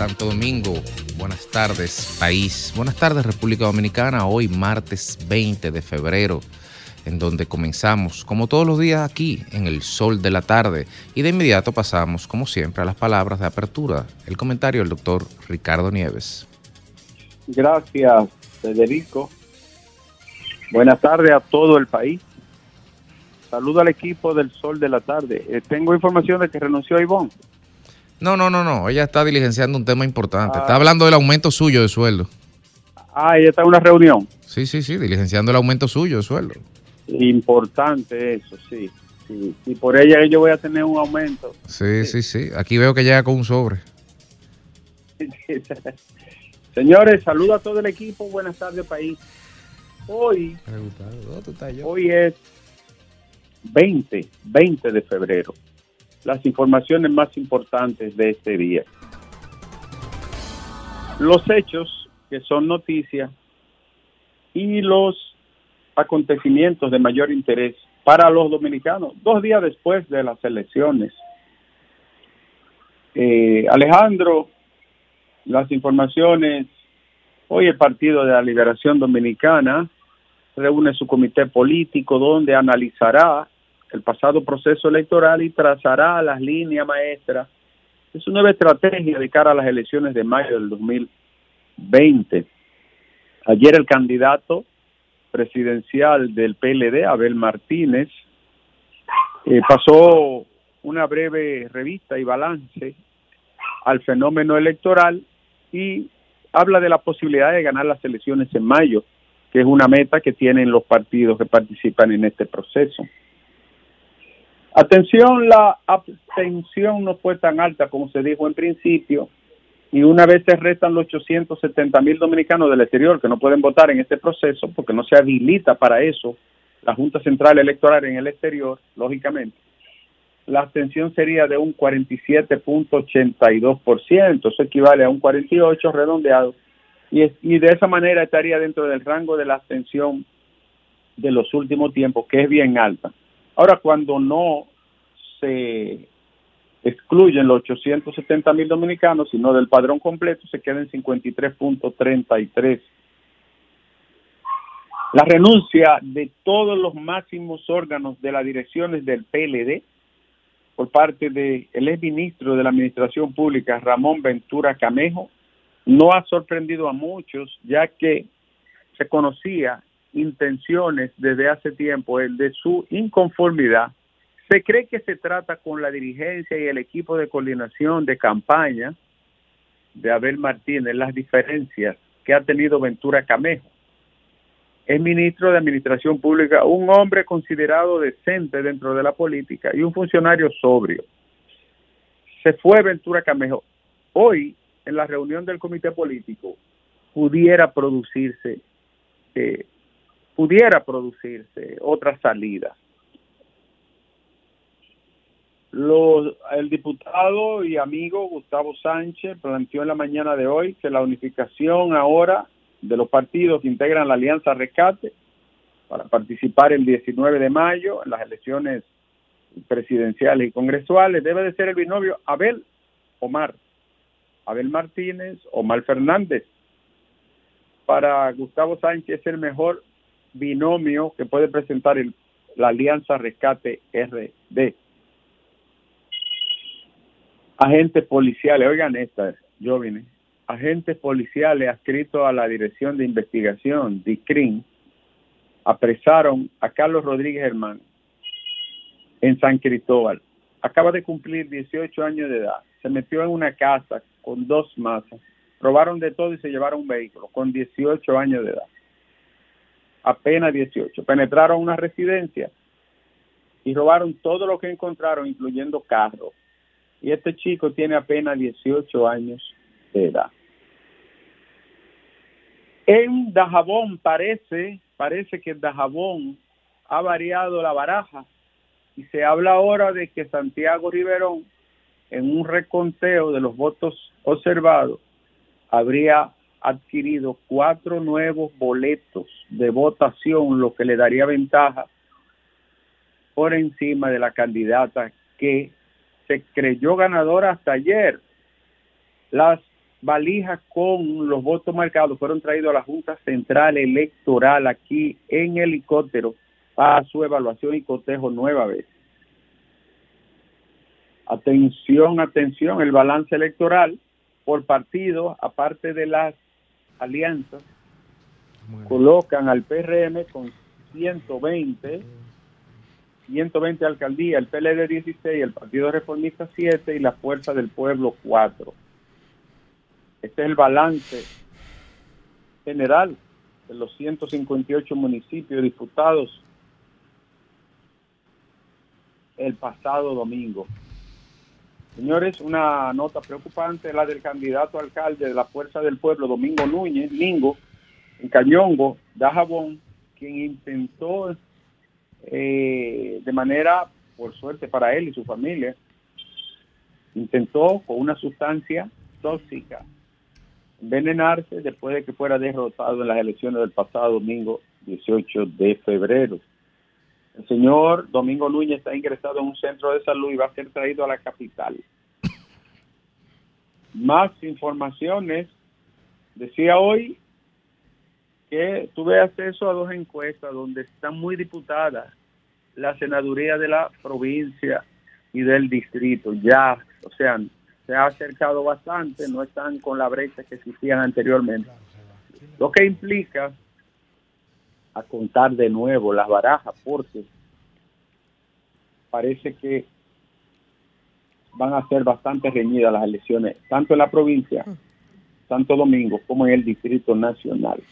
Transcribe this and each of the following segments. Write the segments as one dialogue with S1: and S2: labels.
S1: Santo Domingo. Buenas tardes, país. Buenas tardes, República Dominicana. Hoy, martes 20 de febrero, en donde comenzamos, como todos los días aquí, en el sol de la tarde. Y de inmediato pasamos, como siempre, a las palabras de apertura. El comentario del doctor Ricardo Nieves.
S2: Gracias, Federico. Buenas tardes a todo el país. Saludo al equipo del Sol de la Tarde. Eh, tengo información de que renunció a Ivonne.
S1: No, no, no, no. Ella está diligenciando un tema importante.
S2: Ah.
S1: Está hablando del aumento suyo de sueldo.
S2: Ah, ella está en una reunión.
S1: Sí, sí, sí, diligenciando el aumento suyo de sueldo.
S2: Importante eso, sí. sí. Y por ella yo voy a tener un aumento.
S1: Sí, sí, sí. Aquí veo que llega con un sobre.
S2: Señores, saludo a todo el equipo. Buenas tardes, país. Hoy, hoy es 20, 20 de febrero. Las informaciones más importantes de este día. Los hechos que son noticias y los acontecimientos de mayor interés para los dominicanos, dos días después de las elecciones. Eh, Alejandro, las informaciones, hoy el Partido de la Liberación Dominicana reúne su comité político donde analizará el pasado proceso electoral y trazará las líneas maestras de su nueva estrategia de cara a las elecciones de mayo del 2020. Ayer el candidato presidencial del PLD, Abel Martínez, eh, pasó una breve revista y balance al fenómeno electoral y habla de la posibilidad de ganar las elecciones en mayo, que es una meta que tienen los partidos que participan en este proceso. Atención, la abstención no fue tan alta como se dijo en principio, y una vez se restan los 870 mil dominicanos del exterior que no pueden votar en este proceso porque no se habilita para eso la Junta Central Electoral en el exterior, lógicamente, la abstención sería de un 47.82%, eso equivale a un 48 redondeado, y, es, y de esa manera estaría dentro del rango de la abstención de los últimos tiempos, que es bien alta. Ahora, cuando no se excluyen los 870 mil dominicanos, sino del padrón completo, se queda en 53.33. La renuncia de todos los máximos órganos de las direcciones del PLD por parte del el ex ministro de la Administración Pública, Ramón Ventura Camejo, no ha sorprendido a muchos, ya que se conocía intenciones desde hace tiempo, el de su inconformidad. Se cree que se trata con la dirigencia y el equipo de coordinación de campaña de Abel Martínez, las diferencias que ha tenido Ventura Camejo. Es ministro de Administración Pública, un hombre considerado decente dentro de la política y un funcionario sobrio. Se fue Ventura Camejo. Hoy, en la reunión del comité político, pudiera producirse eh, pudiera producirse otra salida. Los, el diputado y amigo Gustavo Sánchez planteó en la mañana de hoy que la unificación ahora de los partidos que integran la Alianza Rescate para participar el 19 de mayo en las elecciones presidenciales y congresuales debe de ser el binomio Abel Omar, Abel Martínez, Omar Fernández. Para Gustavo Sánchez es el mejor binomio que puede presentar el, la Alianza Rescate RD. Agentes policiales, oigan esta, yo vine, agentes policiales adscritos a la Dirección de Investigación, DICRIN, apresaron a Carlos Rodríguez Hermán en San Cristóbal. Acaba de cumplir 18 años de edad. Se metió en una casa con dos masas. Robaron de todo y se llevaron un vehículo con 18 años de edad apenas 18. Penetraron una residencia y robaron todo lo que encontraron, incluyendo carros. Y este chico tiene apenas 18 años de edad. En Dajabón parece, parece que Dajabón ha variado la baraja y se habla ahora de que Santiago Riverón, en un reconteo de los votos observados, habría adquirido cuatro nuevos boletos de votación, lo que le daría ventaja por encima de la candidata que se creyó ganadora hasta ayer. Las valijas con los votos marcados fueron traídos a la Junta Central Electoral aquí en helicóptero para su evaluación y cotejo nueva vez. Atención, atención, el balance electoral por partido, aparte de las alianzas, colocan al PRM con 120, 120 alcaldías, el PLD 16, el Partido Reformista 7 y la Fuerza del Pueblo 4. Este es el balance general de los 158 municipios disputados el pasado domingo. Señores, una nota preocupante, la del candidato alcalde de la Fuerza del Pueblo, Domingo Núñez, Mingo, en Cañongo, Dajabón, quien intentó eh, de manera, por suerte para él y su familia, intentó con una sustancia tóxica envenenarse después de que fuera derrotado en las elecciones del pasado domingo 18 de febrero. El señor Domingo Núñez está ingresado en un centro de salud y va a ser traído a la capital. Más informaciones. Decía hoy que tuve acceso a dos encuestas donde están muy diputadas la senaduría de la provincia y del distrito. Ya, o sea, se ha acercado bastante, no están con la brecha que existían anteriormente. Lo que implica a contar de nuevo las barajas porque parece que van a ser bastante reñidas las elecciones, tanto en la provincia, Santo Domingo, como en el Distrito Nacional.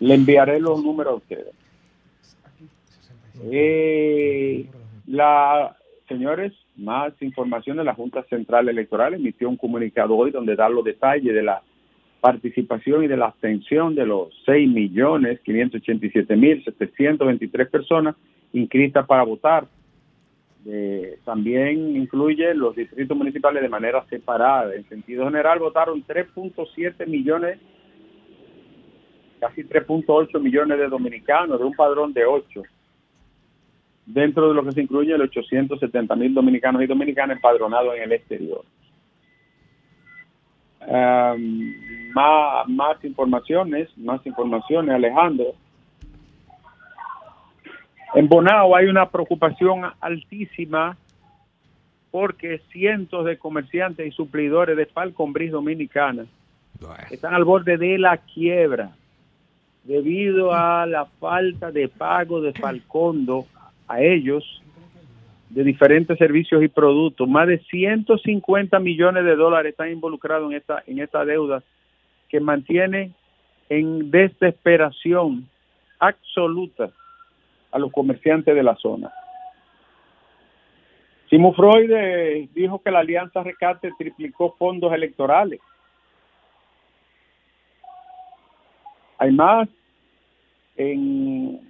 S2: Le enviaré los números a ustedes. Eh, la, señores, más información de la Junta Central Electoral emitió un comunicado hoy donde da los detalles de la participación y de la abstención de los 6.587.723 personas inscritas para votar. También incluye los distritos municipales de manera separada. En sentido general votaron 3.7 millones, casi 3.8 millones de dominicanos de un padrón de 8 dentro de lo que se incluye el 870 mil dominicanos y dominicanas empadronados en el exterior. Más, más informaciones, más informaciones, Alejandro. En Bonao hay una preocupación altísima porque cientos de comerciantes y suplidores de Falcon Bridge Dominicana están al borde de la quiebra debido a la falta de pago de Falcondo a ellos de diferentes servicios y productos. Más de 150 millones de dólares están involucrados en esta, en esta deuda que mantiene en desesperación absoluta a los comerciantes de la zona. Simo Freud eh, dijo que la Alianza Recate triplicó fondos electorales. Hay más en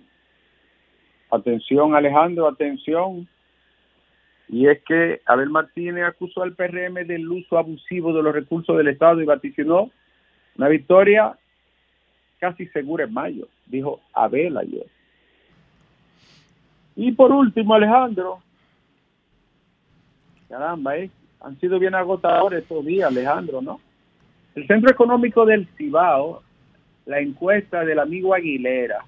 S2: Atención Alejandro, atención. Y es que Abel Martínez acusó al PRM del uso abusivo de los recursos del Estado y vaticinó una victoria casi segura en mayo, dijo Abel ayer. Y por último, Alejandro, caramba, ¿eh? han sido bien agotadores estos días, Alejandro, ¿no? El Centro Económico del Cibao, la encuesta del amigo Aguilera,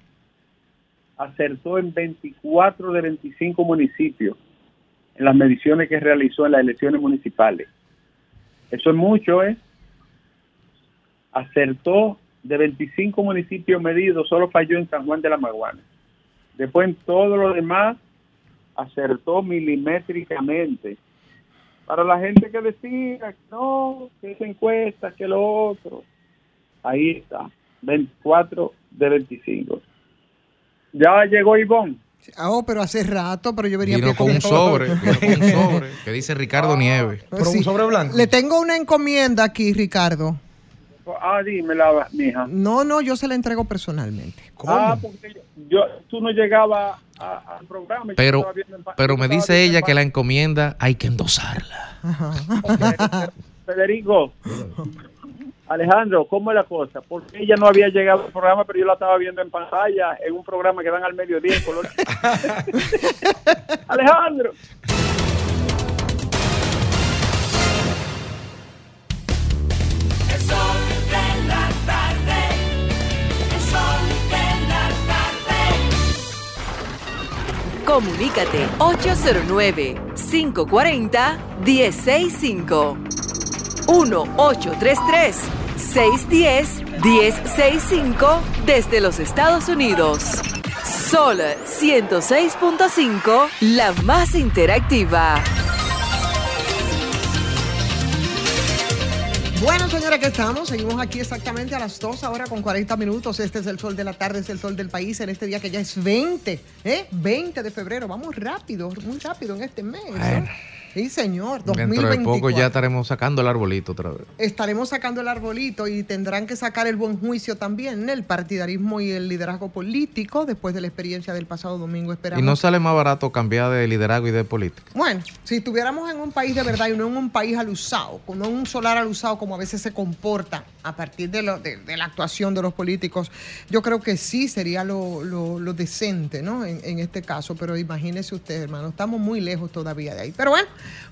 S2: acertó en 24 de 25 municipios en las mediciones que realizó en las elecciones municipales. Eso es mucho, ¿eh? Acertó de 25 municipios medidos, solo falló en San Juan de la Maguana. Después en todo lo demás acertó milimétricamente. Para la gente que decía, no, que esa encuesta, que lo otro, ahí está, 24 de 25. Ya llegó Ivonne.
S3: Ah, oh, pero hace rato, pero yo venía
S1: vino con un sobre, vino con un sobre que dice Ricardo Nieves.
S3: Pero un sobre blanco. Le tengo una encomienda aquí, Ricardo.
S2: Ah, dímela, mija.
S3: No, no, yo se la entrego personalmente.
S2: Ah, porque yo, tú no llegabas al programa.
S1: Pero, pero me dice ella que la encomienda hay que endosarla.
S2: Federico, Alejandro, ¿cómo es la cosa? Porque ella no había llegado al programa, pero yo la estaba viendo en pantalla en un programa que dan al mediodía en color. Alejandro.
S4: El sol de la tarde. El sol de la tarde.
S5: Comunícate 809 540 1065 1833 610 1065 desde los Estados Unidos. Sol 106.5, la más interactiva.
S3: Bueno, señores, que estamos. Seguimos aquí exactamente a las 2 ahora con 40 minutos. Este es el sol de la tarde, es el sol del país en este día que ya es 20, ¿eh? 20 de febrero. Vamos rápido, muy rápido en este mes. ¿eh? Sí, señor.
S1: Dentro de
S3: 2024.
S1: poco ya estaremos sacando el arbolito otra vez.
S3: Estaremos sacando el arbolito y tendrán que sacar el buen juicio también, el partidarismo y el liderazgo político después de la experiencia del pasado domingo. Esperamos.
S1: Y no sale más barato cambiar de liderazgo y de política.
S3: Bueno, si estuviéramos en un país de verdad y no en un país alusado, no en un solar alusado como a veces se comporta a partir de, lo- de- de la actuación de los políticos, yo creo que sí sería lo, lo- lo decente, ¿no? En, en este caso, pero imagínese usted, hermano, estamos muy lejos todavía de ahí. Pero bueno,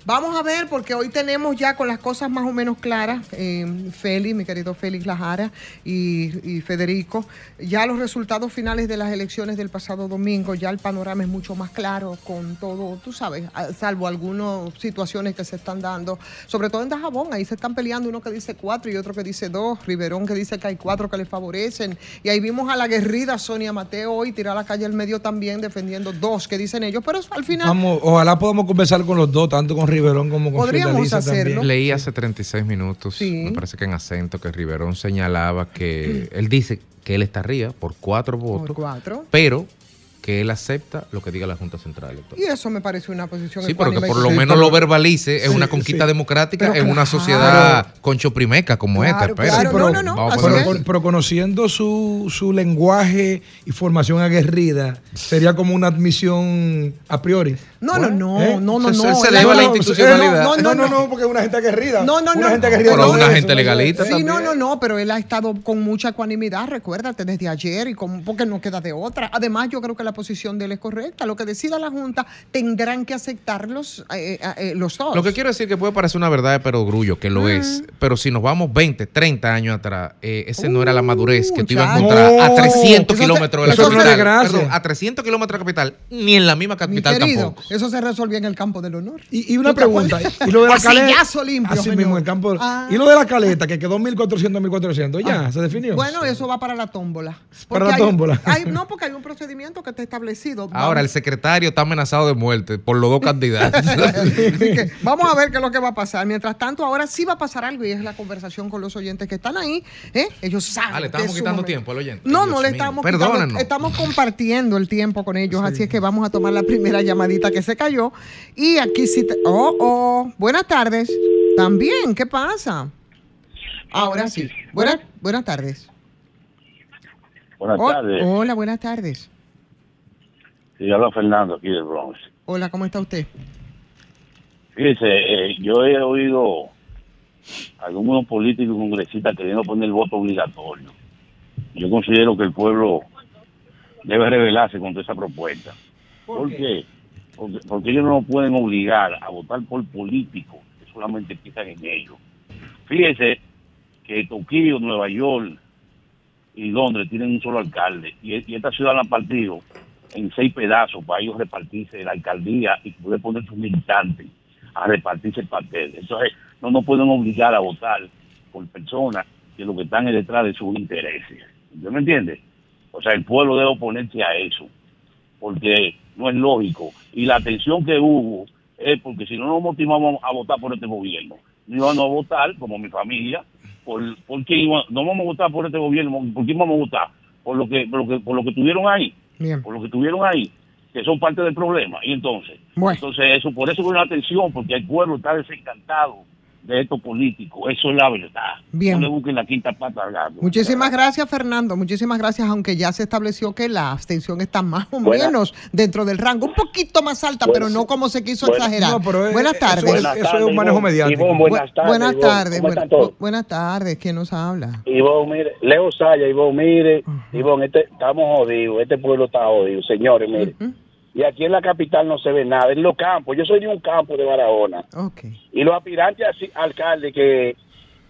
S3: vamos a ver, porque hoy tenemos ya con las cosas más o menos claras, eh, Félix, mi querido Félix Lajara y, Federico, ya los resultados finales de las elecciones del pasado domingo, ya el panorama es mucho más claro con todo, tú sabes, salvo algunas situaciones que se están dando, sobre todo en Dajabón, ahí se están peleando uno que dice cuatro y otro que dice dos, Riverón que dice que hay cuatro que le favorecen, y ahí vimos a la guerrida Sonia Mateo hoy tirar a la calle al medio también defendiendo dos que dicen ellos, pero al final...
S6: Vamos, ojalá podamos conversar con los dos, tanto con Riverón como con
S3: Podríamos hacerlo.
S6: también.
S1: Leí hace 36 minutos,
S3: Sí.
S1: me parece que en acento, que Riverón señalaba que él dice que él está arriba por cuatro votos,
S3: Por cuatro.
S1: pero que él acepta lo que diga la Junta Central Electoral.
S3: Y eso me parece una posición
S1: Sí, pero que por lo
S6: Sí,
S1: menos
S6: pero-
S1: lo verbalice es
S6: Sí,
S1: una conquista
S6: sí.
S1: democrática
S3: Pero
S1: en una sociedad conchoprimeca como
S3: Claro,
S1: esta.
S3: Claro,
S6: Sí, pero-
S3: no, no, no.
S6: Pero, pero conociendo su, su lenguaje y formación aguerrida, sería como una admisión a priori.
S3: No, no, no,
S6: ¿Eh?
S3: no, no,
S1: Se-
S3: no.
S1: se
S3: el
S1: eleva la
S3: año-
S1: institucionalidad.
S3: No, no,
S6: no, no, porque es una gente aguerrida.
S3: No, no, no.
S6: Una gente aguerrida.
S1: Pero una gente legalista.
S3: Sí, no, no, no, pero él ha estado con mucha ecuanimidad, recuérdate, desde ayer y con, porque no queda de otra. Además, yo creo que la posición de él es correcta. Lo que decida la Junta tendrán que aceptarlos eh, eh, eh, los dos.
S1: Lo que quiero decir que puede parecer una verdad de perogrullo, que lo es, pero si nos vamos 20, 30 años atrás, eh, ese no era la madurez que tú ibas a encontrar a
S6: No,
S1: 300
S3: eso se-
S1: kilómetros de la
S3: se-
S1: capital. Perdón, a 300 kilómetros de la capital, ni en la misma
S3: Mi
S1: capital tampoco.
S3: Eso se resolvió en el campo del honor.
S6: Y, y una
S3: ¿Tú te
S6: pregunta. Y lo de la caleta.
S3: limpio,
S6: Así
S3: señor.
S6: mismo, el campo.
S3: Ah.
S6: Y lo de la caleta, que quedó 1400, 1400. Ya,
S3: Ah.
S6: se definió.
S3: Bueno, eso va para la tómbola.
S6: Para la tómbola.
S3: hay- no, porque hay un procedimiento que está establecido.
S1: Ahora, el secretario está amenazado de muerte por los dos candidatos.
S3: Así que vamos a ver qué es lo que va a pasar. Mientras tanto, ahora sí va a pasar algo y es la conversación con los oyentes que están ahí. ¿eh? Ellos saben.
S1: Ah, le estamos quitando
S3: momento.
S1: tiempo al oyente.
S3: No,
S1: Dios
S3: no le
S1: mío.
S3: estamos
S1: Perdónanos.
S3: quitando. Estamos compartiendo el tiempo con ellos. Así es que vamos a tomar la primera llamadita que se cayó. Y aquí sí. te- oh, oh. Buenas tardes. También, ¿qué pasa? Ahora sí. Buenas, buenas tardes.
S7: Buenas
S3: Oh,
S7: tardes.
S3: hola, buenas tardes.
S7: Sí, habla Fernando aquí del Bronx.
S3: Hola, ¿cómo está usted?
S7: Fíjese, eh, yo he oído algunos políticos y congresistas queriendo poner el voto obligatorio. Yo considero que el pueblo debe rebelarse contra esa propuesta. ¿Por, qué? Porque, porque ellos no pueden obligar a votar por políticos que solamente piensan en ellos. Fíjese que Tokio, Nueva York y Londres tienen un solo alcalde y, esta ciudad la han partido en seis pedazos para ellos repartirse la alcaldía y poder poner sus militantes a repartirse el pastel. Entonces, no nos pueden obligar a votar por personas que lo que están es detrás de sus intereses. ¿Usted me entiende? O sea, el pueblo debe oponerse a eso, porque no es lógico. Y la atención que hubo es porque si no nos motivamos a votar por este gobierno, no íbamos a votar, como mi familia, por, por qué iba- no vamos a votar por este gobierno, ¿por qué vamos a votar? Por lo que, por lo que, por lo que tuvieron ahí
S3: Bien.
S7: por lo que tuvieron ahí, que son parte del problema. Y entonces,
S3: Bueno.
S7: entonces eso, por eso con la atención, porque el pueblo está desencantado de estos políticos. Eso es la verdad.
S3: Bien.
S7: No le busquen la quinta pata al gato.
S3: Muchísimas gracias, Fernando. Muchísimas gracias, aunque ya se estableció que la abstención está más o menos dentro del rango, un poquito más alta, pero no como se quiso exagerar.
S6: No, pero es-
S3: buenas
S6: eso
S3: tardes.
S6: es-
S8: Buenas
S6: eso es
S8: tardes,
S6: un manejo mediático.
S8: Ivonne, buenas
S3: Bu-
S8: tardes.
S3: buenas tardes. Buenas tardes. ¿Quién nos habla?
S8: Ivonne, mire, Leo Saya, Ivonne, mire, Ivonne, este, estamos jodidos, este pueblo está jodido, señores, mire. Y aquí en la capital no se ve nada, en los campos, yo soy de un campo de Barahona, y los aspirantes a alcalde que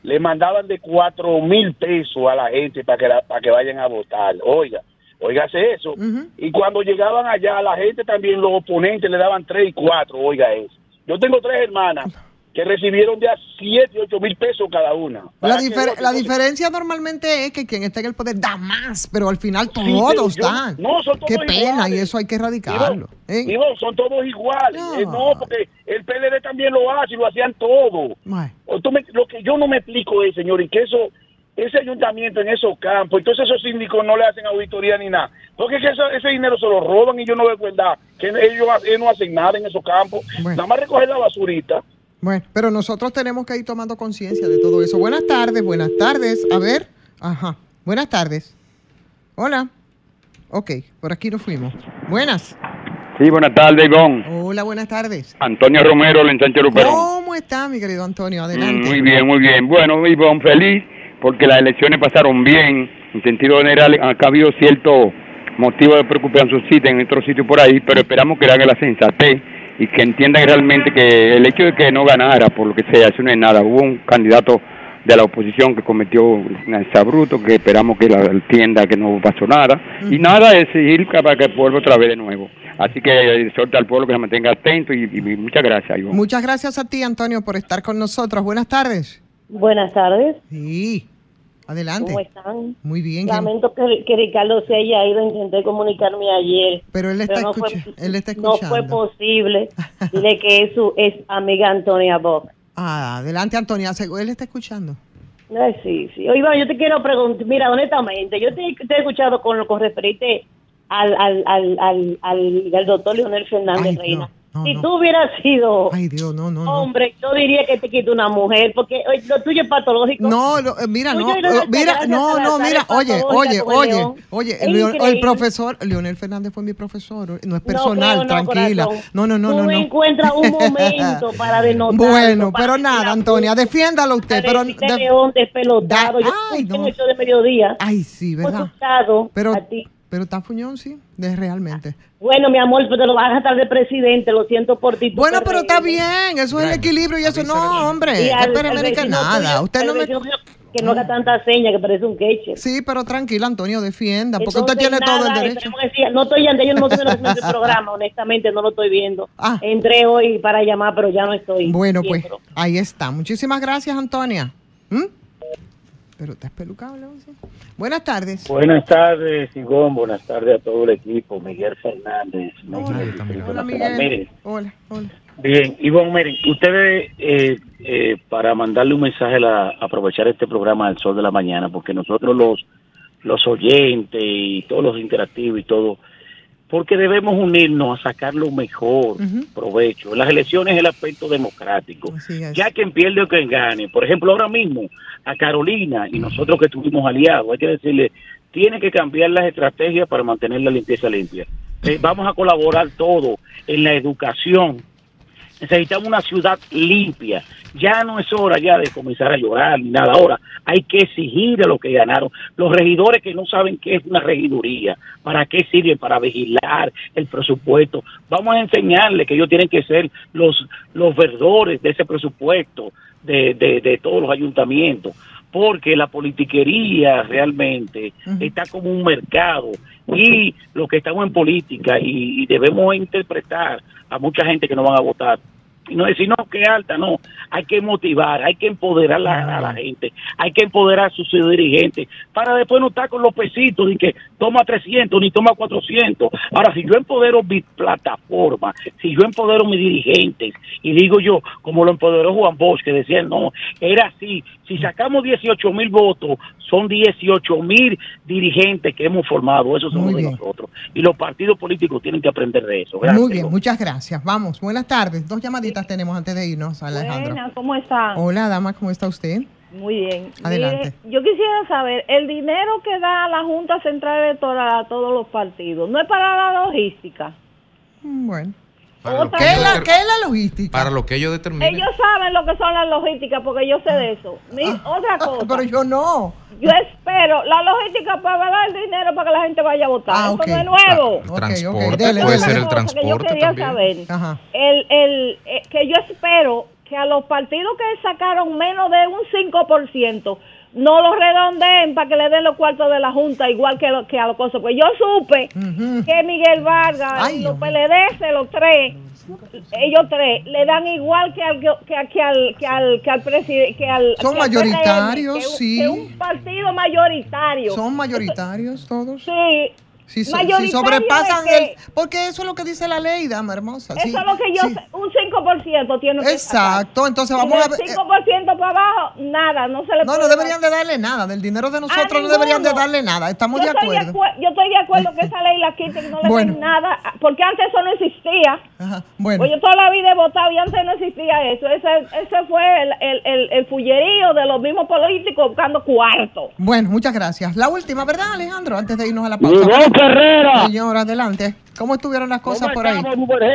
S8: le mandaban de cuatro mil pesos a la gente para que, la- para que vayan a votar, oiga, óigase eso. Y cuando llegaban allá, la gente también, los oponentes le daban tres y cuatro, oiga eso. Yo tengo tres hermanas que recibieron de a siete y ocho mil pesos cada una.
S3: La, difer- la diferencia normalmente es que quien está en el poder da más, pero al final
S8: Sí,
S3: todos
S8: yo-
S3: dan.
S8: no, son todos
S3: Qué pena,
S8: iguales.
S3: y eso hay que erradicarlo. ¿eh?
S8: Son todos iguales.
S3: No.
S8: Eh, No. porque el PLD también lo hace y lo hacían todo.
S3: Bueno,
S8: O tú me- lo que yo no me explico es, señor, y que eso, ese ayuntamiento en esos campos, entonces esos síndicos no le hacen auditoría ni nada. Porque es que eso- ese dinero se lo roban y yo no veo verdad que ellos, ellos no hacen nada en esos campos.
S3: Bueno.
S8: Nada más recoger la basurita.
S3: Bueno, pero nosotros tenemos que ir tomando conciencia de todo eso. Buenas tardes, buenas tardes. A ver, ajá. Buenas tardes. Hola. Ok, por aquí nos fuimos. Buenas.
S9: Sí, buenas tardes, Ivonne.
S3: Hola, buenas tardes.
S9: Antonio Romero, el ensanche Luperón.
S3: ¿Cómo está, mi querido Antonio? Adelante.
S9: Mm, Muy bien, muy bien. Bueno, Ivonne, feliz porque las elecciones pasaron bien. En sentido general, acá ha habido cierto motivo de preocupación en otros sitios por ahí, pero esperamos que hagan la sensatez y que entiendan realmente que el hecho de que no ganara, por lo que sea, eso no es nada. Hubo un candidato de la oposición que cometió un exabruto, que esperamos que la entienda que no pasó nada. Y nada, es seguir para que el pueblo otra vez de nuevo. Así que exhorta al pueblo que se mantenga atento y, y muchas gracias, Ivonne.
S3: Muchas gracias a ti, Antonio, por estar con nosotros. Buenas tardes.
S10: Buenas tardes.
S3: Sí. Adelante.
S10: ¿Cómo están?
S3: Muy bien. ¿quién-
S10: Lamento que, que Ricardo se haya ido. Intenté comunicarme ayer.
S3: Pero él está,
S10: pero no fue-
S3: escucha- él está
S10: No
S3: escuchando.
S10: fue posible. Dile que es su es amiga Antonia Bock.
S3: Ah, adelante, Antonio. Asegu- Él está escuchando.
S10: Ay, sí, sí. Oye, yo te quiero preguntar, mira, honestamente, yo te, te he escuchado con, con referirte al, al, al, al, al, al doctor Leonel Fernández
S3: Ay,
S10: Reina.
S3: no, no,
S10: si
S3: no.
S10: tú hubieras sido
S3: Ay, Dios, no,
S10: hombre, yo diría que te quito una mujer, porque lo tuyo es patológico.
S3: No, lo- eh, mira,
S10: Tuyo
S3: no,
S10: lo
S3: eh, mira, no, no, mira, oye, oye, oye,
S10: león.
S3: oye, el, profesor, Leonel Fernández fue mi profesor, no es personal,
S10: creo,
S3: tranquila.
S10: corazón.
S3: No, no, no,
S10: Tú
S3: no, no.
S10: encuentras un momento para denotarlo,
S3: Bueno,
S10: para
S3: pero nada, Antonia, defiéndalo usted, pero de-
S10: león despelotado.
S3: Da-
S10: Yo
S3: ay, no.
S10: de mediodía.
S3: Ay, sí, ¿verdad? Pero,
S10: a ti.
S3: Pero está fuñón, sí, de realmente.
S10: Bueno, mi amor, pero te lo vas a estar de presidente, lo siento por ti.
S3: Bueno, pero está bien, eso es el equilibrio y eso no, hombre.
S10: Y
S3: ¿Qué
S10: al- al
S3: peremérica
S10: vecino
S3: nada.
S10: tuyo-
S3: Usted no me.
S10: Que no haga tanta seña, que parece un queche.
S3: Sí, pero tranquila, Antonio, defienda, porque
S10: Entonces,
S3: usted tiene todo el derecho.
S10: No estoy yendo, yo no estoy viendo el programa, honestamente, no lo estoy viendo.
S3: Ah.
S10: Entré hoy para llamar, pero ya no estoy.
S3: Bueno, pues ahí está. Muchísimas gracias, Antonia. ¿Mm? Pero está espelucable. ¿no? Sí. Buenas tardes.
S11: Buenas tardes, Sigón. Buenas tardes a todo el equipo. Miguel Fernández. Miguel,
S3: Hola, Miguel. Hola, hola.
S11: bien, Ivonne, miren, ustedes, eh, eh, para mandarle un mensaje, a aprovechar este programa del Sol de la Mañana, porque nosotros los, los oyentes y todos los interactivos y todo, porque debemos unirnos a sacar lo mejor provecho. Las elecciones es el aspecto democrático. Ya quien pierde o quien gane. Por ejemplo, ahora mismo a Carolina y nosotros que estuvimos aliados, hay que decirle, tiene que cambiar las estrategias para mantener la limpieza limpia. Eh, vamos a colaborar todo en la educación. Necesitamos una ciudad limpia. Ya no es hora ya de comenzar a llorar ni nada. Ahora hay que exigir a los que ganaron. Los regidores que no saben qué es una regiduría, para qué sirve, para vigilar el presupuesto. Vamos a enseñarles que ellos tienen que ser los, los verdores de ese presupuesto de, de, de todos los ayuntamientos. Porque la politiquería realmente está como un mercado y los que estamos en política y, y debemos interpretar a mucha gente que no van a votar. Y no decir no que alta no. Hay que motivar hay que empoderar la- a la gente hay que empoderar a sus dirigentes para después no estar con los pesitos y que
S12: toma 300 ni toma 400. Ahora, si yo empodero mi plataforma, si yo empodero mis dirigentes, y digo yo, como lo empoderó Juan Bosch, que decía, no, era así, si sacamos 18 mil votos, son 18 mil dirigentes que hemos formado, eso somos de nosotros. Y los partidos políticos tienen que aprender de eso. Gracias.
S3: Muy bien, muchas gracias. Vamos, buenas tardes. Dos llamaditas tenemos antes de irnos, Alejandro.
S13: Buenas, ¿cómo están?
S3: Hola, dama, ¿cómo está usted?
S13: Muy bien.
S3: Adelante.
S13: Mire, yo quisiera saber, el dinero que da la Junta Central Electoral a todos los partidos, ¿no es para la logística?
S3: Mm, Bueno.
S1: Para lo
S3: ¿Qué es
S1: ellos
S3: la, qué es la logística?
S1: Para lo que ellos determinen.
S13: Ellos saben lo que son las logísticas porque yo sé de eso. Mi- otra cosa.
S3: Ah, Pero yo no.
S13: Yo espero, la logística para dar el dinero para que la gente vaya a votar.
S3: Ah,
S13: Eso no es nuevo.
S1: El transporte,
S3: dele,
S1: puede
S3: dele.
S1: ser el
S13: Otra cosa que yo
S1: transporte
S13: quería
S1: también.
S13: saber,
S3: Ajá.
S13: el, el, eh, que yo espero que a los partidos que sacaron menos de un 5% no los redondeen para que le den los cuartos de la Junta igual que, lo- que a los cosas. Pues yo supe que Miguel Vargas
S3: Ay,
S13: los PLD, los tres, ellos tres, le dan igual que al que, al que al que al presidente que al
S3: Son
S13: que al
S3: mayoritarios,
S13: que
S3: sí.
S13: que un partido mayoritario.
S3: ¿Son mayoritarios todos?
S13: Sí.
S3: Si, so- si
S13: Mayoritario
S3: sobrepasan
S13: que-
S3: el... Porque eso es lo que dice la ley, dama hermosa. sí,
S13: Eso es lo que yo
S3: sí.
S13: sé, un 5% tiene que
S3: Exacto, entonces vamos a ver... eh,
S13: 5% para abajo, nada, no se le
S3: No,
S13: puede
S3: no
S13: dar.
S3: deberían de darle nada. Del dinero de nosotros no
S13: ninguno.
S3: deberían de darle nada. Estamos
S13: yo
S3: de acuerdo.
S13: acue- yo estoy de acuerdo que esa ley la quiten, no le
S3: Bueno.
S13: den nada, porque antes eso no existía.
S3: Ajá, bueno.
S13: Pues yo toda la vida he votado y antes no existía eso. Ese, ese fue el, el, el, el fullerío de los mismos políticos buscando cuarto.
S3: Bueno, muchas gracias. La última, ¿verdad, Alejandro? Antes de irnos a la pausa.
S12: Ferrera.
S3: Señor, adelante. ¿Cómo estuvieron las cosas
S12: ¿Cómo
S3: por ahí?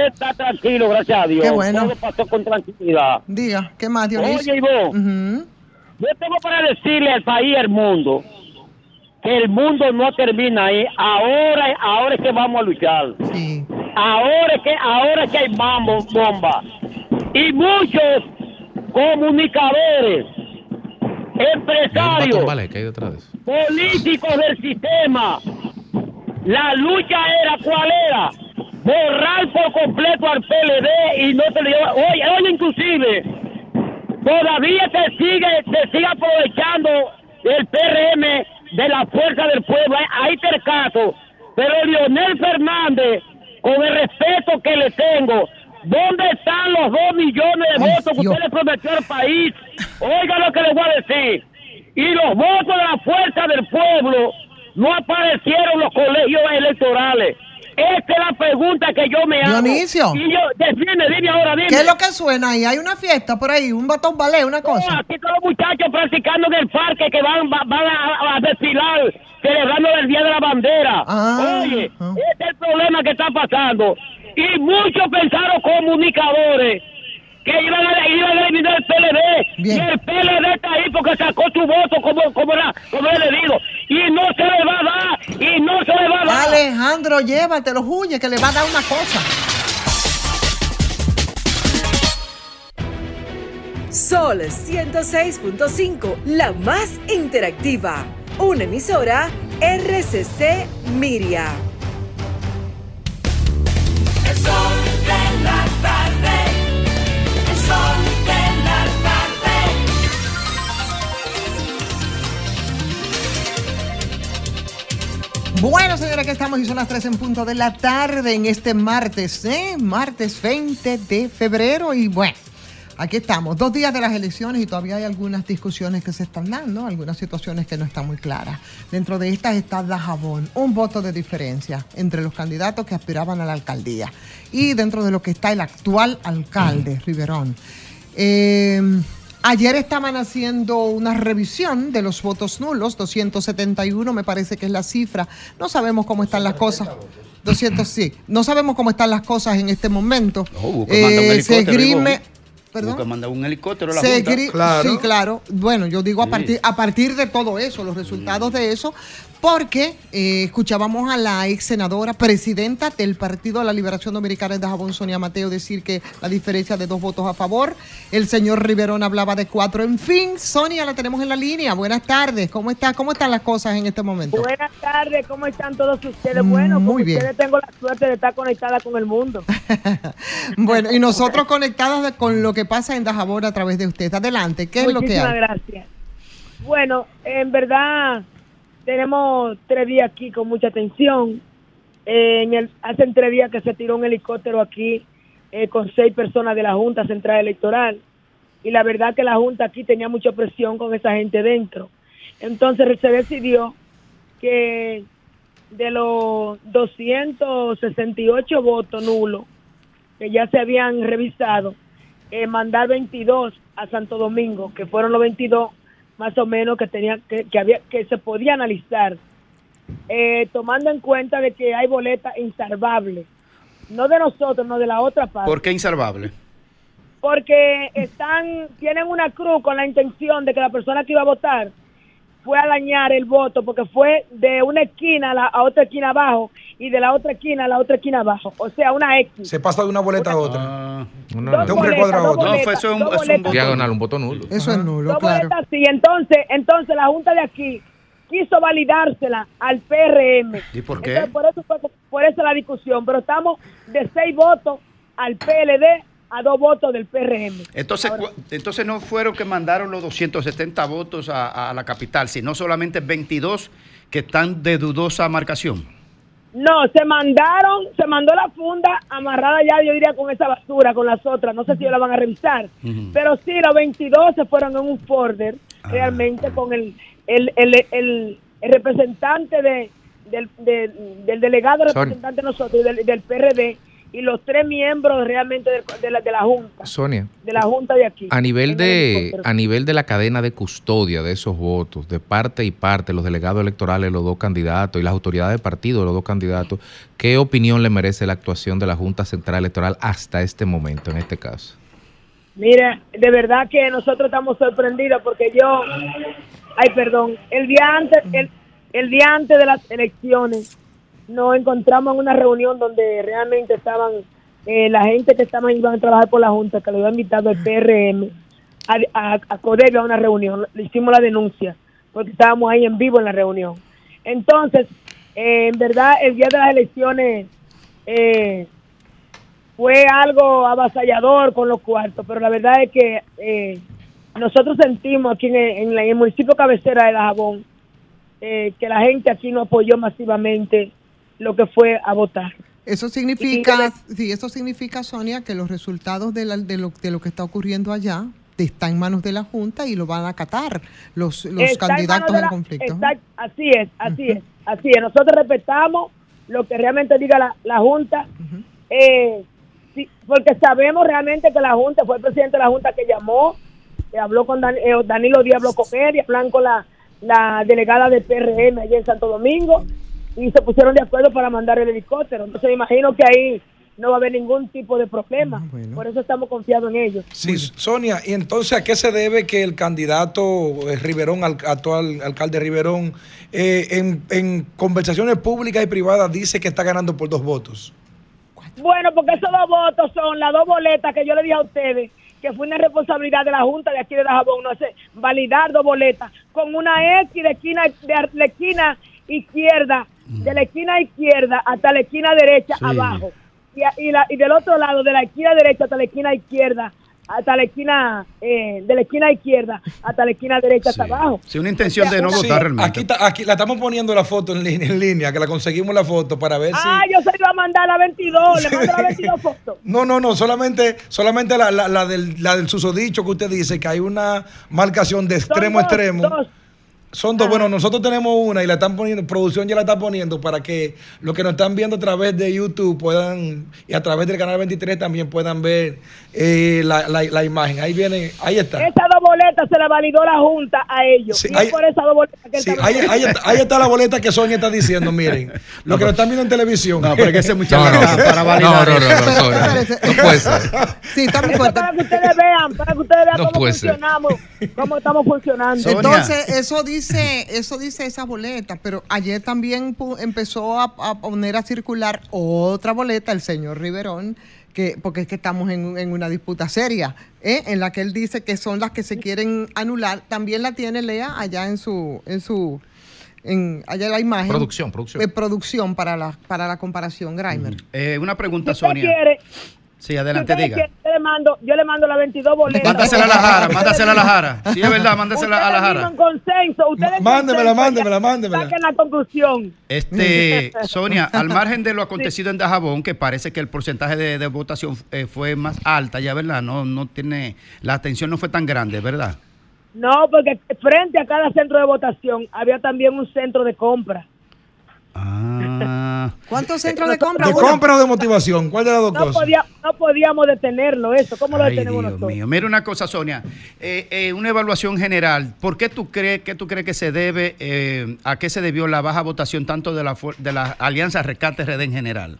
S12: está tranquilo, gracias a Dios.
S3: Qué bueno.
S12: Todo pasó con tranquilidad.
S3: Diga, ¿qué más, Dionisio?
S12: Oye, Ivo,
S3: Ujú.
S12: yo tengo para decirle al país y al mundo que el mundo no termina ahí. Ahora, ahora es que vamos a luchar. Ahora es que, ahora es que hay mambo, bomba. Y muchos comunicadores, empresarios, políticos del sistema. La lucha era, ¿cuál era? Borrar por completo al PLD y no se le lleva. Oye, oye, inclusive, todavía se sigue, se sigue aprovechando el PRM de la fuerza del pueblo. Ahí- el caso. Pero Leonel Fernández, con el respeto que le tengo, ¿dónde están los dos millones de votos que usted le prometió al país? Oiga lo que le voy a decir. Y los votos de la fuerza del pueblo no aparecieron los colegios electorales. Esta es la pregunta que yo me hago.
S3: Dionisio.
S12: Y yo, dime, dime ahora, dime.
S3: ¿Qué es lo que suena ahí? ¿Hay una fiesta por ahí? ¿Un batón ballet? ¿Una cosa?
S12: No, aquí todos los muchachos practicando en el parque que van, va- van a, a desfilar celebrando el Día de la Bandera.
S3: Ah,
S12: Oye, este es el problema que está pasando. Y muchos pensaron comunicadores que iban a, iban a eliminar el PLD. Y el PLD está ahí porque sacó su voto, como, como, era, como le digo. Y no se le va a dar. Y no se le va a dar.
S3: Alejandro, llévatelo, huye, que le va a dar una cosa.
S14: Sol 106.5, la más interactiva. Una emisora RCC Miria.
S15: El sol de la tarde.
S3: Bueno, señora, aquí estamos y son las 3 en punto de la tarde en este martes, ¿eh? Martes 20 de febrero y bueno. Aquí estamos, dos días de las elecciones y todavía hay algunas discusiones que se están dando, algunas situaciones que no están muy claras. Dentro de estas está Dajabón, un voto de diferencia entre los candidatos que aspiraban a la alcaldía y dentro de lo que está el actual alcalde, Riverón. Eh, ayer estaban haciendo una revisión de los votos nulos, 271 me parece que es la cifra. No sabemos cómo están las cosas. 200, sí. No sabemos cómo están las cosas en este momento.
S16: un
S3: Eh, se
S16: helicóptero,
S3: esgrime. Perdón.
S16: Mandar un helicóptero a la
S3: Se
S16: Junta.
S3: gri- Sí, claro. Bueno, yo digo a partir, a partir de todo eso, los resultados de eso, porque eh, escuchábamos a la ex senadora, presidenta del Partido de la Liberación Dominicana de Jabón, Sonia Mateo, decir que la diferencia de dos votos a favor. El señor Riverón hablaba de cuatro. En fin, Sonia la tenemos en la línea. Buenas tardes. ¿Cómo está? ¿Cómo están las cosas en este momento?
S17: Buenas tardes, ¿cómo están todos ustedes? Bueno,
S3: Muy bien.
S17: ustedes tengo la suerte de estar conectada con el mundo.
S3: Bueno, y nosotros conectados con lo que pasa en Dajabón a través de usted. Adelante, ¿qué es lo que
S17: Muchísimas
S3: hay?
S17: gracias. Bueno, en verdad, tenemos tres días aquí con mucha atención. Eh, hace tres días que se tiró un helicóptero aquí eh, con seis personas de la Junta Central Electoral. Y la verdad que la Junta aquí tenía mucha presión con esa gente dentro. Entonces se decidió que de los 268 votos nulos que ya se habían revisado, eh, mandar 22 a Santo Domingo, que fueron los 22 más o menos que tenía que, que había que se podía analizar, eh, tomando en cuenta de que hay boletas insalvables, no de nosotros, no de la otra parte,
S16: ¿Por qué insalvable?
S17: porque están tienen una cruz con la intención de que la persona que iba a votar fue a dañar el voto porque fue de una esquina a, la, a otra esquina abajo y de la otra esquina a la otra esquina abajo, o sea, una X.
S6: Se pasa de una boleta a otra.
S1: No, no,
S6: de un recuadro a otro.
S16: fue- eso es un- es.
S1: Diagonal, un voto nulo.
S3: Eso es nulo,
S17: Dos
S3: claro.
S17: boletas, sí. Entonces, entonces la Junta de aquí quiso validársela al PRM.
S16: ¿Y por qué?
S17: Entonces, por eso fue por eso la discusión, pero estamos de seis votos al PLD a dos votos del PRM.
S16: Entonces, cu- entonces no fueron que mandaron los 270 votos a, a la capital, sino solamente 22 que están de dudosa marcación.
S17: No, se mandaron, se mandó la funda amarrada ya, yo diría, con esa basura, con las otras. No sé si la van a revisar. Pero sí, los 22 se fueron en un folder, realmente, con el, el, el, el- el representante de, del, de- del delegado
S1: Sorry.
S17: representante de nosotros, y del, del PRD, y los tres miembros realmente de, de la, de la Junta,
S1: Sonia,
S17: de la Junta de aquí.
S1: a nivel de a nivel de la cadena de custodia de esos votos, de parte y parte, los delegados electorales, los dos candidatos y las autoridades de partido los dos candidatos, ¿qué opinión le merece la actuación de la Junta Central Electoral hasta este momento, en este caso?
S17: Mira, de verdad que nosotros estamos sorprendidos porque yo, ay, perdón, el día antes, el, el día antes de las elecciones nos encontramos en una reunión donde realmente estaban eh, la gente que estaban iban a trabajar por la Junta, que lo había invitado el PRM a, a, a una reunión. Le hicimos la denuncia porque estábamos ahí en vivo en la reunión. Entonces, eh, en verdad, el día de las elecciones eh, fue algo avasallador con los cuartos, pero la verdad es que eh, nosotros sentimos aquí en el, en la- en el municipio cabecera de Dajabón eh, que la gente aquí no apoyó masivamente lo que fue a votar.
S3: Eso significa, sí, eso significa, Sonia, que los resultados de, la- de lo, de lo que está ocurriendo allá está en manos de la Junta y lo van a acatar los, los
S17: en
S3: candidatos en conflicto.
S17: está- así es, así es, así es. Nosotros respetamos lo que realmente diga la, la Junta, eh, sí, porque sabemos realmente que la Junta, fue el presidente de la Junta que llamó, que habló con Dan- eh, Danilo Díaz, habló con él y hablan con la, la delegada del PRM allá en Santo Domingo y se pusieron de acuerdo para mandar el helicóptero. Entonces me imagino que ahí no va a haber ningún tipo de problema. Por eso estamos confiados en ellos.
S6: Sí, Sonia, ¿y entonces a qué se debe que el candidato eh, Riverón, al, actual alcalde Riverón, eh, en, en conversaciones públicas y privadas dice que está ganando por dos votos?
S17: Bueno, porque esos dos votos son las dos boletas que yo le dije a ustedes, que fue una responsabilidad de la Junta de aquí de Dajabón, no sé, validar dos boletas con una X de esquina, de la esquina izquierda, de la esquina izquierda hasta la esquina derecha
S16: Sí.
S17: abajo. Y, y, la- y del otro lado, de la esquina derecha hasta la esquina izquierda, hasta la esquina, eh, de la esquina izquierda hasta la esquina derecha hasta abajo.
S16: Sí, una intención de no
S6: Sí,
S16: votar realmente.
S6: Aquí, aquí la estamos poniendo la foto en línea, en línea, que la conseguimos la foto para ver si...
S17: Ah, yo se iba a mandar la 22, le mando la 22 fotos.
S6: No, no, no, solamente, solamente la, la, la del, la del susodicho que usted dice, que hay una marcación de extremo a extremo.
S17: dos.
S6: Son dos. Bueno, nosotros tenemos una y la están poniendo, producción ya la está poniendo para que los que nos están viendo a través de YouTube puedan, y a través del canal 23 también puedan ver eh, la, la- la imagen. Ahí viene, ahí está.
S17: Esas dos boletas se la validó la Junta a ellos.
S6: Sí,
S17: y
S6: hay-
S17: es por esas dos boletas que él
S6: Sí,
S17: está
S6: ahí, ahí está, ahí está la boleta que Sonia está diciendo, miren. Los que lo están viendo en televisión.
S16: No, pero es que ese muchacho
S1: No, no,
S16: para
S1: no,
S16: validar.
S1: no, no, no. Sonia, no puede ser.
S3: Sí, está muy fuerte.
S17: para que ustedes vean, para que ustedes vean
S1: No
S17: cómo funcionamos, cómo estamos funcionando.
S16: Sonia.
S3: Entonces, eso dice, eso dice esa boleta, pero ayer también empezó a, a poner a circular otra boleta el señor Riverón, que, porque es que estamos en, un- en una disputa seria, ¿eh? en la que él dice que son las que se quieren anular. También la tiene Lea allá en su, en su, en allá la imagen.
S1: Producción, producción.
S3: Eh, producción para la, para la comparación, Grimer.
S16: Eh, una pregunta, Sonia.
S17: quiere,
S16: Sí, adelante, diga.
S17: quieren, Yo le mando, yo le mando las 22 boletas.
S16: Mándasela a la Jara, mándasela a la Jara. Sí, es verdad, mándasela a la Jara.
S17: en consenso, ustedes
S6: Mándemela, mándemela, mándemela.
S17: Saquen la conclusión.
S16: Este, Sonia, al margen de lo acontecido en Dajabón, que parece que el porcentaje de, de votación eh, fue más alta, ya, ¿verdad? No, no tiene, la atención no fue tan grande, ¿verdad?
S17: No, porque frente a cada centro de votación había también un centro de compra.
S16: Ah.
S3: ¿Cuántos centros de compra?
S6: ¿De
S3: Uno.
S6: compra o de motivación? ¿Cuál de las dos
S17: No,
S6: cosas?
S17: podía, no podíamos detenerlo, eso. ¿Cómo lo
S16: Ay,
S17: detenemos
S16: Dios
S17: nosotros?
S16: mío. Mira una cosa, Sonia. Eh, eh, una evaluación general. ¿Por qué tú crees, qué tú crees que se debe, eh, a qué se debió la baja votación tanto de la, de la Alianza Rescate RD en general?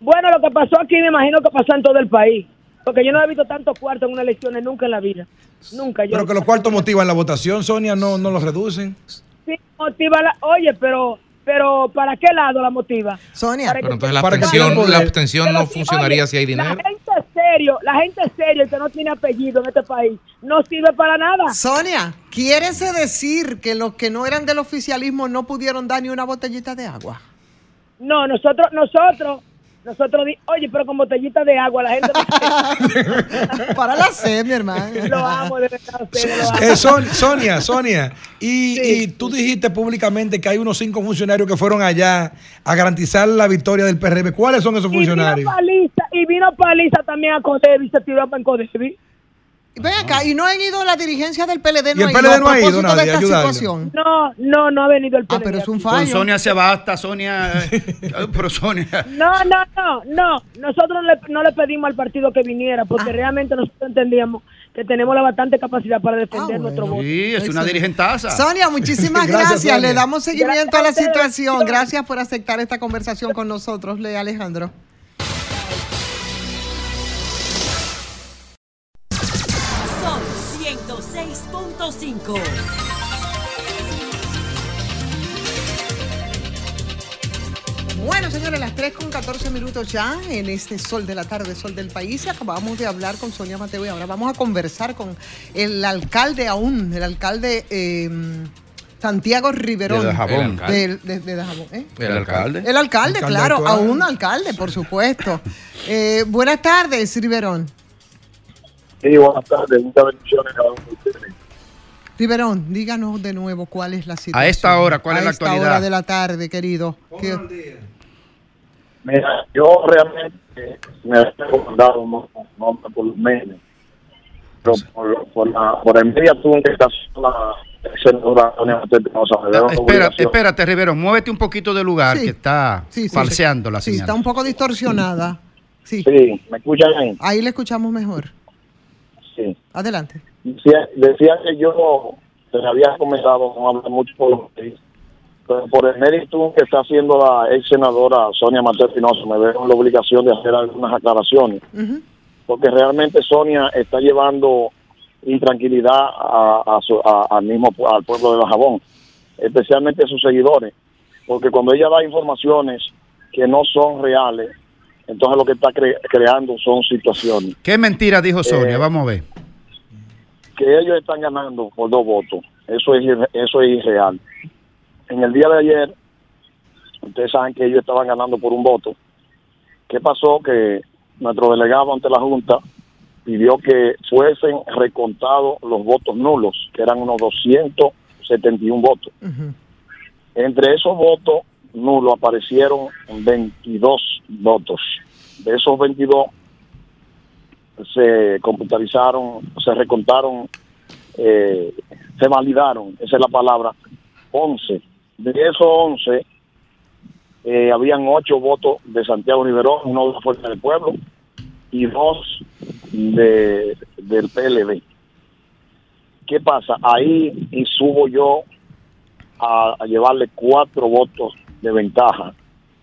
S17: Bueno, lo que pasó aquí me imagino que pasó en todo el país. Porque yo no he visto tantos cuartos en unas elecciones nunca en la vida. Nunca. Yo
S6: Pero que los cuartos motivan la votación, Sonia, no, no los reducen.
S17: Sí, motiva la... Oye, pero, pero ¿para qué lado la motiva?
S3: Sonia.
S17: Para
S1: Pero entonces la abstención, la abstención no funcionaría
S17: oye,
S1: si hay dinero.
S17: La gente serio, la gente serio que no tiene apellido en este país no sirve para nada.
S3: Sonia, ¿quieres decir que los que no eran del oficialismo no pudieron dar ni una botellita de agua?
S17: No, nosotros, nosotros, nosotros, di- oye, pero con botellita de agua la gente
S3: Para la sed, mi hermano.
S17: lo amo, de verdad, lo amo.
S6: Eh, Son- Sonia, Sonia, y, y tú dijiste públicamente que hay unos cinco funcionarios que fueron allá a garantizar la victoria del PRM. ¿Cuáles son esos
S17: Y vino
S6: funcionarios?
S17: paliza, y vino paliza también a Codevi, se tiró en Codevi.
S3: Ven acá, y no han ido la dirigencia del PLD,
S6: Y el PLD no ha ido nadie
S3: de
S6: a
S3: esta
S6: ayudarle.
S3: situación.
S17: No, no, no ha venido el
S3: Ah,
S17: PLD
S3: pero es un.
S16: Con
S3: fallo.
S16: Sonia se basta, Sonia. pero Sonia.
S17: No, no, no, no. Nosotros no le, no le pedimos al partido que viniera
S3: Ah.
S17: porque realmente nosotros entendíamos que tenemos la bastante capacidad para defender
S3: Ah,
S17: nuestro voto.
S16: Sí, es una dirigentaza.
S3: Sonia, muchísimas
S6: Gracias,
S3: gracias.
S6: Sonia.
S3: Le damos seguimiento a la
S17: Gracias a ustedes.
S3: situación. Gracias por aceptar esta conversación con nosotros, Le Alejandro.
S5: 106.5.
S3: Bueno, señores, las 3 con 14 minutos ya en este sol de la tarde, sol del país. Y acabamos de hablar con Sonia Mateo y ahora vamos a conversar con el alcalde aún, el alcalde eh, Santiago Riverón.
S16: De Dajabón.
S3: Del- de, de Dajabón, ¿eh?
S16: El alcalde.
S3: El alcalde, claro,
S6: actual.
S3: aún alcalde, por supuesto. Eh, buenas tardes, Riverón.
S18: Sí, buenas tardes, muchas bendiciones a ustedes.
S3: Riverón, díganos de nuevo cuál es la situación.
S16: A esta hora, ¿cuál
S3: A
S16: es la
S3: esta
S16: actualidad?
S3: hora de la tarde, querido. ¿Qué-
S18: Mira, yo realmente me he recomendado no, no por los medios, pero por, por, la, por el medio tú que estás la senadora Sonia Mateo Espinosa, me veo una
S16: espera,
S18: obligación.
S16: espérate, Rivero, muévete un poquito del lugar
S3: Sí.
S16: que está
S3: Sí, sí,
S16: falseando la
S3: Sí,
S16: señal.
S3: está un poco distorsionada. Sí,
S18: Sí, ¿me escuchan ahí?
S3: ahí le escuchamos mejor.
S18: Sí.
S3: Adelante.
S18: Decía, decía que yo te había comentado, no hablar mucho por los pero por el mérito que está haciendo la ex senadora Sonia Mateo Espinosa, me veo en la obligación de hacer algunas aclaraciones. Porque realmente Sonia está llevando intranquilidad a, a su- a- al mismo al pueblo de Bajabón, especialmente a sus seguidores, porque cuando ella da informaciones que no son reales, entonces lo que está cre- creando son situaciones
S16: ¿Qué mentira dijo Sonia?
S18: Eh,
S16: Vamos a ver.
S18: que ellos están ganando por dos votos. Eso es irre- eso es irreal. En el día de ayer, ustedes saben que ellos estaban ganando por un voto. ¿Qué pasó? Que nuestro delegado ante la Junta pidió que fuesen recontados los votos nulos, que eran unos 271 votos.
S3: Ujú.
S18: Entre esos votos nulos aparecieron 22 votos. De esos 22 se computarizaron, se recontaron, eh, se validaron, esa es la palabra, 11. De esos 11, eh, habían 8 votos de Santiago Riverón, uno de la Fuerza del Pueblo y dos de, del PLD. ¿Qué pasa? Ahí y subo yo a, a llevarle cuatro votos de ventaja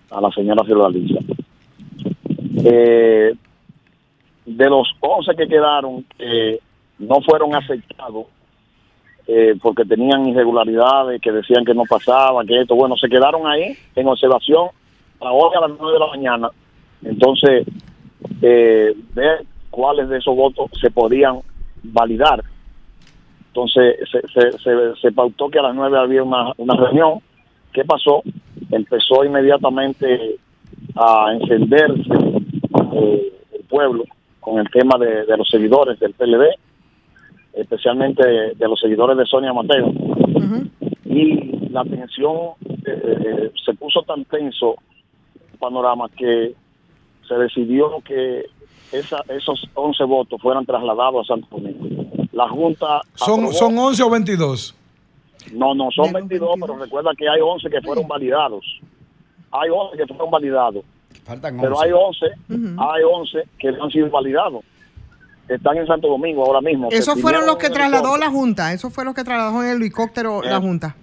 S18: a la señora Fiordalisa. Eh, de los 11 que quedaron, eh, no fueron aceptados eh, porque tenían irregularidades, que decían que no pasaba, que esto, bueno, se quedaron ahí en observación a hora a las 9 de la mañana. Entonces, eh, ver cuáles de esos votos se podían validar. Entonces, se, se, se, se pautó que a las 9 había una, una reunión. ¿Qué pasó? Empezó inmediatamente a encenderse eh, el pueblo con el tema de, de los seguidores del PLD, especialmente de los seguidores de Sonia Mateo. Y la tensión eh, eh, se puso tan tenso el panorama que se decidió que esa- esos 11 votos fueran trasladados a Santo Domingo. La Junta
S6: ¿Son,
S18: aprobó-
S6: ¿Son 11 o 22?
S18: No, no, son 22, pero recuerda que hay 11 que fueron validados. Hay 11 que fueron validados.
S16: Faltan
S18: Pero
S16: 11.
S18: hay 11, hay 11 que no han sido validados. Están en Santo Domingo ahora mismo.
S3: Esos fueron los que trasladó la Junta. Esos fueron los que trasladó en el helicóptero la
S18: Eh.
S3: Junta.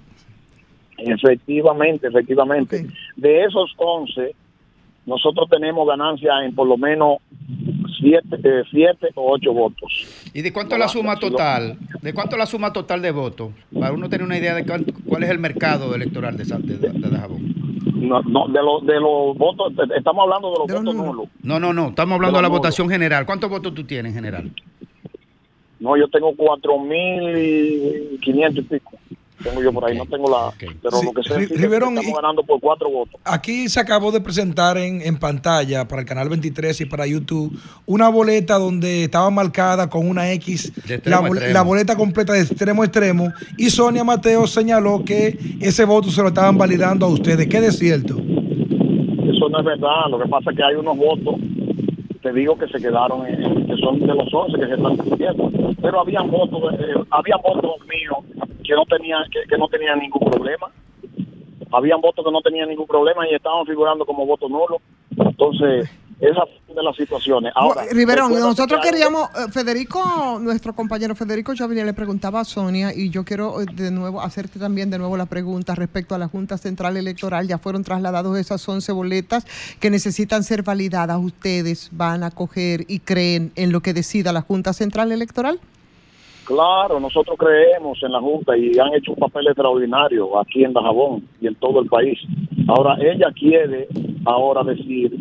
S18: Efectivamente, efectivamente. De esos 11, nosotros tenemos ganancia en por lo menos 7 siete o 8 votos.
S16: ¿Y de cuánto es la suma total? ¿De cuánto es la suma total de votos? Para uno tener una idea de cuánto- cuál es el mercado electoral de, de, de Dajabón.
S18: No, no, de, los de los votos, estamos hablando de los votos nulos.
S16: No, no, no. Estamos hablando de la
S18: no.
S16: votación general. ¿Cuántos votos tú tienes en general?
S18: No, yo tengo 4.500 y pico. Tengo yo por ahí, no tengo la... Pero
S6: Sí,
S18: lo que sé es que
S6: Riverón,
S18: estamos
S6: y-
S18: ganando por cuatro votos.
S6: Aquí se acabó de presentar en, en pantalla para el canal 23 y para YouTube una boleta donde estaba marcada con una X, la boleta completa de extremo a extremo, y Sonia Mateo señaló que ese voto se lo estaban validando a ustedes. ¿Qué es cierto?
S18: Eso no es verdad. Lo que pasa es que hay unos votos, te digo que se quedaron, en- que son de los 11 que se están cumpliendo. Pero habían votos, eh, había votos míos que no tenían que, que no tenían ningún problema. Habían votos que no tenían ningún problema y estaban figurando como votos nulos. Entonces, esas son de las situaciones. Ahora,
S3: Riverón, nosotros
S18: que
S3: queríamos, eh, Federico, nuestro compañero Federico Chavinel le preguntaba a Sonia y yo quiero eh, de nuevo hacerte también de nuevo la pregunta respecto a la Junta Central Electoral. Ya fueron trasladados esas 11 boletas que necesitan ser validadas. ¿Ustedes van a coger y creen en lo que decida la Junta Central Electoral?
S18: Claro, nosotros creemos en la Junta y han hecho un papel extraordinario aquí en Dajabón y en todo el país. Ahora, ella quiere ahora decir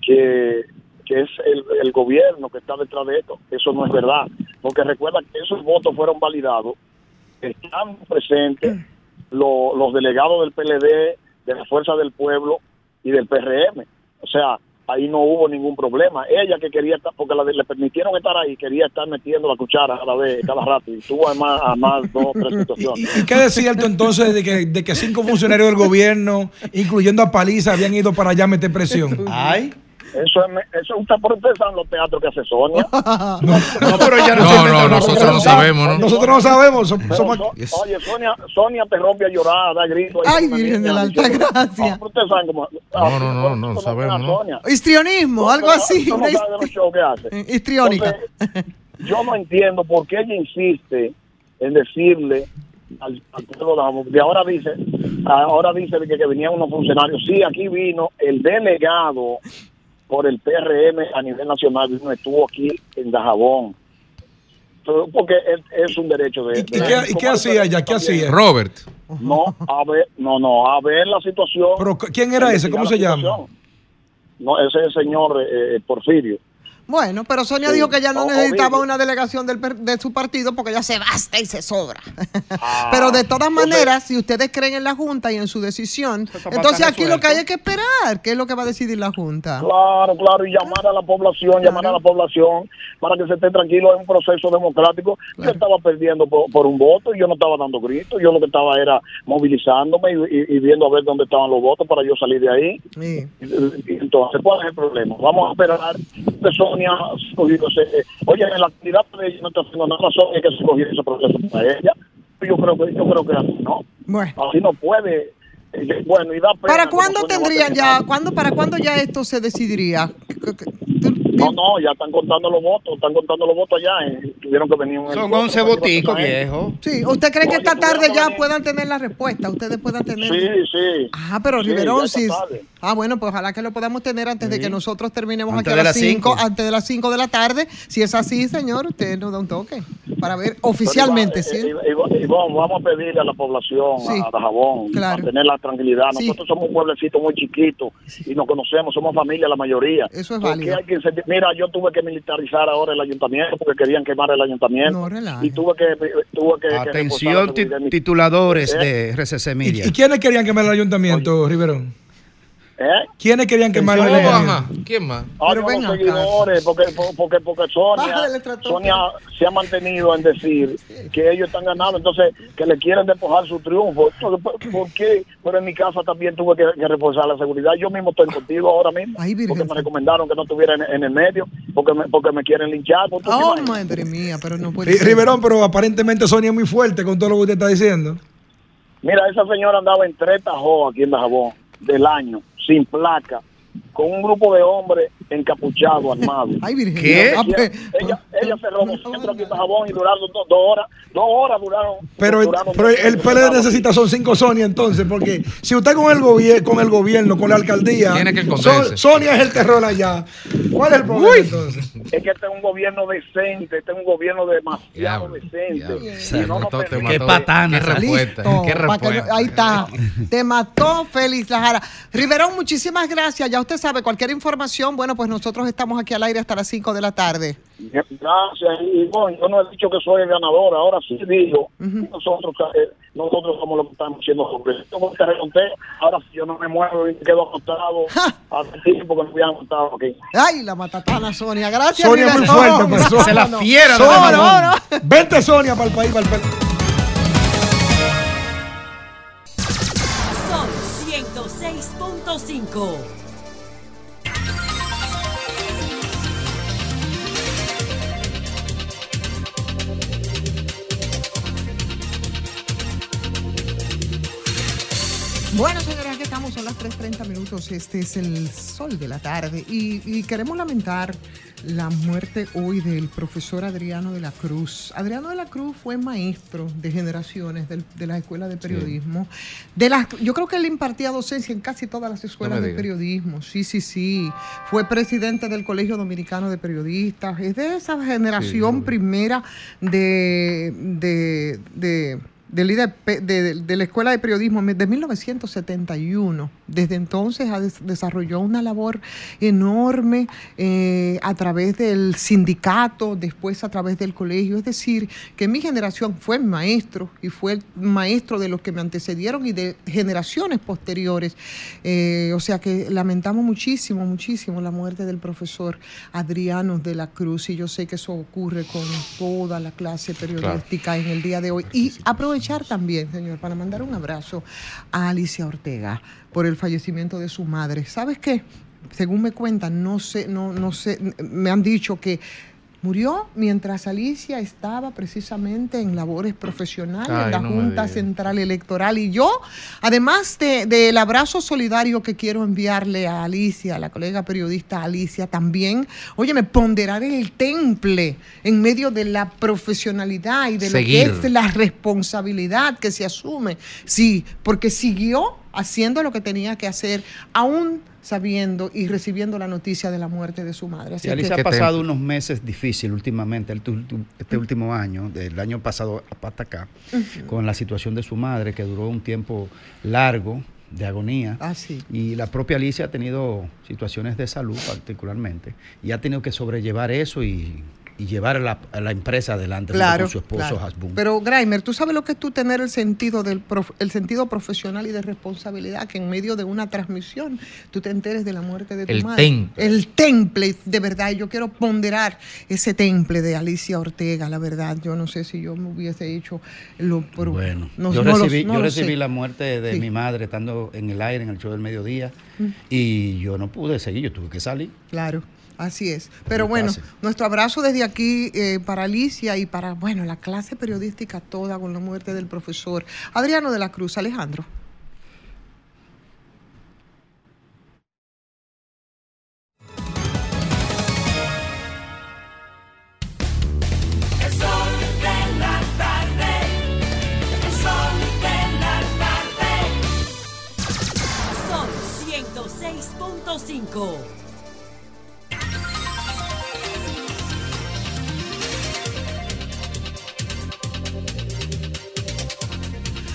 S18: que, que es el, el gobierno que está detrás de esto. Eso no es verdad, porque recuerda que esos votos fueron validados, están presentes lo- los delegados del PLD, de la Fuerza del Pueblo y del PRM. O sea, ahí no hubo ningún problema. Ella que quería estar, porque la de- le permitieron estar ahí, quería estar metiendo la cuchara cada vez, cada rato, y tuvo además, además dos o tres situaciones.
S6: ¿Y qué es cierto entonces de que, de que cinco funcionarios del gobierno, incluyendo a Paliza, habían ido para allá a meter presión?
S16: Ay.
S18: Eso es, me- eso es usted por ustedes saben los teatros que hace Sonia.
S6: No, pero
S18: ella
S1: No, no, nosotros no sabemos, ¿no?
S6: Nosotros no sabemos. somos-
S18: So- Oye, Sonia, Sonia te rompe a llorar, da gritos.
S3: Ay, Virgen de la Alta Gracia.
S18: cómo.
S1: No, no, no, no sabemos.
S3: Histrionismo, algo así. Histriónica.
S18: Yo no entiendo por qué ella insiste en decirle al, al pueblo de ahora dice, ahora dice de que, que venían unos funcionarios. Sí, aquí vino el delegado por el PRM a nivel nacional, vino, estuvo aquí en Dajabón. Pero, Porque es, es un derecho de...
S6: ¿Y qué, y qué hacía allá? ¿Qué hacía?
S1: Robert.
S18: No, a ver, no, no, a ver la situación.
S6: ¿Pero quién era ese? ¿Cómo se llama?
S18: No, ese es el señor eh, Porfirio.
S3: Bueno, pero Sonia
S18: Sí.
S3: dijo que ya no
S18: O-
S3: necesitaba una delegación del per- de su partido porque ya se basta y se sobra.
S18: Ah,
S3: pero de todas maneras, si ustedes creen en la Junta y en su decisión, entonces aquí lo que hay es que esperar. ¿Qué es lo que va a decidir la Junta?
S18: Claro, claro, y llamar a la población, llamar a la población para que se esté tranquilo en un proceso democrático. Yo estaba perdiendo por, por un voto y yo no estaba dando gritos, yo lo que estaba era movilizándome y, y- y viendo a ver dónde estaban los votos para yo salir de ahí.
S3: Sí.
S18: Y- y Entonces, ¿cuál es el problema? Vamos a esperar que Sonia, escogido ese- eh, oye, en la actividad de ella no está haciendo nada, Sonia que se cogió ese proceso para ella. Yo creo que, yo creo que así no. Así no puede. Eh, Bueno, y da pena
S3: ¿Para cuándo tendrían ya, cuándo, para cuándo ya esto se decidiría?
S18: No, no, ya están contando los votos, están contando los votos allá. eh, tuvieron que venir un
S16: Son 11 boticos, viejo.
S3: Sí, ¿usted cree que esta tarde ya puedan tener la respuesta? Ustedes puedan tener.
S18: Sí, sí.
S3: Ah, pero
S18: Sí,
S3: Riverón,
S18: ya tarde.
S3: Ah, bueno, pues ojalá que lo podamos tener antes de que nosotros terminemos
S16: Antes
S3: aquí a las
S16: las
S3: 5,
S16: cinco.
S3: antes de las 5 de la tarde. Si es así, señor, usted nos da un toque para ver oficialmente,
S18: Pero,
S3: ¿sí?
S18: Iván, eh, Iván, Iván, vamos a pedirle a la población,
S3: Sí.
S18: a Dajabón,
S3: Claro.
S18: a tener la tranquilidad.
S3: Sí.
S18: Nosotros somos un pueblecito muy chiquito y nos conocemos, somos familia la mayoría.
S3: Eso es
S18: ¿Por
S3: válido.
S18: qué hay que sentir- Mira, yo tuve que militarizar ahora el ayuntamiento porque querían quemar el ayuntamiento.
S3: No,
S18: y tuve que, tuve que, que
S16: Atención,
S18: mi-
S16: tituladores
S18: ¿Eh?
S16: de RCC Media.
S6: ¿Y quiénes querían quemar el ayuntamiento, Riverón?
S18: ¿Eh?
S6: ¿Quiénes querían quemar ayuntamiento?
S1: ajá. ¿Quién más?
S3: Acá.
S18: seguidores, porque, porque, porque Sonia. Sonia se ha mantenido en decir que ellos están ganando, entonces que le quieren despojar su triunfo. ¿por, qué? Pero en mi casa también tuve que, que reforzar la seguridad. Yo mismo estoy contigo ahora mismo, porque me recomendaron que no estuviera en, en el medio, porque me, porque me quieren linchar. ¿Tú te
S3: Oh, madre mía, pero no puede ser.
S6: Riverón, pero aparentemente Sonia es muy fuerte con todo lo que usted está diciendo.
S18: Mira, esa señora andaba en tres tajos aquí en Dajabón del año, sin placa, con un grupo de hombres encapuchados, armados.
S3: Ay.
S6: ¿Qué?
S18: Ella, ella, ella se robó aquí en Dajabón y duraron dos, dos horas, dos horas duraron.
S6: Pero,
S18: duraron
S6: pero el PLD necesita son cinco Sonia entonces, porque si usted con el gobierno, con el gobierno, con la alcaldía,
S1: Tiene que.
S6: Son- Sonia es el terror allá. ¿Cuál es el problema entonces?
S18: Es que este es un gobierno decente, este es un gobierno demasiado decente.
S1: Sí,
S18: Y no nos
S1: mató, te mató.
S16: patana,
S1: Qué respuesta.
S3: Listo,
S1: Qué
S3: que
S1: respuesta.
S3: ahí está. Te mató Félix Lajara. Riverón, muchísimas gracias. Ya usted sabe, cualquier información, bueno, pues nosotros estamos aquí al aire hasta las 5 de la tarde.
S18: Gracias. Y bueno, yo no he dicho que soy el ganador, ahora sí digo, nosotros eh, nosotros somos los que estamos haciendo sobre esto. Como te conté, ahora si yo no me muevo y me quedo acostado, hace tiempo que no había acostado aquí.
S3: Ay, la matatana Sonia. Gracias,
S6: Sonia es muy fuerte, pues,
S3: No,
S6: Sonia.
S3: no.
S6: Sonia,
S3: No, no, no.
S6: Vente Sonia para el país, para el país.
S5: Sol 106.5.
S3: Bueno, señores, aquí estamos, son las 3.30 minutos. Este es el sol de la tarde y, y queremos lamentar la muerte hoy del profesor Adriano de la Cruz. Adriano de la Cruz fue maestro de generaciones del- de la escuela de periodismo. De las, yo creo que él impartía docencia en casi todas las escuelas de periodismo. Sí, sí, sí. Fue presidente del Colegio Dominicano de Periodistas. Es de esa generación primera de, de, de, de líder pe- de, de- de la Escuela de Periodismo de 1971. Desde entonces ha des- desarrolló una labor enorme eh, a través del sindicato, después a través del colegio. Es decir, que mi generación fue maestro y fue el maestro de los que me antecedieron y de generaciones posteriores. Eh, o sea que lamentamos muchísimo, muchísimo la muerte del profesor Adriano de la Cruz y yo sé que eso ocurre con toda la clase periodística en el día de hoy. Y también, señor, para mandar un abrazo a Alicia Ortega por el fallecimiento de su madre. ¿Sabes qué? Según me cuentan, no sé, no, no sé, me han dicho que murió mientras Alicia estaba precisamente en labores profesionales
S1: Ay,
S3: en la
S1: no
S3: Junta. Central Electoral. Y yo, además de- del abrazo solidario que quiero enviarle a Alicia, a la colega periodista Alicia, también, oye, me ponderar el temple en medio de la profesionalidad y de
S1: Seguir.
S3: lo que es la responsabilidad que se asume. Sí, porque siguió haciendo lo que tenía que hacer, aún sabiendo y recibiendo la noticia de la muerte de su madre. Así
S16: Y Alicia
S3: que-
S16: ha pasado unos meses difíciles últimamente, el tu- tu- este último año, del año pasado hasta acá, con la situación de su madre, que duró un tiempo largo de agonía.
S3: Ah, sí.
S16: Y la propia Alicia ha tenido situaciones de salud particularmente, y ha tenido que sobrellevar eso y, y llevar a la, a la empresa adelante
S3: Claro,
S16: con su esposo
S3: claro.
S16: Hasbun.
S3: Pero Graimer, tú sabes lo que es tú tener el sentido del prof- el sentido profesional y de responsabilidad que en medio de una transmisión tú te enteres de la muerte de tu
S1: El
S3: madre.
S1: temple.
S3: El temple, de verdad. y Yo quiero ponderar ese temple de Alicia Ortega, la verdad. Yo no sé si yo me hubiese hecho lo pro-
S16: Bueno,
S3: no-
S16: yo
S3: no lo-
S16: recibí,
S3: no
S16: yo recibí la muerte de
S3: Sí.
S16: mi madre estando en el aire en el show del mediodía
S3: Mm.
S16: y yo no pude seguir, yo tuve que salir.
S3: Claro, Así es. Pero bueno, nuestro abrazo desde aquí eh, para Alicia y para, bueno, la clase periodística toda con la muerte del profesor Adriano de la Cruz. Alejandro.
S5: Son 106.5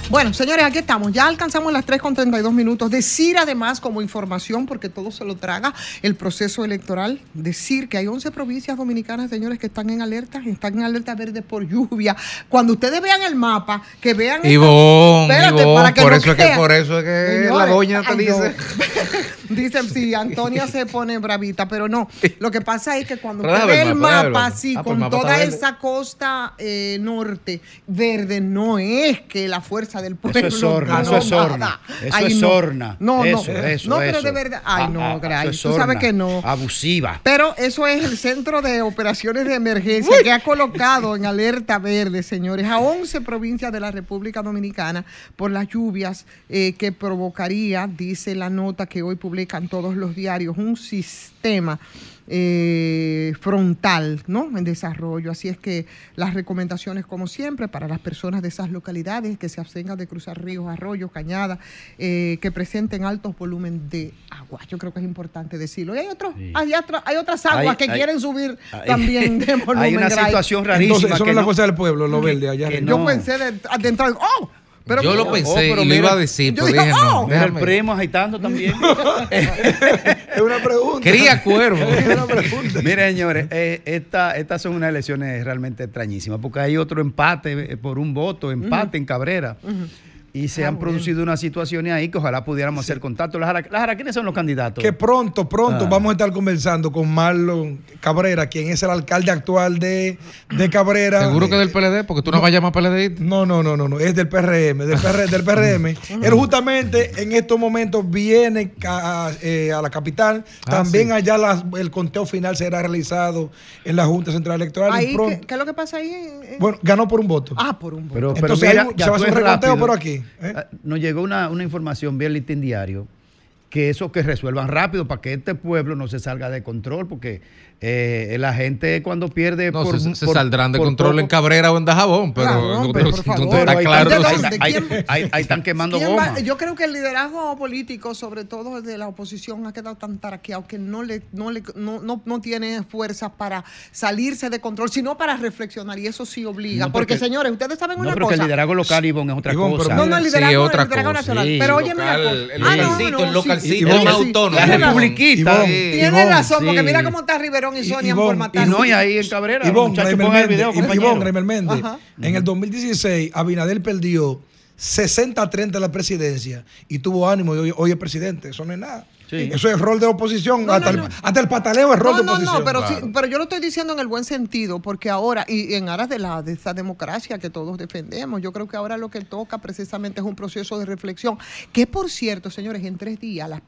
S3: Bueno, señores, aquí estamos. Ya alcanzamos las 3 con 32 minutos. Decir además como información, porque todo se lo traga el proceso electoral, decir que hay 11 provincias dominicanas, señores, que están en alerta, están en alerta verde por lluvia. Cuando ustedes vean el mapa, que vean...
S1: Ivonne,
S3: Espérate,
S1: Ivonne,
S3: para que
S1: por
S3: no
S1: eso es que por eso es que la doña te
S3: ay,
S1: dice.
S3: no. Dicen, sí, Antonia se pone bravita, pero no. Lo que pasa es que cuando usted ve el
S1: mapa,
S3: así,
S1: Ah, pues
S3: con
S1: mapa
S3: toda esa costa eh, norte verde, no es que la fuerza del pueblo
S16: Eso es sorna, eso es sorna. Eso es
S3: no.
S16: sorna.
S3: No, no.
S16: Eso, eso,
S3: no, pero
S16: eso.
S3: de verdad. Ay,
S16: Ah,
S3: no,
S16: ah, eso es
S3: tú sabes que no.
S16: Abusiva.
S3: Pero eso es el Centro de Operaciones de Emergencia que ha colocado en alerta verde, señores, a 11 provincias de la República Dominicana por las lluvias eh, que provocaría, dice la nota que hoy publican todos los diarios, un sistema eh, frontal ¿no? en desarrollo. Así es que las recomendaciones, como siempre, para las personas de esas localidades que se abstengan de cruzar ríos, arroyos, cañadas, eh, que presenten altos volúmenes de agua. Yo creo que es importante decirlo. Y hay, otros, hay, otra- hay otras aguas
S16: Hay-
S3: que
S16: hay-
S3: quieren subir
S16: hay-
S3: también de volumen.
S16: hay una situación rarísima
S6: Entonces, eso no
S16: que
S6: es la
S16: no-
S6: fuerza del pueblo, lo
S16: que-
S6: verde allá.
S3: Yo
S16: no.
S3: pensé de, de entrar. ¡Oh! Pero
S1: Yo lo pensé
S16: Oh, pero
S1: y lo iba a decir,
S3: yo
S1: pero
S3: dije,
S1: no,
S3: oh.
S16: El primo agitando también.
S6: Es una pregunta.
S1: Cría cuervo.
S6: Es una pregunta.
S16: Mire, señores, eh, esta- estas son unas elecciones realmente extrañísimas, porque hay otro empate eh, por un voto, empate en Cabrera. Y se
S3: Ah,
S16: han producido unas situaciones ahí que ojalá pudiéramos hacer contacto. Las, las ara- ¿quiénes son los candidatos?
S6: Que pronto, pronto
S16: Ah.
S6: vamos a estar conversando con Marlon Cabrera, quien es el alcalde actual de, de Cabrera.
S1: Seguro que del PLD, porque tú no vas a llamar PLD.
S6: No, no, no, no, no, es del PRM, del, PR del PRM. Él justamente en estos momentos viene eh, a la capital.
S1: Ah,
S6: También
S1: sí.
S6: allá las- el conteo final será realizado en la Junta Central Electoral.
S3: Ahí, ¿qué,
S6: pronto-
S3: qué es lo que pasa ahí? en- en-
S6: bueno, ganó por un voto.
S3: ah, por un voto.
S16: Pero, pero
S6: Entonces,
S16: mira,
S6: hay un-
S16: ya
S6: se va a hacer un reconteo
S16: rápido.
S6: por aquí, ¿eh?
S16: Ah, Nos llegó una, una información vía Listín Diario que eso que resuelvan rápido para que este pueblo no se salga de control, porque eh, la gente cuando pierde
S1: No,
S16: por,
S1: se, se
S16: por-
S1: saldrán de
S16: por
S1: control en Cabrera o en Dajabón, pero, no-
S3: pero
S1: no-
S3: por
S1: no
S3: favor.
S1: está
S16: ahí
S1: claro.
S3: ¿De
S1: no
S16: ahí,
S3: ¿Quién-
S16: ahí- ahí están quemando
S3: ¿Quién va-
S16: goma.
S3: Yo creo que el liderazgo político, sobre todo el de la oposición, ha quedado tan taraqueado que no le, no le, no, no, no tiene fuerzas para salirse de control, sino para reflexionar. Y eso sí obliga.
S16: No,
S3: porque,
S16: porque-
S3: señores, ustedes saben
S16: No,
S3: una
S16: pero que el
S3: cosa.
S16: liderazgo local, Ivonne, es otra
S6: Ivonne,
S16: cosa.
S3: No, no, el
S1: Sí,
S3: liderazgo,
S1: otra
S3: el liderazgo
S1: cosa.
S3: nacional.
S16: Sí,
S3: pero
S1: el
S3: cosa.
S1: el
S3: Ah, no,
S1: localcito,
S3: no,
S1: el
S3: sí.
S1: localcito,
S6: el
S1: autónomo.
S16: La republiquita. Sí.
S3: Tiene razón, porque
S16: sí.
S3: mira cómo está Riverón y
S6: Y-
S3: Sonia por matar.
S16: Y no, y ahí en Cabrera,
S6: Ivonne, Reimer Méndez. En el 2016, Abinader perdió 60-30 la presidencia y tuvo ánimo y hoy, hoy es presidente. Eso no es nada.
S16: Sí.
S6: Eso es rol de oposición.
S3: No,
S6: hasta,
S3: no,
S6: el,
S3: no.
S6: hasta el pataleo es rol
S3: No,
S6: de
S3: no,
S6: oposición.
S3: no, pero, sí, pero yo lo estoy diciendo en el buen sentido, porque ahora, y en aras de, la, de esa democracia que todos defendemos, yo creo que ahora lo que toca precisamente es un proceso de reflexión, que por cierto, señores, en tres días la,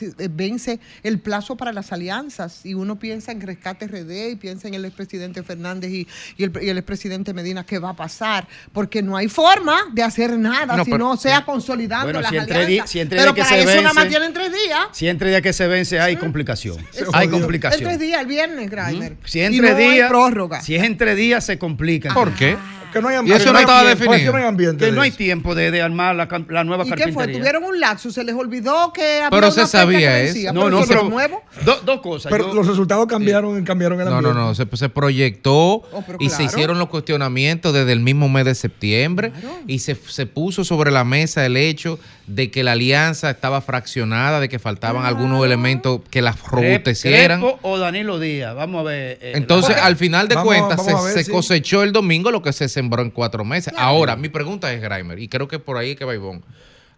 S3: eh, vence el plazo para las alianzas y uno piensa en Rescate RD y piensa en el expresidente Fernández y, y el, y el expresidente Medina, ¿qué va a pasar? Porque no hay forma de hacer nada
S1: No,
S3: si
S1: pero-
S3: no sea consolidando
S16: Bueno,
S3: las
S16: si di-
S3: alianzas.
S16: si
S3: pero
S16: días que
S3: para
S16: se
S3: eso nada más
S16: vence-
S3: tienen tres días.
S16: Si entre días que se vence hay complicación. Hay
S3: En
S16: complicación.
S3: tres días, el viernes, Grimer.
S16: Si es
S3: Y
S16: entre
S3: no hay
S16: días,
S3: prórroga.
S16: si es entre días se complica.
S1: ¿Por qué?
S6: Que no hay
S1: Y
S6: ambiente.
S1: eso no estaba
S6: tiempo,
S1: definido.
S6: que no hay ambiente.
S16: Que
S6: de
S16: no hay tiempo de, de armar la, la nueva
S3: ¿Y qué
S16: carpintería.
S3: fue? ¿Tuvieron un lapso? ¿Se les olvidó que había
S1: Pero
S3: una
S1: se sabía
S3: que
S1: eso.
S16: No, no, pero
S3: nuevo.
S16: do- dos cosas.
S6: Pero
S16: Yo-
S6: los resultados cambiaron, cambiaron el
S1: No,
S6: ambiente.
S1: no, no, se, se proyectó
S3: pero
S1: y se hicieron los cuestionamientos desde el mismo mes de septiembre y se, se puso sobre la mesa el hecho de que la alianza estaba fraccionada, de que faltaban algunos elementos que la
S16: Crep-
S1: robustecieran.
S16: O Danilo Díaz. Vamos a ver. eh,
S1: Entonces,
S16: la-
S1: al final de
S6: Vamos
S1: cuentas,
S6: vamos
S1: se,
S6: ver
S1: se
S6: si-
S1: cosechó el domingo lo que se sembró en cuatro meses. Ahora, mi pregunta es, Grimer, y creo que por ahí que va Ivonne.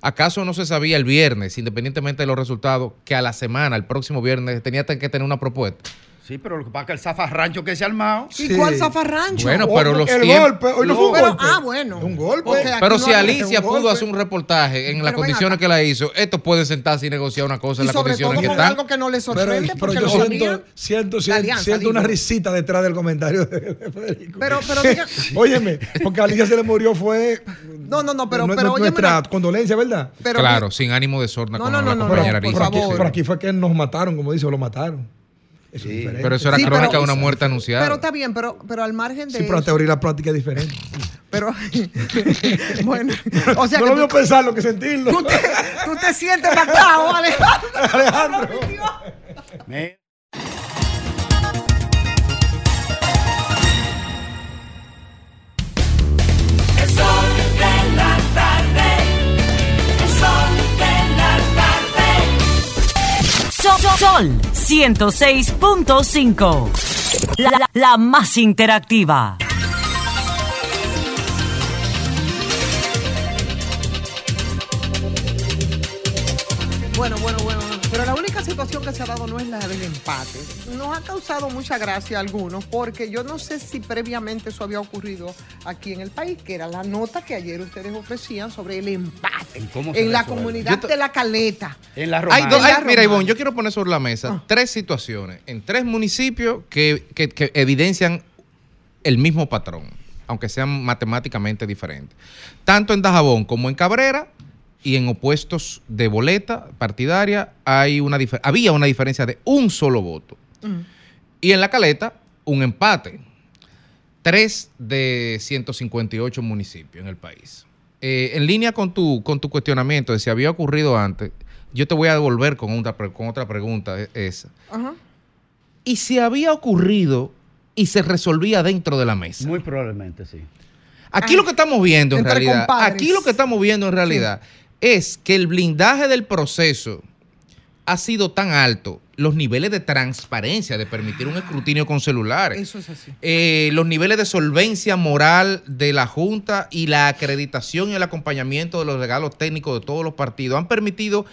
S1: ¿Acaso no se sabía el viernes, independientemente de los resultados, que a la semana, el próximo viernes, tenía que tener una propuesta?
S16: Sí, pero lo que pasa es que el zafarrancho que se ha armado.
S3: ¿Y
S6: Sí.
S3: cuál zafarrancho?
S1: Bueno,
S6: Oh,
S1: pero los
S6: el
S1: tiempos-
S6: golpe, hoy no fue un
S3: Pero-
S6: golpe.
S3: ah, bueno.
S6: Un golpe.
S1: Pero
S3: no
S1: si Alicia pudo
S6: golpe.
S1: hacer un reportaje en las
S3: Pero
S1: condiciones
S3: acá.
S1: que la hizo, estos pueden sentarse y negociar una cosa en
S3: Y
S1: las condiciones que están.
S3: algo que no les
S6: Pero,
S3: sorprende
S6: pero
S3: porque
S6: yo
S3: lo
S6: siento, siento, siento,
S3: alianza,
S6: siento una risita detrás del comentario de Federico.
S3: Pero- pero diga-
S6: Óyeme, porque a Alicia se le murió fue...
S3: No, no, no, pero, pero
S6: nuestra condolencia, ¿verdad?
S3: pero-
S1: claro, sin ánimo de sorna
S3: No, no, no, no,
S1: compañera
S3: no,
S1: Alicia.
S3: por
S6: aquí, fue que nos mataron, como dice, lo mataron. Eso es
S16: Sí.
S6: diferente.
S1: Pero eso era
S3: Sí,
S1: crónica
S3: pero-
S1: de una muerte anunciada.
S3: Pero está bien, pero, pero al margen de
S6: Sí, pero la teoría y la práctica es diferente.
S3: Pero, bueno, o sea
S6: no
S3: que
S6: lo veo
S3: tú,
S6: pensar lo que sentirlo.
S3: tú te, tú te sientes matado, Alejandro.
S6: Alejandro.
S16: Me-
S4: El sol Sol,
S5: Sol 106.5. La, la- la más interactiva.
S3: Bueno, bueno, única situación que se ha dado no es la del empate. Nos ha causado mucha gracia a algunos porque yo no sé si previamente eso había ocurrido aquí en el país, que era la nota que ayer ustedes ofrecían sobre el empate en la comunidad de la Caleta.
S16: En la
S1: Hay dos-
S3: En la
S1: hay- mira,
S3: romana.
S1: Ivonne, yo quiero poner sobre la mesa
S3: Ah.
S1: tres situaciones en tres municipios que, que- que evidencian el mismo patrón, aunque sean matemáticamente diferentes. Tanto en Dajabón como en Cabrera y en opuestos de boleta partidaria hay una había una diferencia de un solo voto. Y en La Caleta, un empate. Tres de 158 municipios en el país. Eh, en línea con tu, con tu cuestionamiento de si había ocurrido antes, yo te voy a devolver con, otra pre- con otra pregunta eh, esa. ¿Y si había ocurrido y se resolvía dentro de la mesa?
S16: Muy probablemente, sí.
S1: Aquí lo que estamos viendo en realidad,
S3: compadres.
S1: aquí lo que estamos viendo en realidad es que el blindaje del proceso ha sido tan alto, los niveles de transparencia, de permitir un escrutinio con celulares,
S3: Eso es así.
S1: eh, los niveles de solvencia moral de la Junta y la acreditación y el acompañamiento de los regalos técnicos de todos los partidos han permitido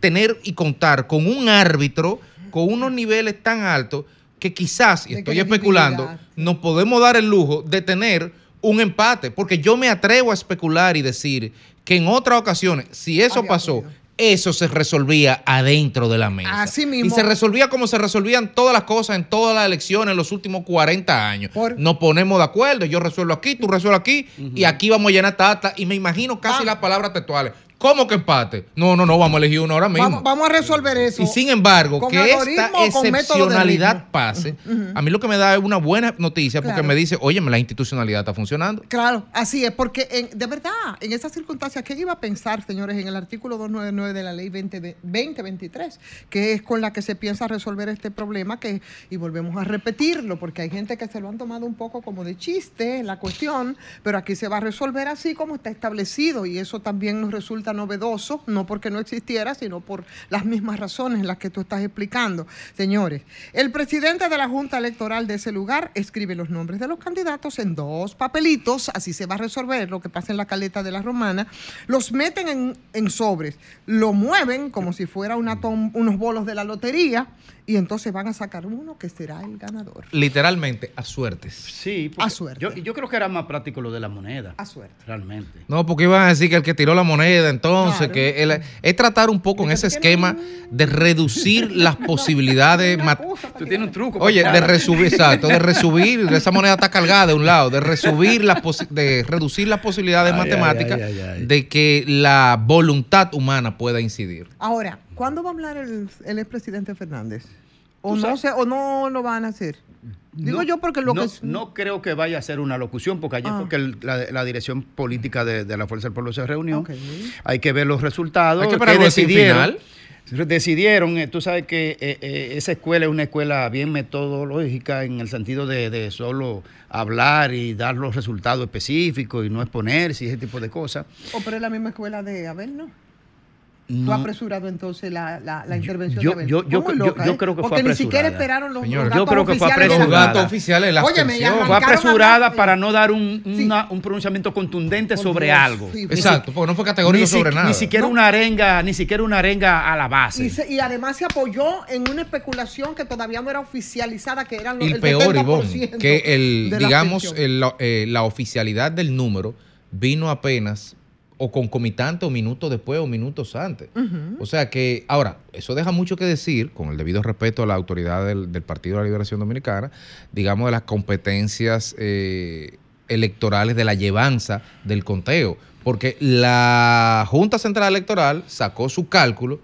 S1: tener y contar con un árbitro con unos niveles tan altos que quizás, y estoy especulando, nos podemos dar el lujo de tener un empate, porque yo me atrevo a especular y decir que en otras ocasiones, si eso pasó, eso se resolvía adentro de la mesa.
S3: Así
S1: Y
S3: mismo.
S1: se resolvía como se resolvían todas las cosas en todas las elecciones en los últimos 40 años.
S3: Por-
S1: Nos ponemos de acuerdo, yo resuelvo aquí, tú resuelves aquí, y aquí vamos a llenar tata. Y me imagino casi las palabras textuales. ¿Cómo que empate? No, no, no, vamos a elegir uno ahora mismo.
S3: Vamos, vamos a resolver eso.
S1: Y sin embargo,
S3: ¿Con
S1: que esta excepcionalidad pase, a mí lo que me da es una buena noticia porque me dice, oye, la institucionalidad está funcionando.
S3: Claro, así es, porque en- de verdad, en esas circunstancias, ¿qué iba a pensar, señores, en el artículo 299 de la ley 20 de- 2023, que es con la que se piensa resolver este problema, que, y volvemos a repetirlo, porque hay gente que se lo han tomado un poco como de chiste la cuestión, pero aquí se va a resolver así como está establecido, y eso también nos resulta novedoso, no porque no existiera, sino por las mismas razones en las que tú estás explicando. Señores, el presidente de la Junta Electoral de ese lugar escribe los nombres de los candidatos en dos papelitos, así se va a resolver lo que pasa en la caleta de la romana, los meten en, sobres, lo mueven como si fuera una unos bolos de la lotería y entonces van a sacar uno que será el ganador.
S1: Literalmente, a suertes.
S16: Sí,
S3: A suerte.
S16: Yo, yo creo que era más práctico lo de la moneda.
S3: A suerte.
S16: Realmente.
S1: No, porque iban a decir que el que tiró la moneda, entonces,
S3: Claro.
S1: que el- es tratar un poco en ese esquema de reducir las posibilidades. mat-
S16: Tú tienes un truco.
S1: Oye, de resubir, exacto, de resubir, esa moneda está cargada de un lado, de resubir las de reducir las posibilidades
S16: Ay, ay,
S1: matemáticas
S16: ay, ay, ay.
S1: de que la voluntad humana pueda incidir.
S3: Ahora, ¿cuándo va a hablar el, el expresidente Fernández? ¿O no, se, ¿O no lo van a hacer? Digo
S16: No,
S3: yo porque lo
S16: no,
S3: que... es-
S16: no creo que vaya a ser una locución, porque ayer
S3: Ah.
S16: fue que el- la, la dirección política de, de la Fuerza del Pueblo se reunió. Hay que ver los resultados.
S1: Hay que
S16: que decidieron.
S1: final.
S16: Decidieron, eh, tú sabes que eh, eh, esa escuela es una escuela bien metodológica en el sentido de, de solo hablar y dar los resultados específicos y no exponerse y ese tipo de cosas.
S3: O pero es la misma escuela de Abel, ¿no? ¿Tú
S16: No.
S3: apresurado entonces la, la, la intervención
S16: yo-
S3: de
S16: yo- yo-
S3: Muy
S16: yo-
S3: loca,
S16: yo
S3: ¿eh?
S16: creo que fue
S3: Porque ni siquiera
S16: apresurada.
S3: esperaron los,
S1: Señor,
S3: los
S1: yo
S3: datos
S16: creo que fue
S3: la-
S1: Los
S16: apresurada.
S1: datos oficiales, la abstención.
S16: Fue apresurada
S3: a-
S16: para no dar un,
S3: Sí.
S16: una- un pronunciamiento contundente
S3: Por
S16: sobre
S3: Dios,
S16: algo.
S3: sí,
S1: Exacto, porque no fue categórico
S16: si-
S1: sobre nada.
S16: ni siquiera
S3: No.
S16: una arenga, ni siquiera una arenga a la base.
S3: Y, se- y además se apoyó en una especulación que todavía no era oficializada, que eran los
S1: Y
S3: el
S1: peor,
S3: 70%
S1: Ivonne, que el, digamos, el- eh, la oficialidad del número vino apenas o concomitante o minutos después o minutos antes. O sea que, ahora, eso deja mucho que decir, con el debido respeto a la autoridad del, del Partido de la Liberación Dominicana, digamos, de las competencias eh, electorales de la llevanza del conteo. Porque la Junta Central Electoral sacó su cálculo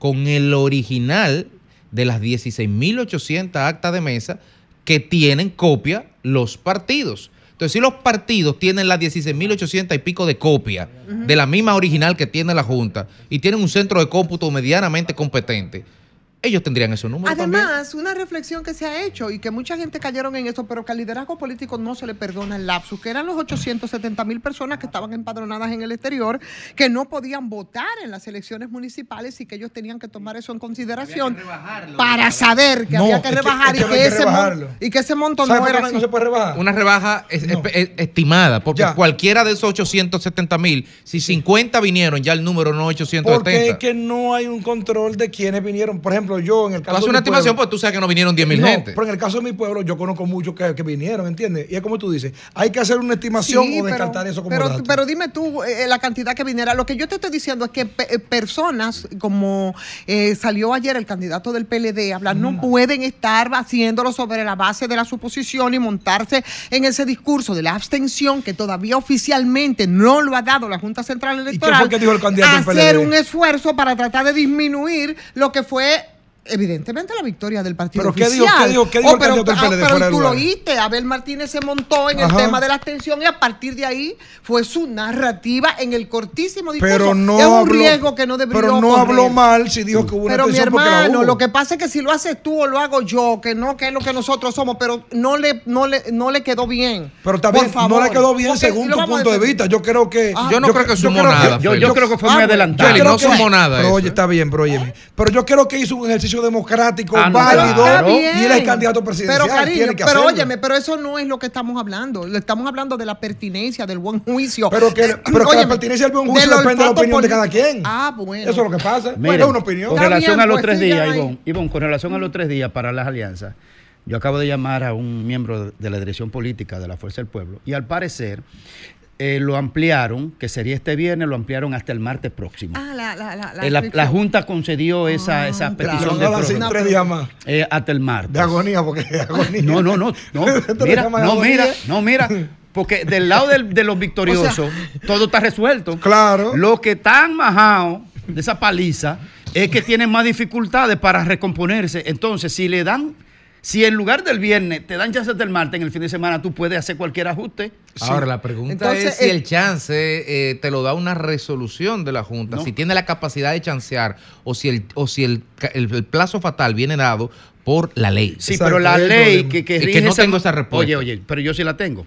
S1: con el original de las 16.800 actas de mesa que tienen copia los partidos. Entonces, si los partidos tienen las 16.800 y pico de copia de la misma original que tiene la Junta y tienen un centro de cómputo medianamente competente, ellos tendrían esos números también.
S3: Además, una reflexión que se ha hecho y que mucha gente cayeron en eso, pero que al liderazgo político no se le perdona el lapsus, que eran los 870 mil personas que estaban empadronadas en el exterior, que no podían votar en las elecciones municipales y que ellos tenían que tomar eso en consideración para saber que
S6: No,
S3: había que rebajar
S6: es
S3: y,
S6: que
S3: que
S6: hay que
S3: ese mon- y que ese monto
S6: ¿Sabe
S3: no
S6: por
S3: era
S6: qué
S3: así.
S6: no se puede rebajar?
S1: Una rebaja es- es- es- estimada, porque
S6: Ya.
S1: cualquiera de esos 870 mil, si 50 vinieron, ya el número no es 870.
S6: Porque es que no hay un control de quienes vinieron. Por ejemplo, ejemplo, yo en el
S1: Tú
S6: caso
S1: haces
S6: de
S1: una
S6: mi pueblo-
S1: estimación, pues tú sabes que no vinieron 10 mil
S6: No,
S1: gente.
S6: Pero en el caso de mi pueblo, yo conozco muchos que, que vinieron, ¿entiendes? Y es como tú dices, hay que hacer una estimación
S3: Sí,
S6: o
S3: pero-
S6: descartar eso como
S3: pero,
S6: dato.
S3: pero dime tú eh, la cantidad que viniera. Lo que yo te estoy diciendo es que pe- eh, personas, como eh, salió ayer el candidato del PLD, a hablar, no pueden estar haciéndolo sobre la base de la suposición y montarse en ese discurso de la abstención que todavía oficialmente no lo ha dado la Junta Central Electoral.
S6: fue que dijo el candidato del
S3: Hacer
S6: PLD?
S3: un esfuerzo para tratar de disminuir lo que fue. Evidentemente la victoria del partido
S6: ¿Pero qué
S3: oficial.
S6: dijo- qué dijo- qué dijo
S3: Oh,
S6: el
S3: pero,
S6: candidato del PLD
S3: ah, pero tú lo oíste, Abel Martínez se montó en el tema de la abstención y a partir de ahí fue su narrativa en el cortísimo discurso.
S6: Pero no
S3: es un
S6: habló-
S3: riesgo que no debería
S6: Pero no
S3: correr.
S6: habló mal si dijo que hubo una
S3: Pero mi
S6: tensión porque la
S3: hermano,
S6: hubo.
S3: lo que pasa es que si lo haces tú o lo hago yo, que no, que es lo que nosotros somos, pero no le, no le, no le quedó bien.
S6: Pero
S3: Por
S6: también
S3: favor.
S6: no le quedó bien
S3: Porque-
S6: según tu punto de vista. Yo creo que.
S3: Ah.
S1: Yo no creo que sumó nada,
S16: Yo- creo que fue
S6: Ah,
S16: muy adelantado.
S1: no sumó nada
S6: Pero oye, está bien, pero óyeme. Pero yo creo que hizo un ejercicio democrático
S16: Ah, no,
S6: válido
S16: claro.
S6: y él es candidato presidencial.
S3: Pero cariño,
S6: tiene que
S3: pero óyeme, pero eso no es lo que estamos hablando. Estamos hablando de la pertinencia, del buen juicio.
S6: Pero que,
S3: Eh,
S6: pero que la
S3: óyeme,
S6: pertinencia del buen juicio
S3: del
S6: depende de la opinión de cada quien.
S3: Ah, bueno.
S6: Eso es lo que pasa.
S16: Miren,
S6: es una opinión.
S16: Con relación
S3: bien,
S16: a los
S3: pues,
S16: tres días. Ivonne, Ivonne, con relación a los tres días para las alianzas, yo acabo de llamar a un miembro de la dirección política de la Fuerza del Pueblo y al parecer eh, lo ampliaron, que sería este viernes, lo ampliaron hasta el martes próximo.
S3: Ah, la, la, la, la
S16: Eh, la. Junta concedió esa,
S3: Ah,
S16: esa
S3: claro.
S16: petición
S6: Lo
S16: de prórroga.
S6: tres días más.
S16: Eh, hasta el martes.
S6: De agonía, porque de agonía.
S16: No, no, no, no.
S6: Lo
S16: Mira, no, mira, no, mira. Porque del lado del- de los victoriosos, todo está resuelto.
S6: Claro.
S16: Los que están majados de esa paliza es que tienen más dificultades para recomponerse. Entonces, si le dan, si en lugar del viernes te dan chances del martes en el fin de semana, tú puedes hacer cualquier ajuste.
S1: Ahora, la pregunta
S3: Entonces,
S1: es si
S3: eh,
S1: el chance eh, te lo da una resolución de la Junta,
S16: No.
S1: si tiene la capacidad de chancear o si el, o si el, el- el plazo fatal viene dado por la ley.
S16: Sí,
S6: Exacto,
S16: pero la ley que, que
S1: Es que
S16: rige
S1: no tengo esa respuesta.
S16: Oye, oye, pero yo sí la tengo.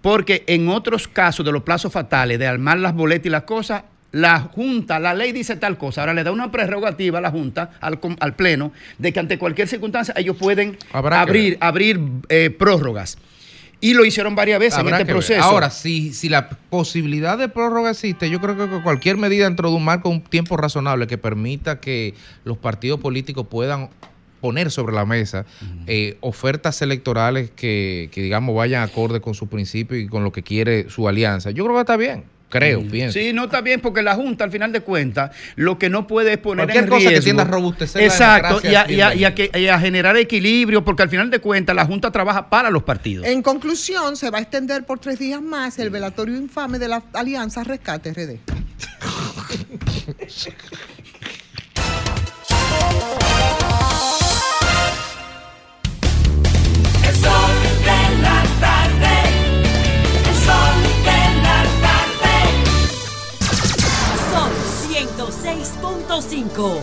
S16: Porque en otros casos de los plazos fatales, de armar las boletas y las cosas, la Junta, la ley dice tal cosa. Ahora le da una prerrogativa a la Junta, al, al Pleno, de que ante cualquier circunstancia ellos pueden
S1: Habrá
S16: abrir, abrir eh, prórrogas. Y lo hicieron varias veces
S1: Habrá
S16: en este
S1: ver.
S16: proceso.
S1: Ahora, si, si la posibilidad de prórroga existe, yo creo que cualquier medida dentro de un marco, un tiempo razonable que permita que los partidos políticos puedan poner sobre la mesa eh, ofertas electorales que, que, digamos, vayan acorde con su principio y con lo que quiere su alianza. Yo creo que está bien, creo, pienso.
S16: Sí, no está bien porque la Junta, al final de cuentas, lo que no puede es poner
S1: Cualquier
S16: en
S1: cosa que
S16: riesgo-
S1: tienda a robustecer la
S16: Exacto, y a,
S1: democracia,
S16: y a- y a
S1: bienvenido.
S16: que- y a generar equilibrio, porque al final de cuentas la Junta trabaja para los partidos.
S3: En conclusión, se va a extender por tres días más el velatorio infame de la Alianza Rescate RD.
S5: 105.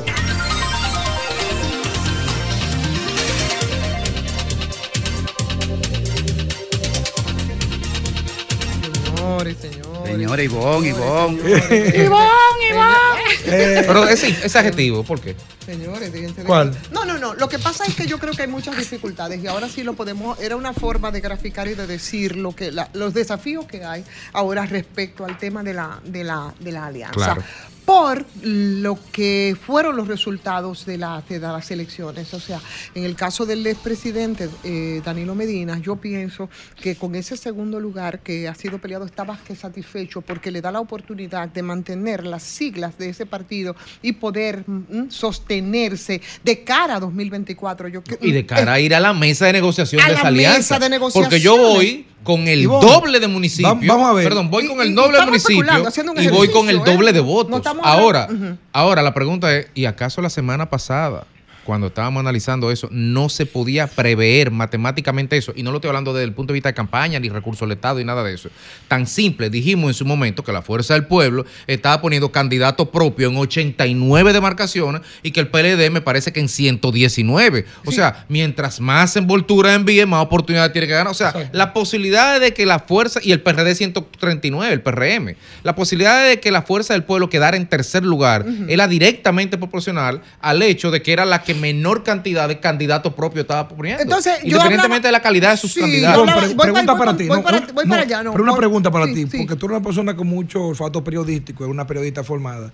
S3: Señores, señores.
S16: Ivonne, Ivonne. Ivonne,
S6: Ivonne.
S1: Pero ese, ese adjetivo, ¿por qué?
S3: Señores, fíjense.
S6: ¿Cuál?
S3: No, no, no. Lo que pasa es que yo creo que hay muchas dificultades y ahora sí lo podemos. Era una forma de graficar y de decir lo que la- los desafíos que hay ahora respecto al tema de la, de la, de la alianza.
S1: Claro.
S3: Por lo que fueron los resultados de, la, de las elecciones. O sea, en el caso del expresidente eh, Danilo Medina, yo pienso que con ese segundo lugar que ha sido peleado está más que satisfecho porque le da la oportunidad de mantener las siglas de ese partido y poder mm, sostenerse de cara a 2024. Yo,
S1: Y de cara a ir a la mesa de negociación
S3: A
S1: de
S3: la
S1: esa alianza.
S3: mesa de
S1: Porque yo voy con el doble de municipios.
S6: vam- vamos a ver.
S1: Perdón, voy
S3: Y-
S1: con el doble de
S3: un
S1: y voy con el
S3: ¿eh?
S1: doble de votos. ahora, ahora la pregunta es, ¿y acaso la semana pasada? Cuando estábamos analizando eso, no se podía prever matemáticamente eso. Y no lo estoy hablando desde el punto de vista de campaña, ni recursos del Estado, ni nada de eso. Tan simple, dijimos en su momento que la Fuerza del Pueblo estaba poniendo candidato propio en 89 demarcaciones y que el PLD me parece que en 119. O sea, mientras más envoltura envíe, más oportunidad tiene que ganar. O sea, la posibilidad de que la Fuerza, y el PRD 139, el PRM, la posibilidad de que la Fuerza del Pueblo quedara en tercer lugar era directamente proporcional al hecho de que era la que menor cantidad de candidatos propios estaba poniendo.
S3: Entonces, yo
S1: Independientemente
S3: hablaba-
S1: de la calidad de sus
S3: Sí,
S1: candidatos.
S3: hablaba-
S6: Pre-
S3: voy para-
S6: pregunta
S3: voy
S6: para
S3: para-
S6: ti.
S3: voy
S6: no,
S3: para-
S6: no,
S3: voy para
S6: no,
S3: allá, no,
S6: pero una pregunta para
S3: sí,
S6: ti,
S3: sí.
S6: porque tú eres una persona con mucho olfato periodístico, eres una periodista formada.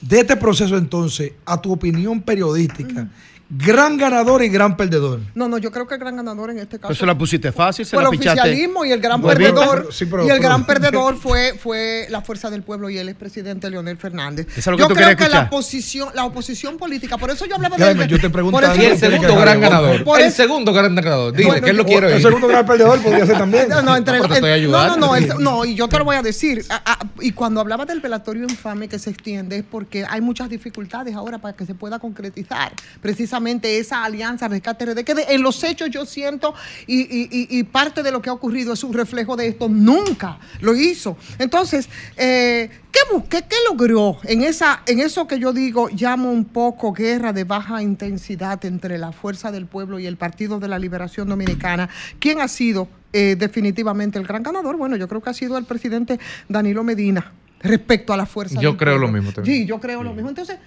S6: De este proceso entonces, a tu opinión periodística, gran ganador y gran perdedor.
S3: No, no, yo creo que el gran ganador en este caso
S16: Eso la pusiste fácil, se
S3: fue
S16: la
S3: el
S16: pichaste.
S3: oficialismo y el gran perdedor
S6: pero- sí, pero-
S3: y el
S6: pero-
S3: gran perdedor fue fue la fuerza del pueblo y el expresidente Leonel Fernández.
S16: Eso es lo que
S3: yo
S16: tú
S3: creo que la oposición la oposición política, por eso yo hablaba
S6: Créeme,
S3: del
S6: yo te
S3: eso-
S1: Y el
S6: ¿Quién tiene
S1: segundo gran ganador.
S3: Por
S1: El segundo gran ganador. Dime,
S3: Bueno,
S1: que él lo quiere
S6: El segundo gran perdedor podría ser también.
S3: No, no, entre el- no, no, no, el- no, y yo te lo voy a decir. a- a- y cuando hablaba del velatorio infame que se extiende es porque hay muchas dificultades ahora para que se pueda concretizar precisamente esa alianza Rescate RD, que de- en los hechos yo siento y, y- y- y parte de lo que ha ocurrido es un reflejo de esto. Nunca lo hizo. Entonces, eh, ¿qué busqué? ¿Qué logró en, esa, en eso que yo digo, llamo un poco guerra de baja intensidad entre la Fuerza del Pueblo y el Partido de la Liberación Dominicana? ¿Quién ha sido eh, definitivamente el gran ganador? Bueno, yo creo que ha sido el presidente Danilo Medina respecto a la fuerza
S1: Yo creo lo mismo también.
S3: Sí, yo creo lo mismo. Entonces,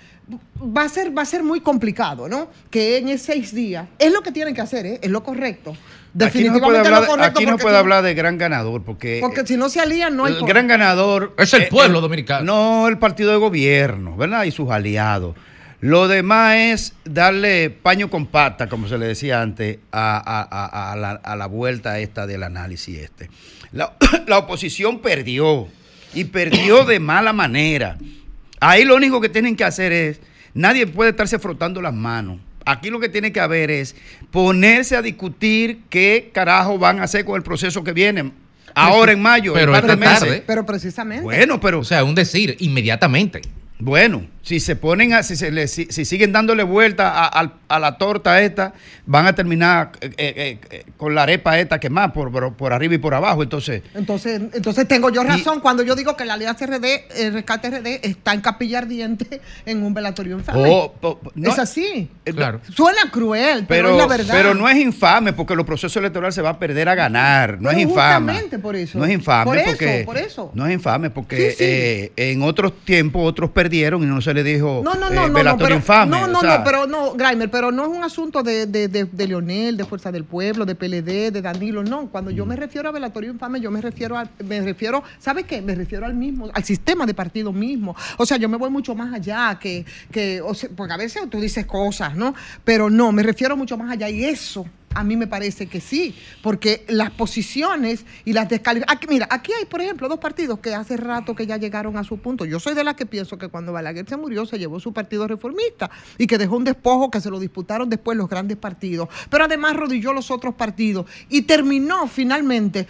S3: va a ser, va a ser muy complicado, ¿no? Que en esos seis días, es lo que tienen que hacer, ¿eh? es lo correcto.
S16: Aquí no
S3: Definitivamente
S16: puede
S3: es
S16: hablar,
S3: lo correcto.
S16: aquí no
S3: porque
S16: puede
S3: si-
S16: hablar de gran ganador porque,
S3: Porque si no se alían, no hay
S16: el
S3: por-
S16: gran ganador
S1: Es el
S16: eh,
S1: pueblo
S16: eh,
S1: dominicano.
S16: No el partido de gobierno, ¿verdad? Y sus aliados. Lo demás es darle paño con pata, como se le decía antes, a, a- a- a la, a la vuelta esta del análisis este. La, la oposición perdió y perdió de mala manera. Ahí lo único que tienen que hacer es, nadie puede estarse frotando las manos. Aquí lo que tiene que haber es ponerse a discutir qué carajo van a hacer con el proceso que viene. Ahora en mayo,
S1: Pero
S16: en
S1: esta
S16: par de meses.
S1: tarde.
S3: Pero precisamente.
S16: Bueno, pero
S1: O sea, un decir, inmediatamente.
S16: Bueno, si se ponen a, si, se le- si, si siguen dándole vuelta a, la torta esta, van a terminar eh, eh, eh, con la arepa esta quemada por, por, por arriba y por abajo. Entonces,
S3: Entonces, entonces tengo yo
S16: Y-
S3: razón cuando yo digo que la Alianza RD, el Rescate RD, está en capilla ardiente en un velatorio infame.
S16: oh, oh, no,
S3: es así.
S16: eh,
S1: Claro.
S3: Suena cruel, pero,
S16: Pero,
S3: es la verdad.
S16: pero no es infame porque los procesos electorales se va a perder a ganar. No
S3: Pero
S16: es infame.
S3: justamente por eso.
S16: No es infame
S3: Por eso,
S16: porque
S3: por eso.
S16: no es infame porque
S3: Sí, sí.
S16: eh, en otros tiempos otros perdieron y no se les dijo
S3: No, no,
S16: eh,
S3: no, no, no,
S16: velatorio
S3: pero,
S16: infame.
S3: no,
S16: o
S3: no,
S16: sea,
S3: no, pero no, Grimer, pero no es un asunto de, de, de, de Leonel, de Fuerza del Pueblo, de PLD, de Danilo, no. Cuando
S16: Mm.
S3: yo me refiero a velatorio infame, yo me refiero a, me refiero, ¿sabe qué? Me refiero al mismo, al sistema de partido mismo. O sea, yo me voy mucho más allá que, que o sea, porque a veces tú dices cosas, ¿no? Pero no, me refiero mucho más allá y eso. A mí me parece que sí, porque las posiciones y las descalificaciones. Mira, aquí hay, por ejemplo, dos partidos que hace rato que ya llegaron a su punto. Yo soy de las que pienso que cuando Balaguer se murió se llevó su partido reformista y que dejó un despojo que se lo disputaron después los grandes partidos. Pero además rodilló los otros partidos y terminó finalmente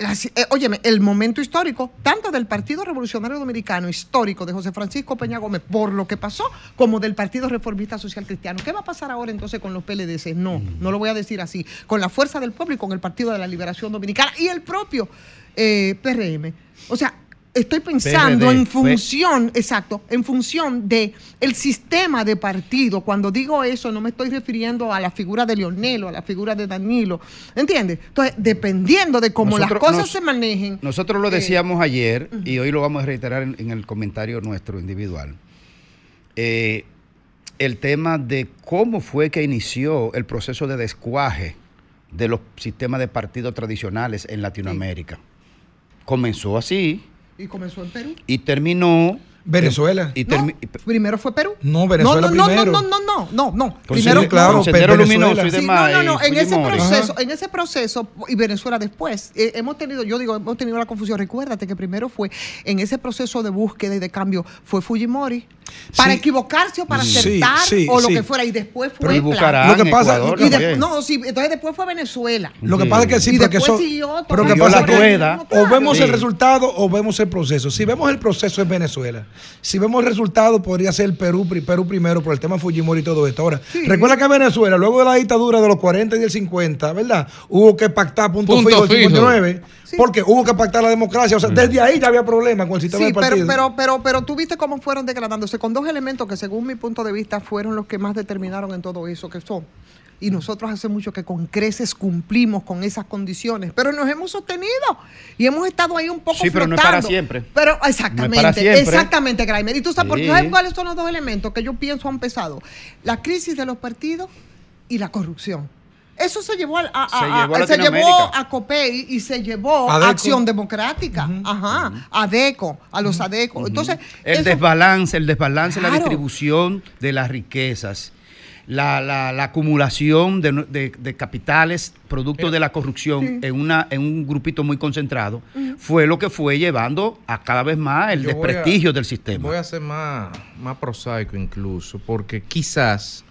S3: eh, óyeme, el momento histórico, tanto del Partido Revolucionario Dominicano, histórico de José Francisco Peña Gómez, por lo que pasó, como del Partido Reformista Social Cristiano. ¿Qué va a pasar ahora entonces con los PLDC? No, no lo voy a decir así. Con la Fuerza del Pueblo y con el Partido de la Liberación Dominicana y el propio eh, PRM. O sea, estoy pensando
S16: PRD,
S3: en función, exacto, en función de el sistema de partido. Cuando digo eso, no me estoy refiriendo a la figura de Leonel o a la figura de Danilo. ¿Entiendes? Entonces, dependiendo de cómo las cosas
S16: nos-
S3: se manejen.
S16: Nosotros lo
S3: eh,
S16: decíamos ayer y hoy lo vamos a reiterar en, en el comentario nuestro individual. Eh, el tema de cómo fue que inició el proceso de descuaje de los sistemas de partidos tradicionales en Latinoamérica. Comenzó así
S3: Y comenzó en Perú.
S16: y terminó.
S6: Venezuela.
S16: Y termi-
S3: Primero fue Perú.
S6: No, Venezuela
S3: no, no,
S6: primero.
S3: No, no, no, no, no, no. Primero,
S6: claro, Venezuela.
S16: Luminoso y
S3: Sí,
S16: demás.
S3: no, no, no,
S16: y
S3: en ese proceso, en ese proceso, y Venezuela después, eh, hemos tenido, yo digo, hemos tenido la confusión. Recuérdate que primero fue, en ese proceso de búsqueda y de cambio, fue Fujimori, para
S6: Sí.
S3: equivocarse o para
S6: Sí,
S3: acertar
S6: sí,
S3: o lo
S6: sí.
S3: que fuera, y después fue
S16: Pero. Bucarán,
S6: Lo que pasa-
S16: Ecuador
S3: Y de- no, sí, entonces después fue Venezuela.
S6: Lo que
S16: Sí.
S6: pasa es que sí,
S3: Y
S6: pero que
S3: después
S6: eso. Pero que pasa
S16: la
S6: que
S16: rueda.
S6: o vemos
S16: Sí.
S6: el resultado o vemos el proceso. Si vemos el proceso es Venezuela. Si vemos el resultado podría ser Perú, Perú primero por el tema Fujimori y todo esto. Ahora,
S3: Sí.
S6: recuerda que Venezuela, luego de la dictadura de los 40 y del 50, ¿verdad? Hubo que pactar punto,
S1: Punto
S6: fijo el
S1: fijo.
S6: 59,
S3: Sí.
S6: porque hubo que pactar la democracia. O sea, desde ahí ya había problemas con el sistema
S3: Sí,
S6: de
S3: pero,
S6: partido.
S3: pero, pero, pero tú viste cómo fueron degradándose con dos elementos que según mi punto de vista fueron los que más determinaron en todo eso que son. Y nosotros hace mucho que con creces cumplimos con esas condiciones, pero nos hemos sostenido y hemos estado ahí un poco
S16: Sí, pero no es
S3: flotando.
S16: para siempre.
S3: Pero
S16: No
S3: exactamente,
S16: para siempre.
S3: exactamente, Graimer. ¿Y tú sabes?
S16: Sí.
S3: ¿sabes cuáles son los dos elementos que yo pienso han pesado? La crisis de los partidos y la corrupción. Eso se llevó a, a-
S16: Se
S3: a-
S16: llevó a
S3: a- se llevó
S16: Latinoamérica.
S3: a COPEI y se llevó
S6: A.
S3: Acción Democrática, ajá, a DECO, a los ADECO. Entonces,
S16: El
S3: eso-
S16: desbalance, el desbalance en la
S3: Claro.
S16: distribución de las riquezas. la, la- la acumulación de, de- de capitales producto de la corrupción en, una, en un grupito muy concentrado fue lo que fue llevando a cada vez más el
S1: Yo voy a-
S16: desprestigio del sistema.
S1: Voy a ser más, más prosaico incluso, porque quizás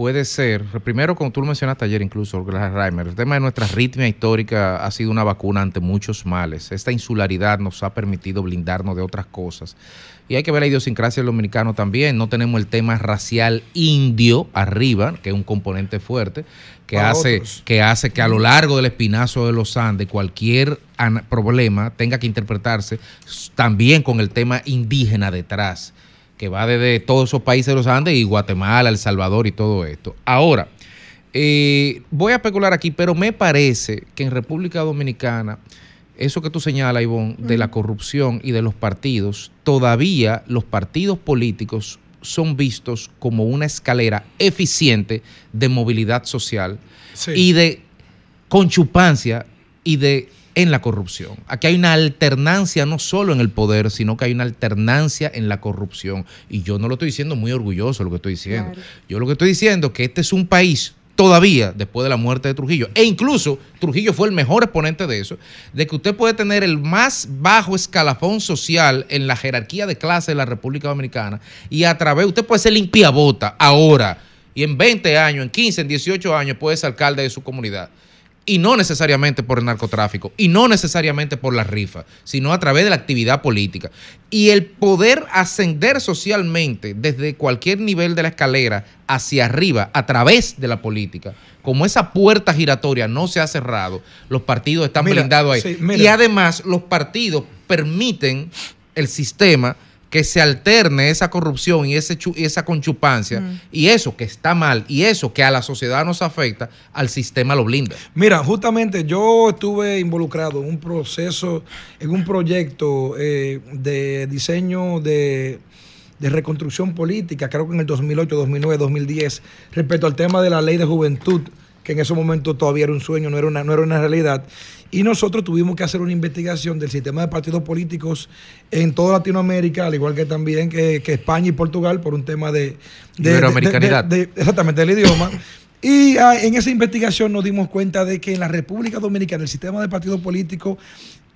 S1: puede ser, primero como tú lo mencionaste ayer incluso, Reimer, el tema de nuestra ritmia histórica ha sido una vacuna ante muchos males. Esta insularidad nos ha permitido blindarnos de otras cosas. Y hay que ver la idiosincrasia del dominicano también. No tenemos el tema racial indio arriba, que es un componente fuerte, que
S6: Para
S1: hace,
S6: otros.
S1: que hace que a lo largo del espinazo de los Andes cualquier problema tenga que interpretarse también con el tema indígena detrás, que va desde todos esos países de los Andes y Guatemala, El Salvador y todo esto. Ahora, eh, voy a especular aquí, pero me parece que en República Dominicana, eso que tú señalas, Ivonne, de la corrupción y de los partidos, todavía los partidos políticos son vistos como una escalera eficiente de movilidad social
S6: Sí.
S1: y de conchupancia y de en la corrupción. Aquí hay una alternancia no solo en el poder, sino que hay una alternancia en la corrupción. Y yo no lo estoy diciendo muy orgulloso lo que estoy diciendo. Yo lo que estoy diciendo es que este es un país todavía después de la muerte de Trujillo, e incluso Trujillo fue el mejor exponente de eso, de que usted puede tener el más bajo escalafón social en la jerarquía de clase de la República Dominicana y a través, usted puede ser limpiabota ahora y en 20 años, en 15, en 18 años puede ser alcalde de su comunidad. Y no necesariamente por el narcotráfico, y no necesariamente por la rifa, sino a través de la actividad política. Y el poder ascender socialmente desde cualquier nivel de la escalera hacia arriba, a través de la política, como esa puerta giratoria no se ha cerrado, los partidos están
S6: Mira,
S1: blindados ahí.
S6: sí,
S1: y además los partidos permiten el sistema que se alterne esa corrupción y, ese y esa conchupancia,
S6: Mm.
S1: y eso que está mal, y eso que a la sociedad nos afecta, al sistema lo blinda.
S6: Mira, justamente yo estuve involucrado en un proceso, en un proyecto eh, de diseño de, de reconstrucción política, creo que en el 2008, 2009, 2010, respecto al tema de la ley de juventud, que en ese momento todavía era un sueño, no era una, no era una realidad. Y nosotros tuvimos que hacer una investigación del sistema de partidos políticos en toda Latinoamérica, al igual que también que, que España y Portugal, por un tema de... de-
S1: Iberoamericanidad.
S6: de- de- exactamente, del idioma. Y ah, en esa investigación nos dimos cuenta de que en la República Dominicana el sistema de partido político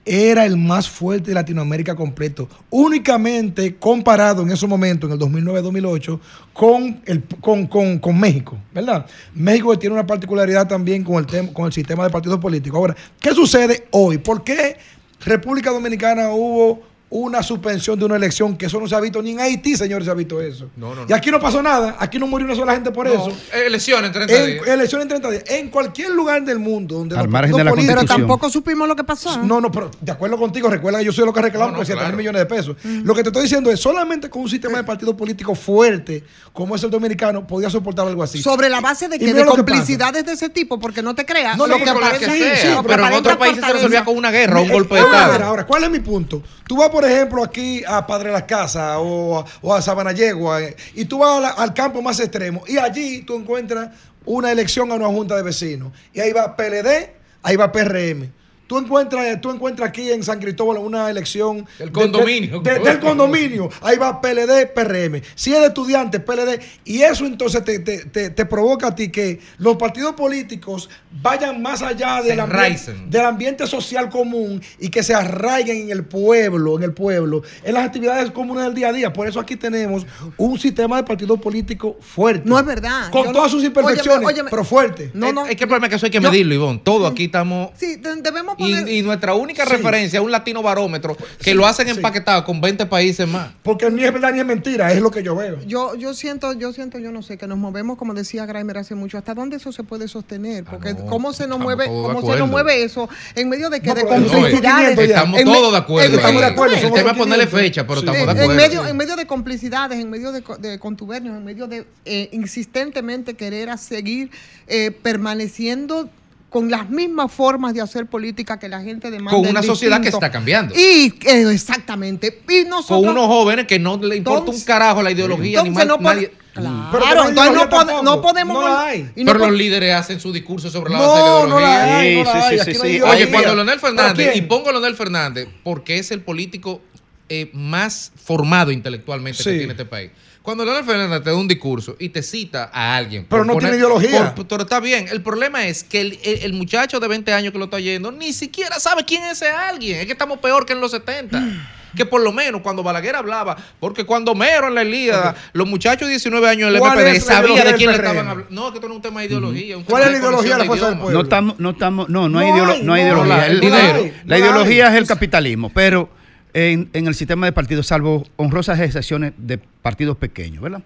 S6: era el más fuerte de Latinoamérica completo, únicamente comparado en ese momento, en el 2009-2008, con, con, con- con México, ¿verdad? México tiene una particularidad también con el, tem- con el sistema de partidos políticos. Ahora, ¿qué sucede hoy? ¿Por qué República Dominicana hubo una suspensión de una elección que eso no se ha visto ni en Haití, señores, se ha visto eso?
S1: No, no,
S6: Y aquí no pasó nada, aquí no murió una sola gente por
S1: No,
S6: eso.
S1: Elecciones en 30
S6: En,
S1: días.
S6: elecciones en 30 días. En cualquier lugar del mundo donde
S16: Al margen de la
S3: Pero tampoco supimos lo que pasó.
S6: no, no, pero de acuerdo contigo, recuerda que yo soy lo que reclamo
S1: No, no,
S6: por 7 mil millones de pesos. Lo que te estoy diciendo es solamente con un sistema de partido político fuerte como es el dominicano podía soportar algo así.
S3: Sobre la base de que de
S6: lo que
S3: complicidades de ese tipo, porque no te creas.
S6: No,
S3: lo que aparece-
S6: que
S3: sí,
S6: sea,
S3: sí, que
S1: pero en otros países se resolvía con una guerra, un
S6: Eh,
S1: golpe de
S6: vamos a ver
S1: Estado.
S6: ahora, ¿cuál es mi punto? Tú vas, por ejemplo, aquí a Padre Las Casas o, a- o a Sabanayegua eh, y tú vas al campo más extremo y allí tú encuentras una elección a una junta de vecinos y ahí va PLD, ahí va PRM. Tú encuentras, tú encuentras aquí en San Cristóbal una elección
S1: Del
S6: de-
S1: condominio.
S6: de- de- del condominio. Ahí va PLD, PRM. Si es de estudiantes, PLD. Y eso entonces te, te- te- te provoca a ti que los partidos políticos vayan más allá del ambiente, del ambiente social común y que se arraiguen en el pueblo, en el pueblo, en las actividades comunes del día a día. Por eso aquí tenemos un sistema de partido político fuerte.
S3: No es verdad.
S6: Con
S3: Yo
S6: todas
S3: no-
S6: sus imperfecciones,
S3: Óyeme, óyeme.
S6: pero fuerte.
S3: No, no.
S1: es, es que el problema es que eso hay que
S3: Yo-
S1: medirlo, Ivonne. Todo aquí estamos.
S3: Sí, de- debemos
S1: Y,
S3: poner.
S1: y nuestra única
S6: Sí.
S1: referencia es un latino barómetro que
S6: Sí,
S1: lo hacen
S6: sí.
S1: empaquetado con 20 países más.
S6: Porque ni es verdad ni es mentira, es lo que yo veo.
S3: Yo, yo siento, yo siento, yo no sé, que nos movemos, como decía Graimer hace mucho, ¿hasta dónde eso se puede sostener? Porque
S1: Ah, no,
S3: cómo se nos mueve, cómo se nos mueve eso en medio de que
S6: No,
S3: de
S1: No,
S3: complicidades.
S1: estamos
S3: en
S1: todos de acuerdo.
S6: Estamos de acuerdo,
S1: El tema es ponerle
S6: 500.
S1: fecha, pero
S6: Sí.
S1: estamos de acuerdo.
S3: en medio, en medio de complicidades, en medio de, de contubernios, en medio de eh, insistentemente querer a seguir eh, permaneciendo con las mismas formas de hacer política que la gente demanda.
S1: Con una sociedad que está cambiando.
S3: Y eh, exactamente. Y nosotros,
S1: Con unos jóvenes que no le importa un carajo la ideología ni
S3: entonces
S1: más
S3: no
S1: nadie.
S3: Claro,
S6: Pero no hay
S3: entonces no,
S6: tampoco.
S3: no podemos.
S6: No la hay.
S3: y no
S1: Pero los líderes hacen su discurso sobre la
S6: No,
S1: base de
S6: no la
S1: ideología.
S6: hay, no
S16: Sí,
S6: la
S16: sí,
S6: hay.
S16: sí, sí,
S6: no hay
S16: sí.
S1: Oye, cuando Leonel
S6: ¿Pero
S1: Fernández, y pongo a Leonel Fernández porque es el político eh, más formado intelectualmente
S6: Sí.
S1: que tiene este país. Cuando Leonel Fernández te da un discurso y te cita a alguien.
S6: Pero no tiene ideología.
S1: por- pero está bien. El problema es que el, el- el muchacho de 20 años que lo está yendo ni siquiera sabe quién es ese alguien. Es que estamos peor que en los 70. Que por lo menos cuando Balaguer hablaba, porque cuando Mero en la Ilíada, los muchachos de 19 años del
S6: ¿Cuál
S1: MPD
S6: es la
S1: sabía
S6: ideología
S1: de quién le estaban hablando. No, que esto no es un tema de ideología. un
S6: ¿Cuál
S1: tema
S6: es la ideología de la fuerza del pueblo?
S16: No estamos, no estamos, no, no hay,
S6: No hay,
S16: no hay
S6: no
S16: ideología.
S1: hay,
S16: el
S1: no
S16: dinero,
S6: hay,
S16: la
S6: no
S16: ideología
S6: hay.
S16: es el capitalismo, pero en, en el sistema de partidos, salvo honrosas excepciones de partidos pequeños, ¿verdad?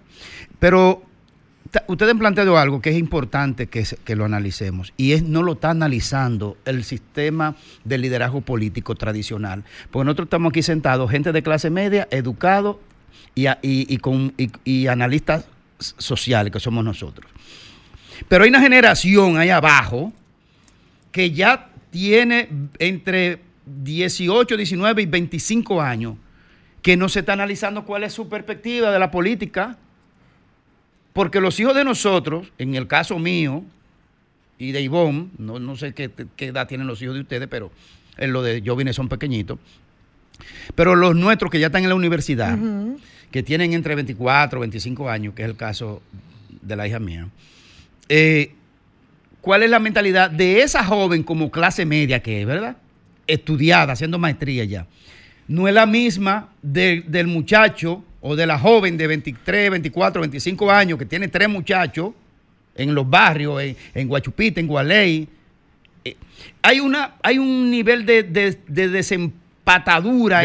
S16: Pero ustedes han planteado algo que es importante que, lo analicemos y es no lo está analizando el sistema de liderazgo político tradicional, porque nosotros estamos aquí sentados, gente de clase media, educados y, y- con, y- analistas sociales que somos nosotros. Pero hay una generación ahí abajo que ya tiene entre 18, 19 y 25 años que no se está analizando cuál es su perspectiva de la política. Porque los hijos de nosotros, en el caso mío y de Ivonne, no, no sé qué, qué edad tienen los hijos de ustedes, pero en lo de Jovines son pequeñitos. Pero los nuestros que ya están en la universidad, que tienen entre 24 y 25 años, que es el caso de la hija mía, eh, ¿cuál es la mentalidad de esa joven como clase media que es, verdad? Estudiada, haciendo maestría ya. No es la misma de- del muchacho o de la joven de 23, 24, 25 años que tiene tres muchachos en los barrios, en, en Guachupita, en Gualey. Eh, hay, una, hay un nivel de, de- de desempatadura,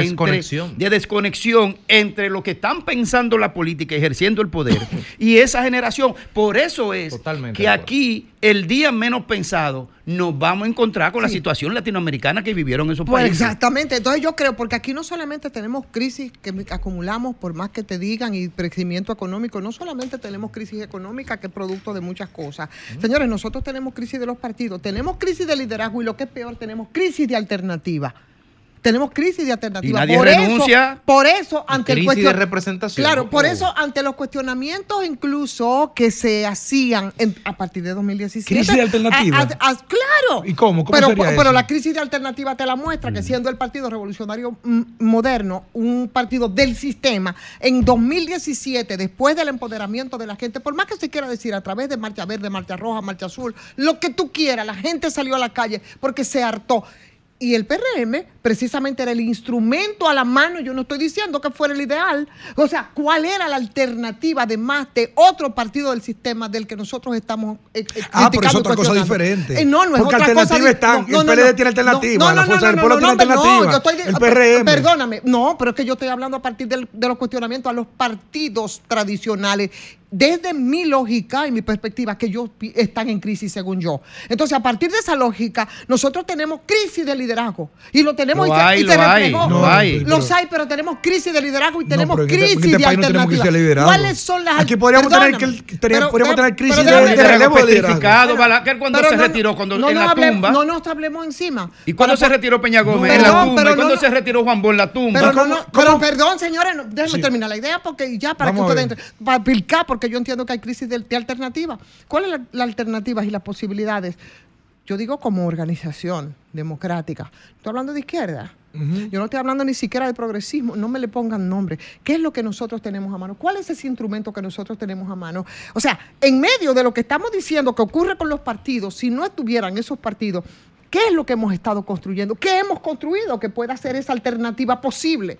S1: Desconexión.
S16: de desconexión entre lo que están pensando la política, ejerciendo el poder, y esa generación. Por eso es
S1: Totalmente
S16: que aquí, el día menos pensado, nos vamos a encontrar con la situación latinoamericana que vivieron esos
S3: Pues
S16: países.
S3: exactamente, entonces yo creo, porque aquí no solamente tenemos crisis que acumulamos, por más que te digan, y crecimiento económico, no solamente tenemos crisis económica, que es producto de muchas cosas. Señores, nosotros tenemos crisis de los partidos, tenemos crisis de liderazgo y lo que es peor, tenemos crisis de alternativa. Tenemos crisis de alternativa.
S16: Y nadie
S3: por
S16: renuncia.
S3: Eso, por eso, ante el
S1: crisis
S3: cuestion-
S1: de representación.
S3: Claro, por
S1: Oh.
S3: eso, ante los cuestionamientos incluso que se hacían en- a partir de 2017.
S6: Crisis de alternativa.
S3: a- a- a- claro.
S6: ¿Y cómo? ¿Cómo
S3: pero,
S6: sería
S3: pero
S6: eso?
S3: la crisis de alternativa te la muestra que siendo el Partido Revolucionario mm, Moderno un partido del sistema, en 2017, después del empoderamiento de la gente, por más que se quiera decir a través de Marcha Verde, Marcha Roja, Marcha Azul, lo que tú quieras, la gente salió a la calle porque se hartó. Y el PRM precisamente era el instrumento a la mano, yo no estoy diciendo que fuera el ideal, o sea, ¿cuál era la alternativa además de otro partido del sistema del que nosotros estamos eh, eh,
S6: Ah, pero es otra cosa diferente.
S3: Eh, no, no es
S6: Porque
S3: otra
S6: alternativa
S3: cosa. di-
S6: están.
S3: no, no,
S6: el PLD
S3: no.
S6: tiene alternativa. La Fuerza del Pueblo
S3: no,
S6: tiene
S3: no, no,
S6: alternativa.
S3: yo estoy
S6: el PRM.
S3: Perdóname, no, pero es que yo estoy hablando a partir del- de los cuestionamientos a los partidos tradicionales. Desde mi lógica y mi perspectiva, que ellos están en crisis según yo. Entonces, a partir de esa lógica, nosotros tenemos crisis de liderazgo. Y lo tenemos
S16: Lo
S3: y se,
S16: hay,
S3: y se
S16: lo hay, hay.
S3: Los hay, pero tenemos crisis de liderazgo y tenemos
S6: pero en este- este
S3: de
S6: no tenemos crisis de
S3: alternativa.
S6: liderazgo.
S3: ¿Cuáles son las
S6: Aquí podríamos tener que- tener- podríamos tener crisis
S3: pero
S6: de- de
S3: déjame-
S6: relevo de liderazgo.
S16: Balaguer cuando
S3: pero
S16: se
S3: no-
S16: retiró, cuando
S3: no
S16: en
S3: nos
S16: la
S3: hablemos-
S16: tumba.
S3: No nos hablemos encima.
S16: ¿Y cuándo se retiró Peña Gómez
S3: No,
S16: en la tumba?
S3: pero
S16: ¿Y cuándo
S3: no-
S16: se retiró Juan Bol en la tumba?
S3: Pero, no,
S6: ¿Cómo-
S3: no, pero perdón, señores, no, déjenme terminar la idea porque ya para que ustedes entren, para explicar, porque yo entiendo que hay crisis de, de alternativa. ¿Cuáles son las alternativas y las posibilidades? Yo digo como organización democrática. Estoy hablando de izquierda. Yo no estoy hablando ni siquiera de progresismo, no me le pongan nombre. ¿Qué es lo que nosotros tenemos a mano? ¿Cuál es ese instrumento que nosotros tenemos a mano? O sea, en medio de lo que estamos diciendo que ocurre con los partidos, si no estuvieran esos partidos, ¿qué es lo que hemos estado construyendo? ¿Qué hemos construido que pueda ser esa alternativa posible?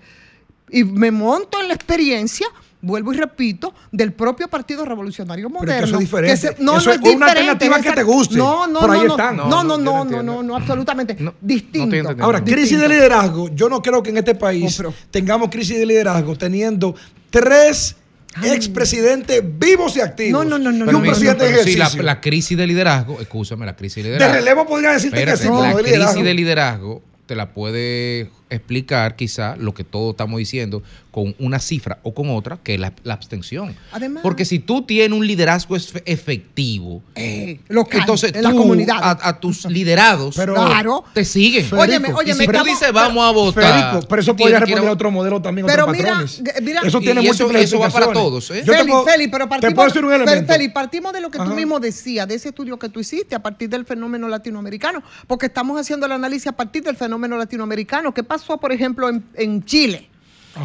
S3: Y me monto en la experiencia, vuelvo y repito, del propio Partido Revolucionario
S6: Pero
S3: Moderno.
S6: es que eso es diferente.
S3: se- no,
S6: Eso
S3: no
S6: es
S3: es
S6: una alternativa
S3: es
S6: que
S3: esa-
S6: te guste.
S3: No, no,
S6: Por ahí
S3: no, no,
S6: están.
S3: no,
S6: No,
S3: no, no,
S6: no
S3: no, no, no, absolutamente
S1: No,
S3: distinto.
S6: Ahora, crisis
S3: Distinto.
S6: de liderazgo. Yo no creo que en este país
S3: Oh, pero-
S6: tengamos crisis de liderazgo teniendo tres expresidentes vivos y activos.
S3: No, no, no, no,
S6: y
S1: Pero
S6: un presidente de
S1: pero sí,
S6: ejercicio.
S1: la, la crisis de liderazgo, escúchame, la crisis de
S6: de
S1: liderazgo.
S6: relevo podría decirte
S1: Espérate,
S6: que sí,
S1: la
S6: no de
S1: crisis de liderazgo te la puede explicar quizá lo que todos estamos diciendo con una cifra o con otra, que es la, la abstención.
S3: Además-
S1: Porque si tú tienes un liderazgo efe- efectivo,
S3: Eh, local,
S1: entonces
S3: en la
S1: tú
S3: comunidad.
S1: a, a tus liderados
S6: Pero-
S3: Claro.
S1: te siguen.
S3: Óyeme,
S1: y
S3: óyeme,
S1: si tú dices vamos a votar,
S6: Federico, pero eso podría responder a otro modelo también,
S3: Pero
S6: otros
S3: mira,
S6: patrones.
S3: g- mira-
S6: eso tiene
S1: y eso- eso va para todos, ¿eh?
S6: Yo
S3: Feli,
S6: puedo-
S3: Feli, pero partimos,
S6: elemento.
S3: Feli, partimos de lo que tú mismo decías, de ese estudio que tú hiciste a partir del fenómeno latinoamericano, porque estamos haciendo el análisis a partir del fenómeno latinoamericano. ¿Qué pasó, por ejemplo, en, en Chile?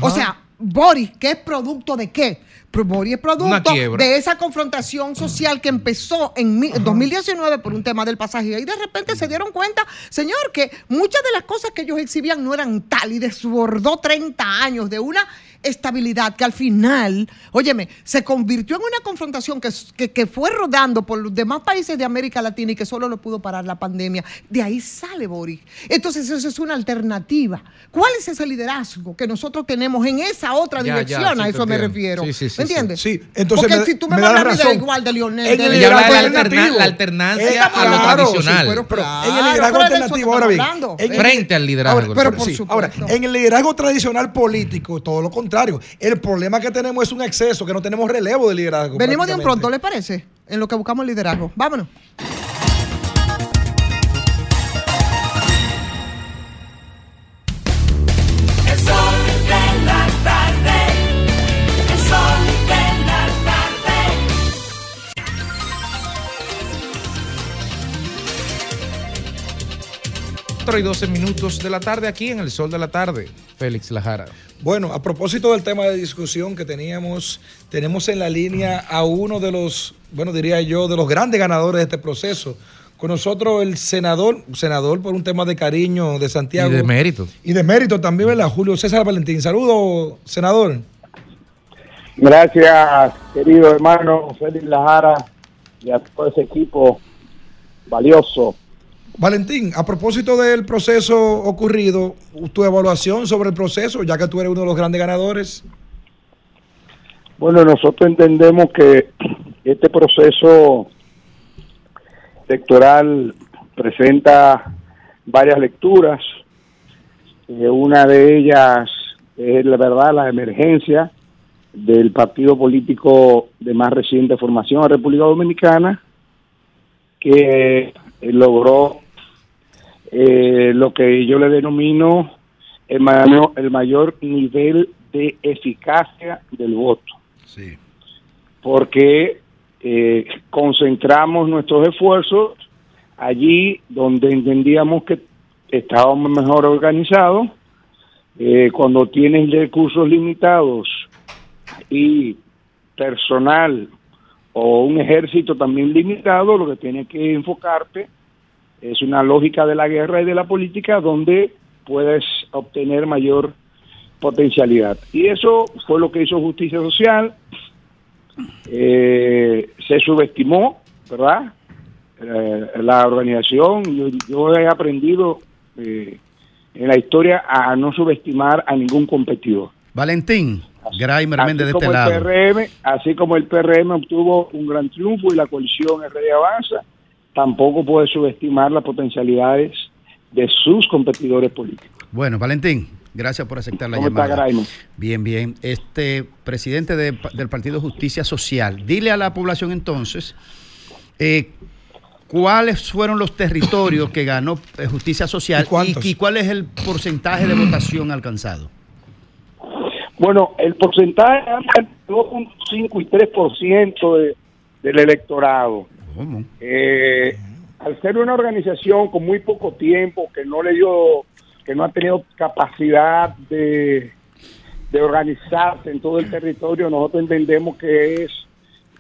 S3: O sea, Boris, ¿qué es producto de qué? Boris es producto de esa confrontación social que empezó en 2019 por un tema del pasaje. Y de repente se dieron cuenta, señor, que muchas de las cosas que ellos exhibían no eran tal y desbordó 30 años de una estabilidad que al final, óyeme, se convirtió en una confrontación que, que, que fue rodando por los demás países de América Latina y que solo lo pudo parar la pandemia. De ahí sale Boris. Entonces, eso es una alternativa. ¿Cuál es ese liderazgo que nosotros tenemos en esa otra
S6: Ya, ya,
S3: dirección?
S6: sí,
S3: a eso me
S6: entiendo.
S3: refiero.
S6: Sí, sí, sí,
S3: ¿Me entiendes?
S6: sí. Entonces
S3: Porque
S6: me-
S3: si tú me,
S6: me da
S3: vas a
S6: la razón.
S3: igual de Lionel,
S6: En
S3: de
S6: el liderazgo.
S3: Lionel.
S1: la alternancia
S6: Eh,
S1: a lo
S6: claro,
S1: tradicional.
S6: sí, pero- pero
S3: Claro,
S6: en el liderazgo
S3: pero de eso
S6: alternativo,
S3: estamos
S6: ahora bien,
S1: Frente al liderazgo.
S6: Ahora, pero,
S3: por
S6: sí,
S3: supuesto.
S6: ahora, en el liderazgo tradicional político, todo lo contrario. El problema que tenemos es un exceso, que no tenemos relevo de liderazgo.
S3: Venimos de un pronto, ¿le parece? En lo que buscamos liderazgo. Vámonos.
S1: 4 y 12 minutos de la tarde aquí en el sol de la tarde. Félix Lajara.
S6: Bueno, a propósito del tema de discusión que teníamos, tenemos en la línea a uno de los, bueno, diría yo, de los grandes ganadores de este proceso. Con nosotros el senador, senador por un tema de cariño de Santiago.
S1: Y de mérito.
S6: Y de mérito también, ¿verdad? Julio César Valentín. Saludos, senador.
S8: Gracias, querido hermano Félix Lajara y a todo ese equipo valioso.
S6: Valentín, a propósito del proceso ocurrido, tu evaluación sobre el proceso, ya que tú eres uno de los grandes ganadores.
S8: Bueno, nosotros entendemos que este proceso electoral presenta varias lecturas. Eh, una de ellas es la verdad la emergencia del partido político de más reciente formación República Dominicana, que logró eh, lo que yo le denomino el mayor, el mayor nivel de eficacia del voto.
S16: Sí.
S8: Porque eh, concentramos nuestros esfuerzos allí donde entendíamos que estábamos mejor organizados. Eh, cuando tienes recursos limitados y personal o un ejército también limitado, lo que tienes que enfocarte es una lógica de la guerra y de la política donde puedes obtener mayor potencialidad. Y eso fue lo que hizo Justicia Social. Eh, se subestimó, ¿verdad? Eh, la organización, yo, yo he aprendido eh, en la historia a no subestimar a ningún competidor.
S16: Valentín, Graimer Méndez de
S8: Así
S16: este
S8: como,
S16: lado.
S8: el PRM, así como el PRM obtuvo un gran triunfo y la coalición RD Avanza, tampoco puede subestimar las potencialidades de sus competidores políticos.
S16: Bueno, Valentín, gracias por aceptar la
S8: ¿Cómo está?
S16: Bien, bien. Este presidente de- del Partido Justicia Social, dile a la población entonces eh, cuáles fueron los territorios que ganó eh, Justicia Social y, y cuál es el porcentaje de votación alcanzado.
S8: Bueno, el porcentaje anda entre 2.5 y 3% de, del electorado.
S16: ¿Cómo?
S8: Eh, al ser una organización con muy poco tiempo, que no le dio, que no ha tenido capacidad de, de organizarse en todo el territorio, nosotros entendemos que es,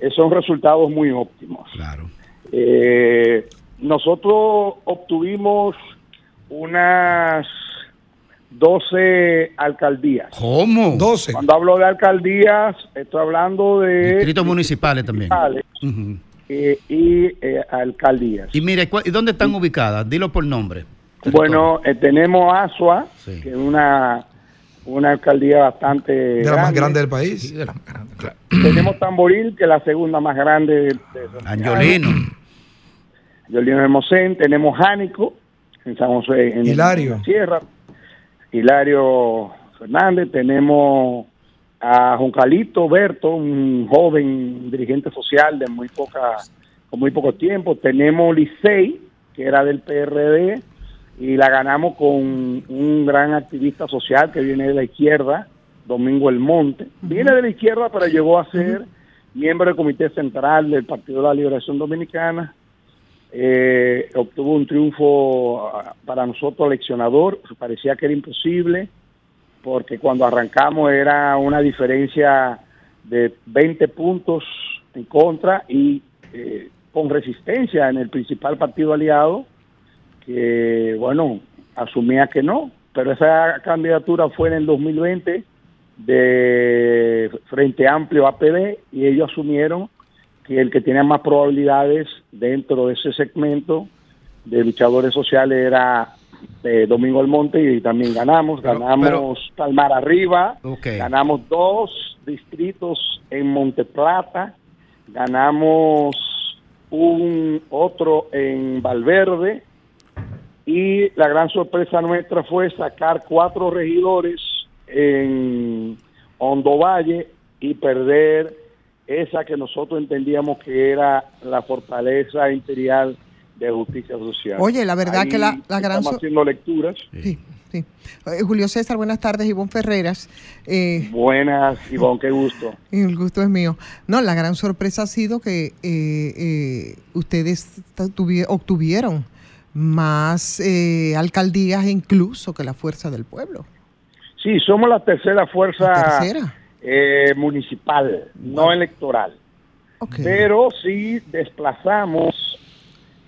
S8: eh, son resultados muy óptimos.
S16: Claro.
S8: Eh, nosotros obtuvimos unas 12 alcaldías.
S16: ¿Cómo?
S6: 12.
S8: Cuando hablo de alcaldías, estoy hablando de
S16: Distritos municipales también.
S8: municipales,
S16: Ujú.
S8: Eh, y eh, alcaldías.
S16: Y mire, ¿cuál- ¿y dónde están ubicadas? Dilo por nombre.
S8: Bueno, eh, tenemos Asua, que es una, una alcaldía bastante
S6: De la más grande del país.
S8: Tenemos Tamboril, que es la segunda más grande de, de
S16: Angiolino.
S8: Angiolino de Mosén. Tenemos Jánico, en San José, en
S6: Hilario.
S8: en la Sierra. Hilario Fernández. Tenemos a Juncalito Berto, un joven dirigente social de muy poca, con muy poco tiempo. Tenemos Licey, que era del PRD, y la ganamos con un gran activista social que viene de la izquierda, Domingo El Monte. Viene de la izquierda, pero llegó a ser miembro del Comité Central del Partido de la Liberación Dominicana. Eh, obtuvo un triunfo ah, para nosotros eleccionador, parecía que era imposible. Porque cuando arrancamos era una diferencia de 20 puntos en contra y eh, con resistencia en el principal partido aliado, que bueno, asumía que no, pero esa candidatura fue en el 2020 de Frente Amplio APD y ellos asumieron que el que tenía más probabilidades dentro de ese segmento de luchadores sociales era eh, Domingo Almonte y también ganamos, ganamos Palmar Arriba, ganamos dos distritos en Monteplata, ganamos un otro en Valverde y la gran sorpresa nuestra fue sacar cuatro regidores en Hondo Valle y perder esa que nosotros entendíamos que era la fortaleza imperial de justicia social.
S3: Oye, la verdad
S8: Ahí
S3: que la, la gran...
S8: Estamos haciendo lecturas.
S3: Sí, sí. Eh, Julio César, buenas tardes. Ivonne Ferreras. Eh,
S8: Buenas, Ivonne, qué gusto.
S3: el gusto es mío. No, la gran sorpresa ha sido que eh, eh, ustedes tuvi- obtuvieron más eh, alcaldías incluso que la Fuerza del Pueblo.
S8: Sí, somos la tercera fuerza
S3: La tercera.
S8: eh, municipal, no electoral. Pero sí desplazamos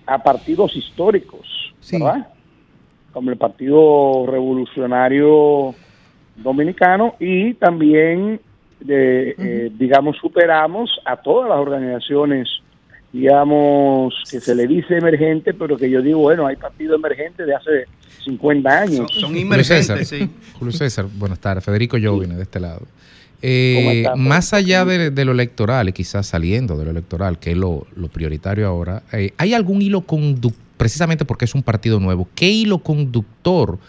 S8: a partidos históricos, ¿verdad? Como el Partido Revolucionario Dominicano y también, de, eh, digamos, superamos a todas las organizaciones, digamos, que se le dice emergente, pero que yo digo, bueno, hay partidos emergentes de hace 50 años.
S1: Julio César, Julio César, buenas tardes. Federico Jovine, de este lado. Eh,
S8: ¿Cómo está,
S1: más allá de, de lo electoral, y quizás saliendo de lo electoral, que es lo, lo prioritario ahora, eh, ¿hay algún hilo conductor, precisamente porque es un partido nuevo, qué hilo conductor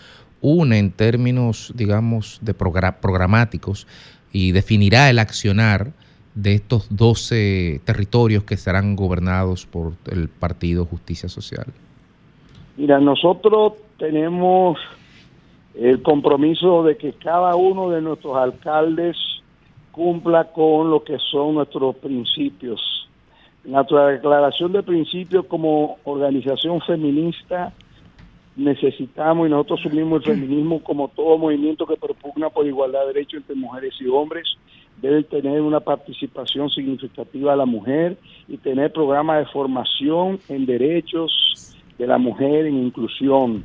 S1: une en términos, digamos, de progra- programáticos y definirá el accionar de estos 12 territorios que serán gobernados por el Partido Justicia Social?
S8: Mira, nosotros tenemos el compromiso de que cada uno de nuestros alcaldes cumpla con lo que son nuestros principios. Nuestra declaración de principios como organización feminista necesitamos y nosotros asumimos el feminismo como todo movimiento que propugna por igualdad de derechos entre mujeres y hombres debe tener una participación significativa de la mujer y tener programas de formación en derechos de la mujer en inclusión.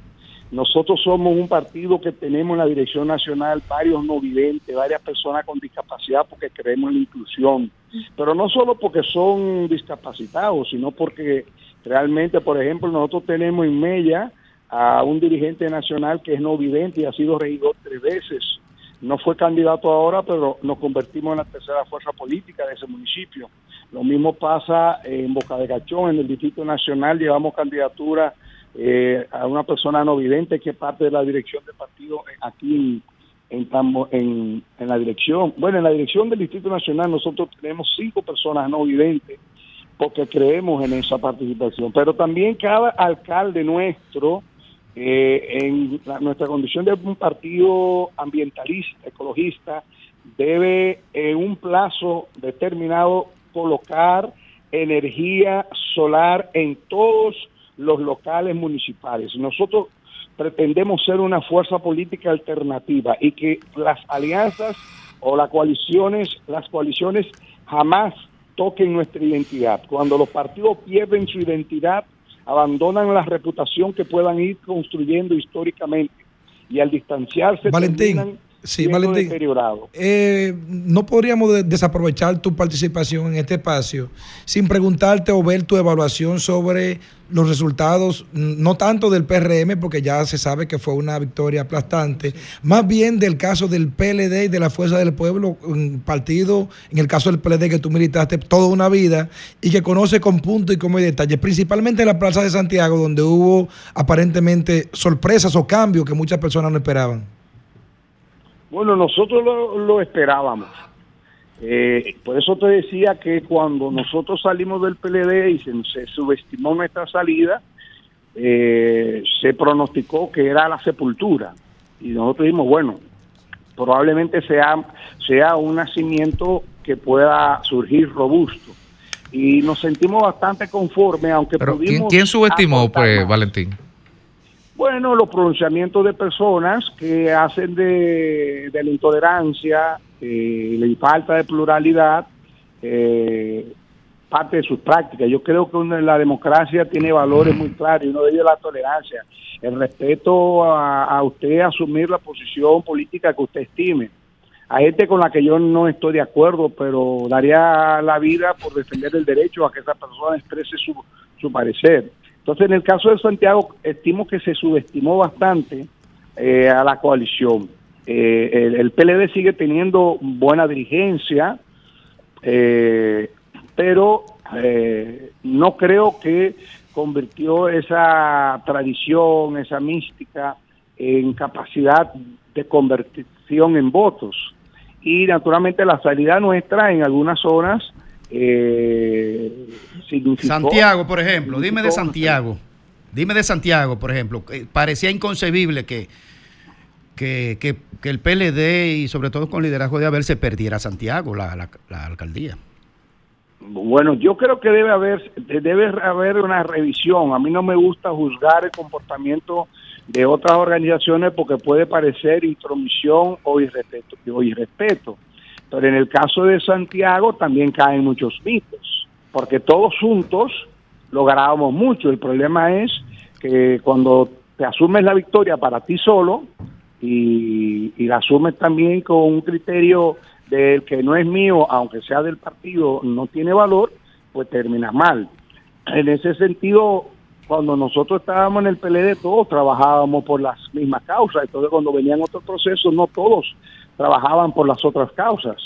S8: Nosotros somos un partido que tenemos en la dirección nacional varios no videntes, varias personas con discapacidad porque creemos en la inclusión, pero no solo porque son discapacitados, sino porque realmente, por ejemplo, nosotros tenemos en Mella a un dirigente nacional que es no vidente y ha sido regidor tres veces. No fue candidato ahora, pero nos convertimos en la tercera fuerza política de ese municipio. Lo mismo pasa en Boca de Cachón, en el Distrito Nacional, llevamos candidatura eh, a una persona no vidente que parte de la dirección del partido aquí en, en, en la dirección. Bueno, en la dirección del Distrito Nacional nosotros tenemos cinco personas no videntes porque creemos en esa participación. Pero también cada alcalde nuestro, eh, en la- nuestra condición de un partido ambientalista, ecologista, debe en un plazo determinado colocar energía solar en todos los locales municipales. Nosotros pretendemos ser una fuerza política alternativa y que las alianzas o las coaliciones, las coaliciones jamás toquen nuestra identidad. Cuando los partidos pierden su identidad, abandonan la reputación que puedan ir construyendo históricamente y al distanciarse
S6: Valentín,
S8: terminan
S6: sí, Valentín. Eh, no podríamos de- desaprovechar tu participación en este espacio sin preguntarte o ver tu evaluación sobre los resultados, no tanto del PRM, porque ya se sabe que fue una victoria aplastante, más bien del caso del PLD y de la Fuerza del Pueblo, un partido, en el caso del PLD que tú militaste toda una vida y que conoce con punto y como detalle, principalmente en la Plaza de Santiago, donde hubo aparentemente sorpresas o cambios que muchas personas no esperaban.
S8: Bueno, nosotros lo, lo esperábamos. Eh, por eso te decía que cuando nosotros salimos del PLD y se, se subestimó nuestra salida, eh, se pronosticó que era la sepultura. Y nosotros dijimos, bueno, probablemente sea, sea un nacimiento que pueda surgir robusto. Y nos sentimos bastante conformes, aunque
S1: Pero ¿quién,
S8: pudimos
S1: quién subestimó, pues,
S8: más.
S1: Valentín?
S8: Bueno, los pronunciamientos de personas que hacen de, de la intolerancia eh, la falta de pluralidad eh, parte de sus prácticas. Yo creo que una- la democracia tiene valores muy claros y uno de ellos es la tolerancia, el respeto a, a usted asumir la posición política que usted estime. Hay gente con la que yo no estoy de acuerdo, pero daría la vida por defender el derecho a que esa persona exprese su, su parecer. Entonces, en el caso de Santiago, estimo que se subestimó bastante eh, a la coalición. Eh, el, PLD sigue teniendo buena dirigencia, eh, pero eh, no creo que convirtió esa tradición, esa mística, en capacidad de conversión en votos. Y naturalmente la salida nuestra en algunas zonas eh.
S16: Santiago, por ejemplo, dime de Santiago. Dime de Santiago, por ejemplo. que Parecía inconcebible que, que, que- que el PLD y sobre todo con liderazgo de Abel se perdiera Santiago, la, la- la alcaldía.
S8: Bueno, yo creo que debe haber debe haber una revisión. A mí no me gusta juzgar el comportamiento de otras organizaciones porque puede parecer intromisión o irrespeto, o irrespeto. Pero en el caso de Santiago también caen muchos mitos, porque todos juntos lográbamos mucho. El problema es que cuando te asumes la victoria para ti solo y, la asumes también con un criterio del que no es mío, aunque sea del partido, no tiene valor, pues termina mal. En ese sentido, cuando nosotros estábamos en el PLD, todos trabajábamos por las mismas causas. Entonces, cuando venían otros procesos, no todos trabajaban por las otras causas.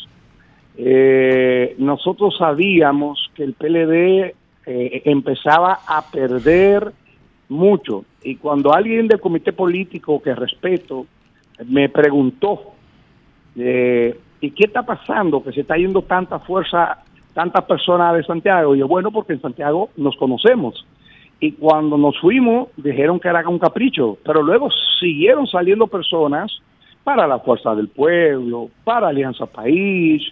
S8: Eh, nosotros sabíamos que el PLD eh, empezaba a perder mucho. Y cuando alguien del comité político que respeto me preguntó, eh, ¿y qué está pasando? Que se está yendo tanta fuerza, tantas personas de Santiago. Y yo, bueno, porque en Santiago nos conocemos. Y cuando nos fuimos, dijeron que era un capricho, pero luego siguieron saliendo personas para la Fuerza del Pueblo, para Alianza País,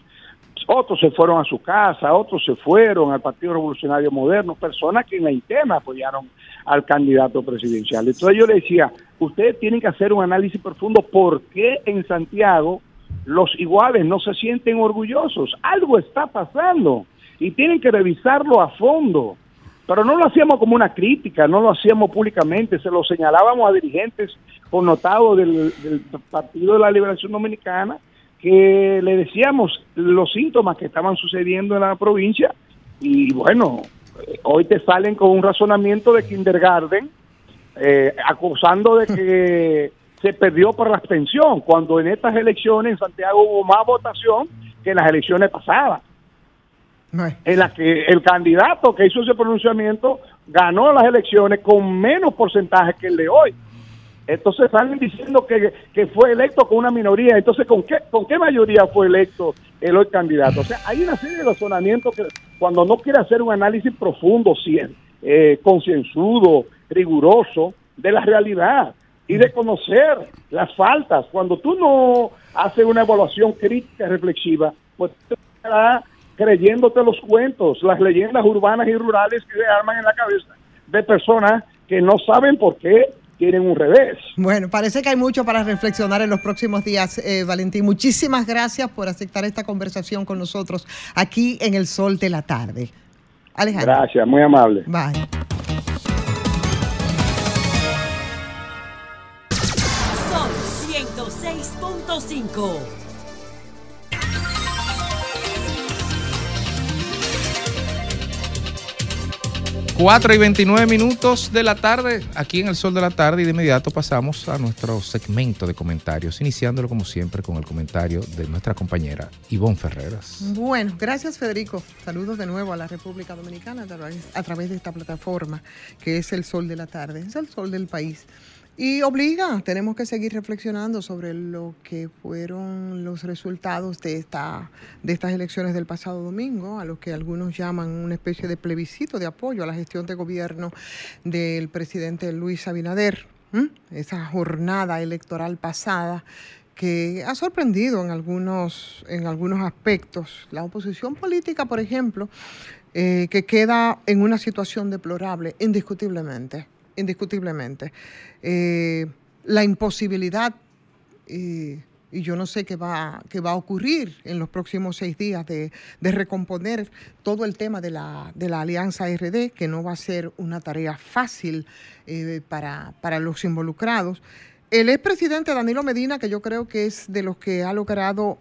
S8: otros se fueron a su casa, otros se fueron al Partido Revolucionario Moderno, personas que en la interna apoyaron al candidato presidencial. Entonces yo le decía, ustedes tienen que hacer un análisis profundo por qué en Santiago los iguales no se sienten orgullosos. Algo está pasando y tienen que revisarlo a fondo. Pero no lo hacíamos como una crítica, no lo hacíamos públicamente, se lo señalábamos a dirigentes connotados del, del Partido de la Liberación Dominicana que le decíamos los síntomas que estaban sucediendo en la provincia y bueno, hoy te salen con un razonamiento de kindergarten eh, acusando de que se perdió por la abstención, cuando en estas elecciones en Santiago hubo más votación que en las elecciones pasadas, en las que el candidato que hizo ese pronunciamiento ganó las elecciones con menos porcentaje que el de hoy. Entonces salen diciendo que, que fue electo con una minoría. Entonces, ¿con qué, ¿con qué mayoría fue electo el hoy candidato? O sea, hay una serie de razonamientos que cuando no quiere hacer un análisis profundo, eh, concienzudo, riguroso de la realidad y de conocer las faltas. Cuando tú no haces una evaluación crítica, reflexiva, pues te estarás creyéndote los cuentos, las leyendas urbanas y rurales que se arman en la cabeza de personas que no saben por qué tienen un revés.
S3: Bueno, parece que hay mucho para reflexionar en los próximos días, eh, Valentín. Muchísimas gracias por aceptar esta conversación con nosotros aquí en el sol de la tarde. Alejandro.
S8: Gracias, muy amable.
S3: Bye.
S5: Sol 106.5.
S1: 4 y 29 minutos de la tarde, aquí en el sol de la tarde, y de inmediato pasamos a nuestro segmento de comentarios, iniciándolo como siempre con el comentario de nuestra compañera Ivonne Ferreras.
S3: Bueno, gracias Federico. Saludos de nuevo a la República Dominicana a través, a través de esta plataforma que es el sol de la tarde, es el sol del país. Y obliga, tenemos que seguir reflexionando sobre lo que fueron los resultados de, esta, de estas elecciones del pasado domingo, a lo que algunos llaman una especie de plebiscito de apoyo a la gestión de gobierno del presidente Luis Abinader. Esa jornada electoral pasada que ha sorprendido en algunos, en algunos aspectos. La oposición política, por ejemplo, eh, que queda en una situación deplorable, indiscutiblemente indiscutiblemente. Eh, la imposibilidad, eh, y yo no sé qué va, qué va a ocurrir en los próximos seis días de, de recomponer todo el tema de la, de la alianza RD, que no va a ser una tarea fácil eh, para, para los involucrados. El expresidente Danilo Medina, que yo creo que es de los que ha logrado,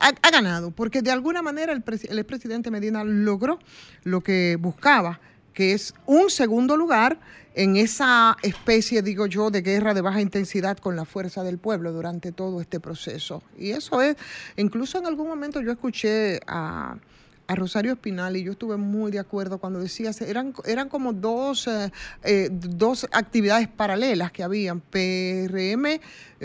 S3: ha, ganado, porque de alguna manera el, presi- el expresidente Medina logró lo que buscaba, que es un segundo lugar en esa especie, digo yo, de guerra de baja intensidad con la fuerza del pueblo durante todo este proceso. Y eso es, incluso en algún momento yo escuché a a Rosario Espinal y yo estuve muy de acuerdo cuando decía, se- eran, eran como dos, eh, eh, dos actividades paralelas que habían, PRM eh,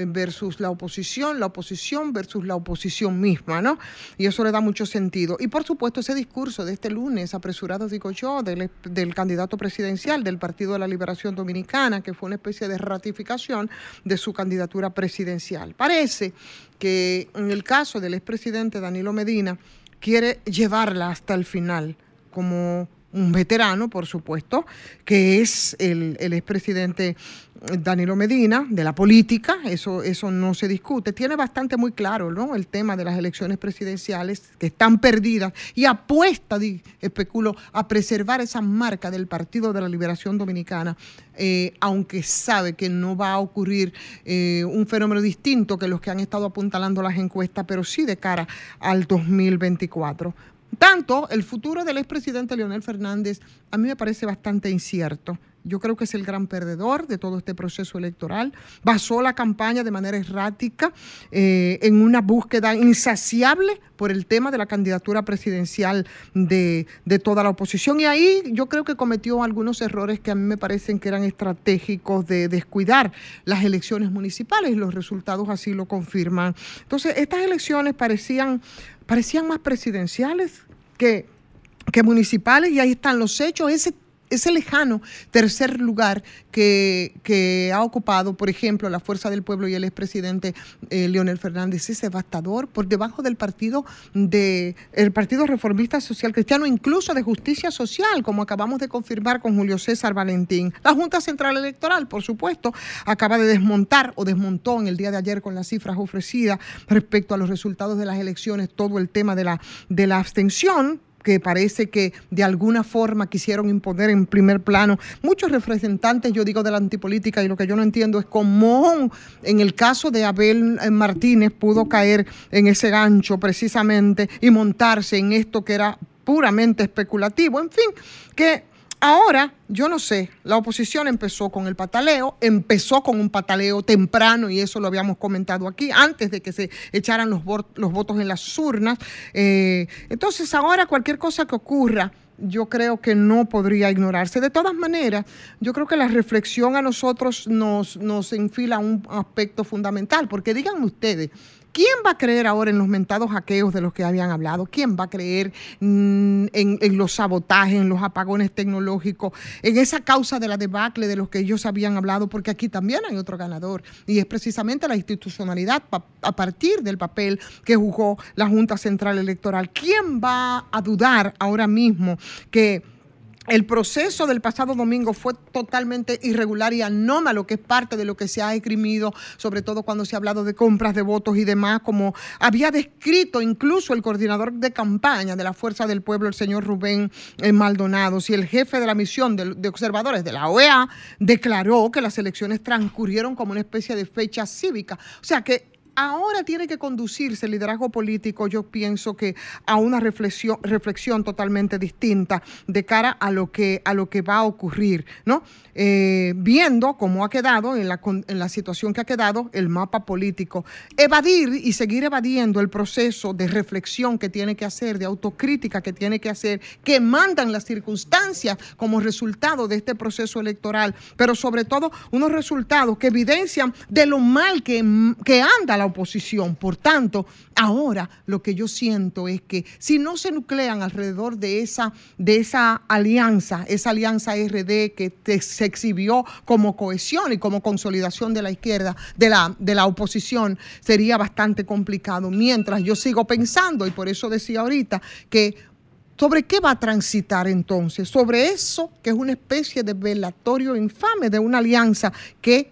S3: versus la oposición, la oposición versus la oposición misma, ¿no? Y eso le da mucho sentido. Y por supuesto ese discurso de este lunes, apresurado digo yo, del, del candidato presidencial del Partido de la Liberación Dominicana, que fue una especie de ratificación de su candidatura presidencial. Parece que en el caso del expresidente Danilo Medina, quiere llevarla hasta el final, como un veterano, por supuesto, que es el, el expresidente Danilo Medina, de la política, eso, eso no se discute. Tiene bastante muy claro el tema de las elecciones presidenciales que están perdidas y apuesta, especulo, a preservar esa marca del Partido de la Liberación Dominicana, eh, aunque sabe que no va a ocurrir eh, un fenómeno distinto que los que han estado apuntalando las encuestas, pero sí de cara al 2024. Tanto el futuro del expresidente Leonel Fernández a mí me parece bastante incierto. Yo creo que es el gran perdedor de todo este proceso electoral. Basó la campaña de manera errática eh, en una búsqueda insaciable por el tema de la candidatura presidencial de, de toda la oposición. Y ahí yo creo que cometió algunos errores que a mí me parecen que eran estratégicos de descuidar las elecciones municipales y los resultados así lo confirman. Entonces, estas elecciones parecían, parecían más presidenciales que, que municipales y ahí están los hechos. Ese ese lejano tercer lugar que, que ha ocupado, por ejemplo, la Fuerza del Pueblo y el expresidente eh, Leonel Fernández es devastador por debajo del partido de el Partido Reformista Social Cristiano, incluso de Justicia Social, como acabamos de confirmar con Julio César Valentín. La Junta Central Electoral, por supuesto, acaba de desmontar o desmontó en el día de ayer con las cifras ofrecidas respecto a los resultados de las elecciones todo el tema de la, de la abstención que parece que de alguna forma quisieron imponer en primer plano muchos representantes, yo digo, de la antipolítica, y lo que yo no entiendo es cómo en el caso de Abel eh, Martínez pudo caer en ese gancho precisamente y montarse en esto que era puramente especulativo. En fin, que ahora, yo no sé, la oposición empezó con el pataleo, empezó con un pataleo temprano y eso lo habíamos comentado aquí, antes de que se echaran los, los votos en las urnas. Eh, entonces, ahora cualquier cosa que ocurra, yo creo que no podría ignorarse. De todas maneras, yo creo que la reflexión a nosotros nos, nos enfila un aspecto fundamental, porque díganme ustedes, ¿Quién va a creer ahora en los mentados hackeos de los que habían hablado? ¿Quién va a creer mm, en, en los sabotajes, en los apagones tecnológicos, en esa causa de la debacle de los que ellos habían hablado? Porque aquí también hay otro ganador y es precisamente la institucionalidad a partir del papel que jugó la Junta Central Electoral. ¿Quién va a dudar ahora mismo que el proceso del pasado domingo fue totalmente irregular y anómalo, que es parte de lo que se ha esgrimido, sobre todo cuando se ha hablado de compras de votos y demás, como había descrito incluso el coordinador de campaña de la Fuerza del Pueblo, el señor Rubén eh, Maldonado, si el jefe de la misión de, de observadores de la OEA declaró que las elecciones transcurrieron como una especie de fecha cívica. O sea que ahora tiene que conducirse el liderazgo político, yo pienso que a una reflexión, reflexión totalmente distinta de cara a lo que, a lo que va a ocurrir, ¿no? Eh, viendo cómo ha quedado, en la, en la situación que ha quedado, el mapa político. Evadir y seguir evadiendo el proceso de reflexión que tiene que hacer, de autocrítica que tiene que hacer, que mandan las circunstancias como resultado de este proceso electoral, pero sobre todo unos resultados que evidencian de lo mal que, que anda la oposición. Por tanto, ahora lo que yo siento es que si no se nuclean alrededor de esa, de esa alianza, esa alianza RD que se exhibió como cohesión y como consolidación de la izquierda, de la, de la oposición, sería bastante complicado. Mientras yo sigo pensando, y por eso decía ahorita, que ¿Sobre qué va a transitar entonces? Sobre eso que es una especie de velatorio infame de una alianza que,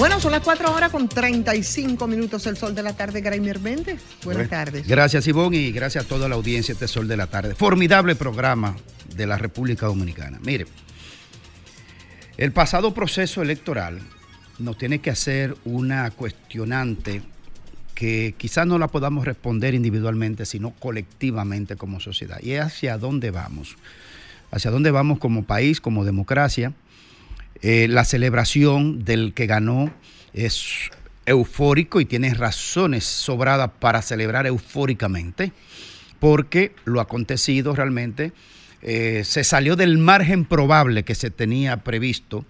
S3: Bueno, son las 4 horas con 35 minutos el sol de la tarde, Graimir Méndez. Buenas tardes.
S16: Gracias, Ivonne, y gracias a toda la audiencia este Sol de la Tarde. Formidable programa de la República Dominicana. Mire, el pasado proceso electoral nos tiene que hacer una cuestionante que quizás no la podamos responder individualmente, sino colectivamente como sociedad. Y es hacia dónde vamos. Hacia dónde vamos como país, como democracia. Eh, la celebración del que ganó es eufórico y tiene razones sobradas para celebrar eufóricamente, porque lo acontecido realmente eh, se salió del margen probable que se tenía previsto.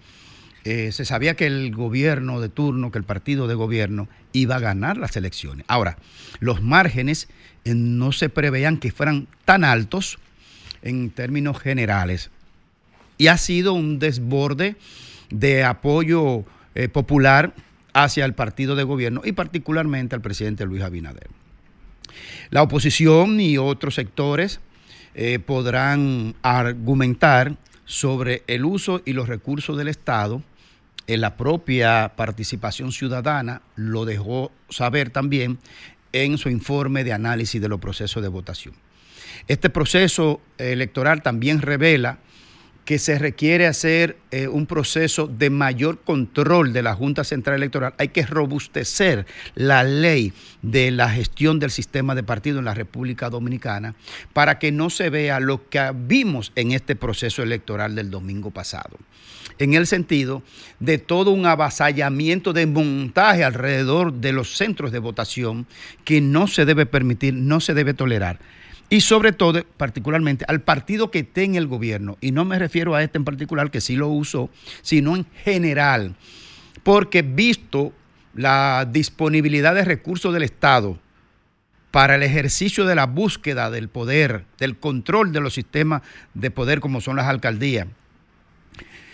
S16: Eh, se sabía que el gobierno de turno, que el partido de gobierno iba a ganar las elecciones. Ahora, los márgenes no se preveían que fueran tan altos en términos generales y ha sido un desborde de apoyo eh, popular hacia el partido de gobierno y particularmente al presidente Luis Abinader. La oposición y otros sectores eh, podrán argumentar sobre el uso y los recursos del Estado. En la propia participación ciudadana lo dejó saber también en su informe de análisis de los procesos de votación. Este proceso electoral también revela que se requiere hacer eh, un proceso de mayor control de la Junta Central Electoral. Hay que robustecer la ley de la gestión del sistema de partido en la República Dominicana para que no se vea lo que vimos en este proceso electoral del domingo pasado. En el sentido de todo un avasallamiento de montaje alrededor de los centros de votación que no se debe permitir, no se debe tolerar y sobre todo, particularmente, al partido que esté en el gobierno, y no me refiero a este en particular que sí lo uso, sino en general, porque visto la disponibilidad de recursos del Estado para el ejercicio de la búsqueda del poder, del control de los sistemas de poder como son las alcaldías,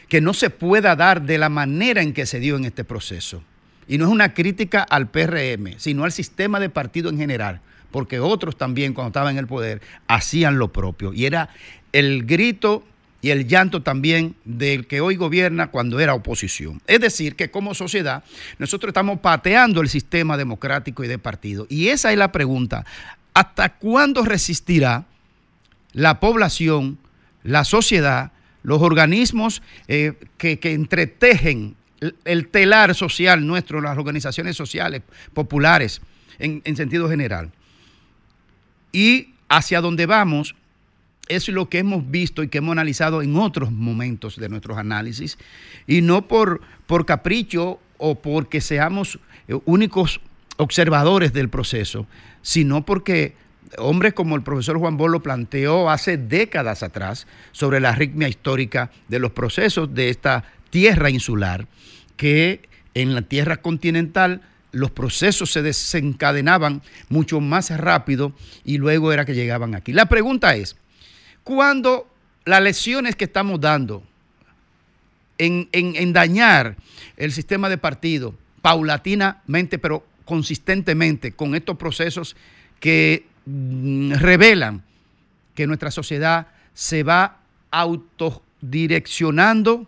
S16: que no se pueda dar de la manera en que se dio en este proceso. Y no es una crítica al PRM, sino al sistema de partido en general porque otros también cuando estaban en el poder hacían lo propio. Y era el grito y el llanto también del que hoy gobierna cuando era oposición. Es decir, que como sociedad nosotros estamos pateando el sistema democrático y de partido. Y esa es la pregunta. ¿Hasta cuándo resistirá la población, la sociedad, los organismos eh, que, que entretejen el, el telar social nuestro, las organizaciones sociales populares en, en sentido general? Y hacia dónde vamos es lo que hemos visto y que hemos analizado en otros momentos de nuestros análisis, y no por, por capricho o porque seamos eh, únicos observadores del proceso, sino porque hombres como el profesor Juan Bolo planteó hace décadas atrás sobre la arritmia histórica de los procesos de esta tierra insular, que en la tierra continental los procesos se desencadenaban mucho más rápido y luego era que llegaban aquí. La pregunta es, ¿cuándo las lecciones que estamos dando en, en- en dañar el sistema de partido paulatinamente, pero consistentemente, con estos procesos que mm, revelan que nuestra sociedad se va autodireccionando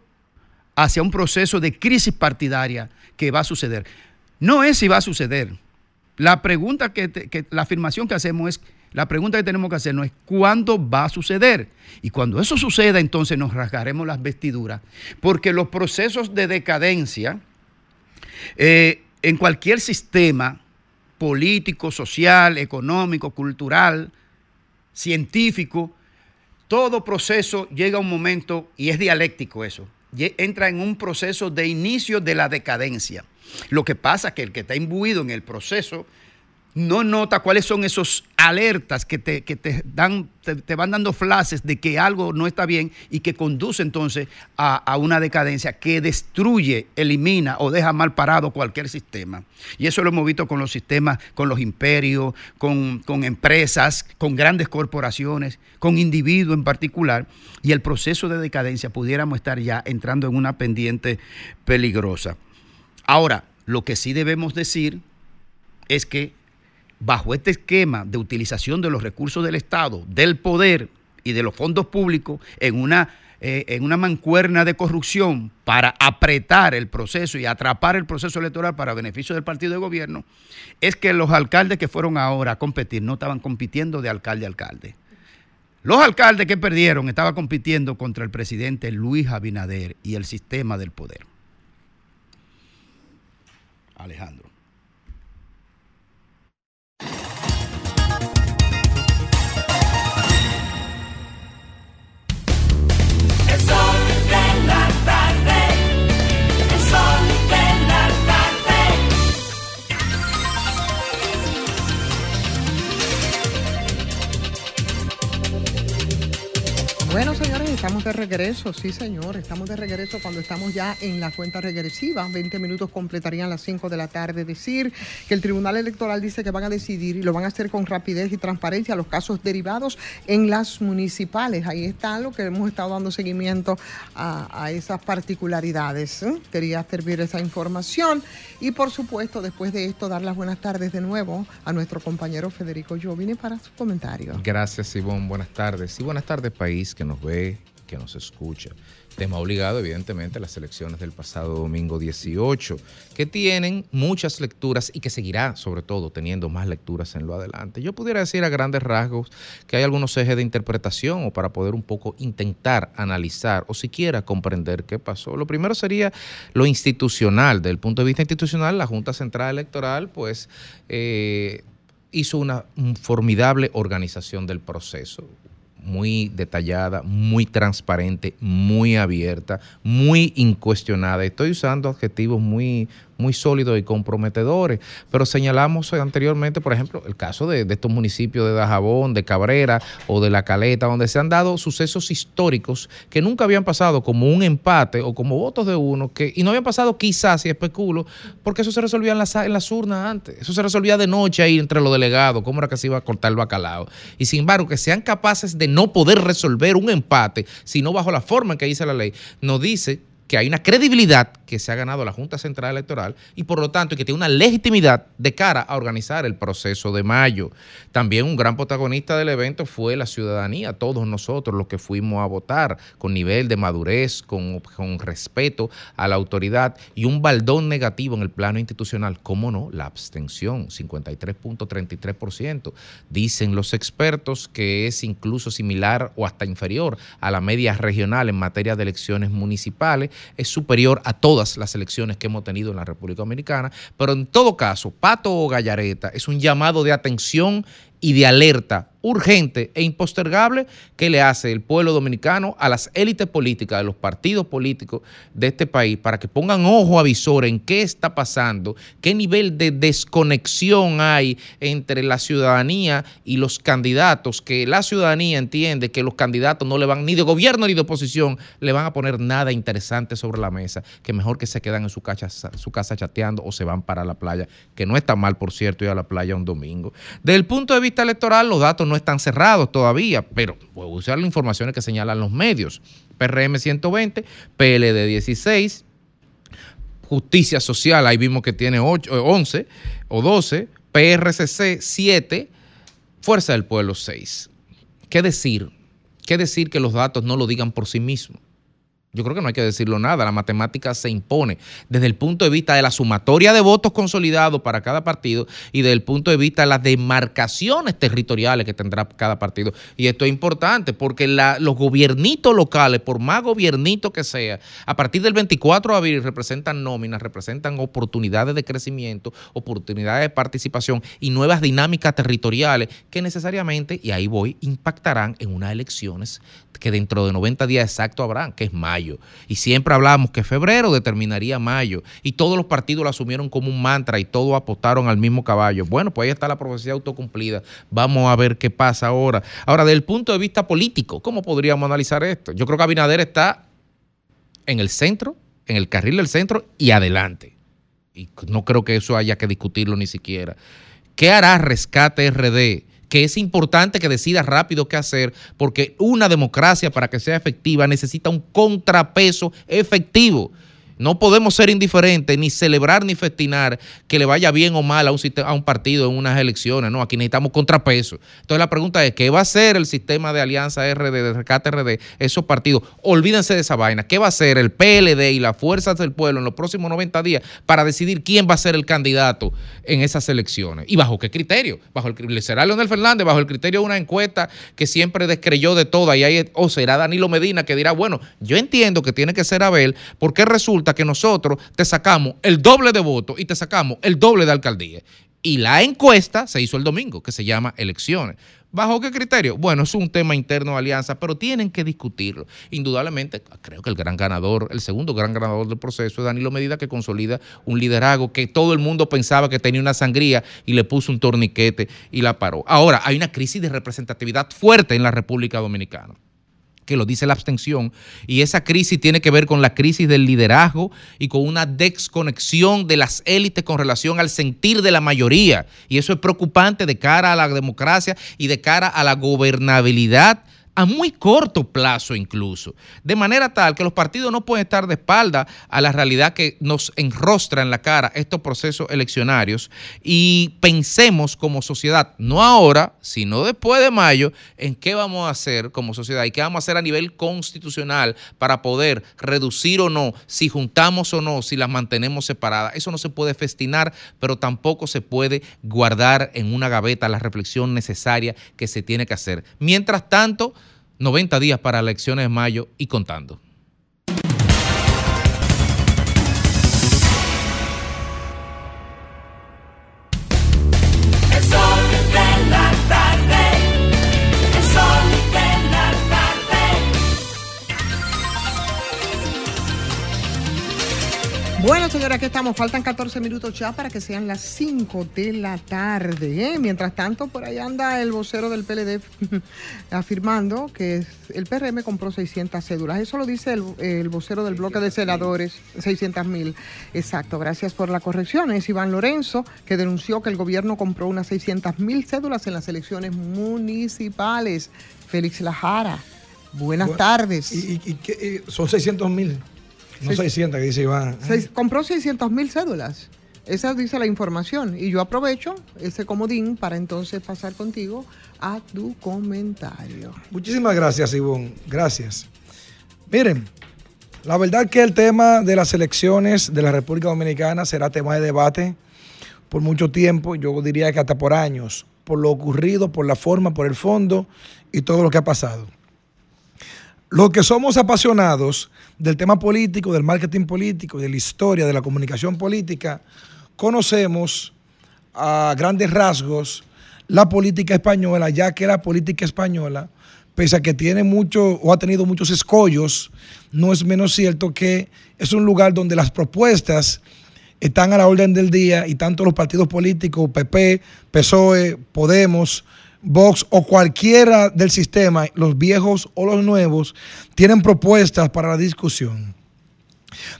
S16: hacia un proceso de crisis partidaria que va a suceder. No es si va a suceder. La pregunta que, te- la afirmación que hacemos es, la pregunta que tenemos que hacernos es cuándo va a suceder. Y cuando eso suceda, entonces nos rasgaremos las vestiduras, porque los procesos de decadencia eh, en cualquier sistema político, social, económico, cultural, científico, todo proceso llega a un momento, y es dialéctico eso, entra en un proceso de inicio de la decadencia. Lo que pasa es que el que está imbuido en el proceso no nota cuáles son esos alertas que te, que te dan, te, van dando flashes de que algo no está bien y que conduce entonces a, a una decadencia que destruye, elimina o deja mal parado cualquier sistema. Y eso lo hemos visto con los sistemas, con los imperios, con, con empresas, con grandes corporaciones, con individuos en particular. Y el proceso de decadencia pudiéramos estar ya entrando en una pendiente peligrosa. Ahora, lo que sí debemos decir es que bajo este esquema de utilización de los recursos del Estado, del poder y de los fondos públicos en una, eh, en una mancuerna de corrupción para apretar el proceso y atrapar el proceso electoral para beneficio del partido de gobierno, es que los alcaldes que fueron ahora a competir no estaban compitiendo de alcalde a alcalde. Los alcaldes que perdieron estaban compitiendo contra el presidente Luis Abinader y el sistema del poder. Alejandro.
S3: Bueno, señores, estamos de regreso, sí, señor, estamos de regreso cuando estamos ya en la cuenta regresiva. 20 minutos completarían las 5 de la tarde. Decir que el Tribunal Electoral dice que van a decidir y lo van a hacer con rapidez y transparencia los casos derivados en las municipales. Ahí está lo que hemos estado dando seguimiento a, a esas particularidades. ¿eh? Quería servir esa información y, por supuesto, después de esto, dar las buenas tardes de nuevo a nuestro compañero Federico Jovine para su comentario.
S1: Gracias, Ivonne. Buenas tardes. Y buenas tardes, país que nos ve, que nos escucha. Tema obligado, evidentemente, las elecciones del pasado domingo 18, que tienen muchas lecturas y que seguirá, sobre todo, teniendo más lecturas en lo adelante. Yo pudiera decir a grandes rasgos que hay algunos ejes de interpretación o para poder un poco intentar analizar o siquiera comprender qué pasó. Lo primero sería lo institucional. Desde el punto de vista institucional, la Junta Central Electoral, pues, eh, hizo una formidable organización del proceso muy detallada, muy transparente, muy abierta, muy incuestionada. Estoy usando adjetivos muy, muy sólidos y comprometedores, pero señalamos anteriormente, por ejemplo, el caso de, estos municipios de Dajabón, de Cabrera o de La Caleta, donde se han dado sucesos históricos que nunca habían pasado como un empate o como votos de uno, que, y no habían pasado quizás, y especulo, porque eso se resolvía en las, en las urnas antes, eso se resolvía de noche ahí entre los delegados, cómo era que se iba a cortar el bacalao. Y sin embargo, que sean capaces de no poder resolver un empate, sino bajo la forma en que dice la ley, nos dice que hay una credibilidad que se ha ganado la Junta Central Electoral y por lo tanto que tiene una legitimidad de cara a organizar el proceso de mayo. También un gran protagonista del evento fue la ciudadanía, todos nosotros los que fuimos a votar con nivel de madurez, con, con respeto a la autoridad y un baldón negativo en el plano institucional. ¿Cómo no? La abstención, 53.33%. Dicen los expertos que es incluso similar o hasta inferior a la media regional en materia de elecciones municipales es superior a todas las elecciones que hemos tenido en la República Dominicana, pero en todo caso, Pato o Gallareta es un llamado de atención y de alerta urgente e impostergable que le hace el pueblo dominicano a las élites políticas, de los partidos políticos de este país, para que pongan ojo avisor en qué está pasando, qué nivel de desconexión hay entre la ciudadanía y los candidatos, que la ciudadanía entiende que los candidatos no le van ni de gobierno ni de oposición, le van a poner nada interesante sobre la mesa, que mejor que se quedan en su casa, su casa chateando o se van para la playa, que no está mal, por cierto, ir a la playa un domingo. Desde el punto de vista electoral, los datos no están cerrados todavía, pero voy a usar las informaciones que señalan los medios. PRM 120, PLD 16, Justicia Social, ahí vimos que tiene 8, 11 o 12, PRCC 7, Fuerza del Pueblo 6. ¿Qué decir? ¿Qué decir que los datos no lo digan por sí mismos? Yo creo que no hay que decirlo nada, la matemática se impone desde el punto de vista de la sumatoria de votos consolidados para cada partido y desde el punto de vista de las demarcaciones territoriales que tendrá cada partido. Y esto es importante porque los gobiernitos locales, por más gobernito que sea, a partir del 24 de abril representan nóminas, representan oportunidades de crecimiento, oportunidades de participación y nuevas dinámicas territoriales que necesariamente, y ahí voy, impactarán en unas elecciones que dentro de 90 días exacto habrán, que es mayo. Y siempre hablamos que febrero determinaría mayo. Y todos los partidos lo asumieron como un mantra y todos apostaron al mismo caballo. Bueno, pues ahí está la profecía autocumplida. Vamos a ver qué pasa ahora. Ahora, desde el punto de vista político, ¿cómo podríamos analizar esto? Yo creo que Abinader está en el centro, en el carril del centro y adelante. Y no creo que eso haya que discutirlo ni siquiera. ¿Qué hará Rescate RD? Que es importante que decida rápido qué hacer, porque una democracia para que sea efectiva necesita un contrapeso efectivo. No podemos ser indiferentes, ni celebrar ni festinar que le vaya bien o mal a un, siste- a un partido en unas elecciones. No, aquí necesitamos contrapeso. Entonces la pregunta es, ¿qué va a hacer el sistema de alianza RD, de rescate RD, esos partidos? Olvídense de esa vaina. ¿Qué va a hacer el PLD y las fuerzas del pueblo en los próximos 90 días para decidir quién va a ser el candidato en esas elecciones? ¿Y bajo qué criterio? ¿Bajo el será Leonel Fernández? ¿Bajo el criterio de una encuesta que siempre descreyó de toda? Y ahí, o será Danilo Medina que dirá, bueno, yo entiendo que tiene que ser Abel porque resulta que nosotros te sacamos el doble de votos y te sacamos el doble de alcaldía. Y la encuesta se hizo el domingo, que se llama elecciones. ¿Bajo qué criterio? Bueno, es un tema interno de alianza, pero tienen que discutirlo. Indudablemente, creo que el gran ganador, el segundo gran ganador del proceso es Danilo Medida, que consolida un liderazgo que todo el mundo pensaba que tenía una sangría y le puso un torniquete y la paró. Ahora, hay una crisis de representatividad fuerte en la República Dominicana que lo dice la abstención, y esa crisis tiene que ver con la crisis del liderazgo y con una desconexión de las élites con relación al sentir de la mayoría. Y eso es preocupante de cara a la democracia y de cara a la gobernabilidad a muy corto plazo incluso, de manera tal que los partidos no pueden estar de espalda a la realidad que nos enrostra en la cara estos procesos eleccionarios y pensemos como sociedad, no ahora, sino después de mayo, en qué vamos a hacer como sociedad y qué vamos a hacer a nivel constitucional para poder reducir o no, si juntamos o no, si las mantenemos separadas. Eso no se puede festinar, pero tampoco se puede guardar en una gaveta la reflexión necesaria que se tiene que hacer. Mientras tanto, 90 días para elecciones de mayo y contando.
S3: Bueno, señora, aquí estamos. Faltan 14 minutos ya para que sean las 5 de la tarde. ¿eh? Mientras tanto, por ahí anda el vocero del PLD afirmando que el PRM compró 600 cédulas. Eso lo dice el, el vocero del bloque de senadores, 600 mil. Exacto, gracias por la corrección. Es Iván Lorenzo, que denunció que el gobierno compró unas 600 mil cédulas en las elecciones municipales. Félix Lajara, buenas
S6: Bueno,
S3: tardes.
S6: Y, y- y eh, son 600 mil, no
S3: Seis-
S6: 600 que dice Iván.
S3: Seis- compró 600 mil cédulas. Esa dice la información. Y yo aprovecho ese comodín para entonces pasar contigo a tu comentario.
S6: Muchísimas gracias, Ivonne. Gracias. Miren, la verdad que el tema de las elecciones de la República Dominicana será tema de debate por mucho tiempo, yo diría que hasta por años, por lo ocurrido, por la forma, por el fondo y todo lo que ha pasado. Los que somos apasionados del tema político, del marketing político, de la historia, de la comunicación política, conocemos a grandes rasgos la política española, ya que la política española, pese a que tiene mucho o ha tenido muchos escollos, no es menos cierto que es un lugar donde las propuestas están a la orden del día y tanto los partidos políticos, PP, PSOE, Podemos, Vox o cualquiera del sistema, los viejos o los nuevos, tienen propuestas para la discusión.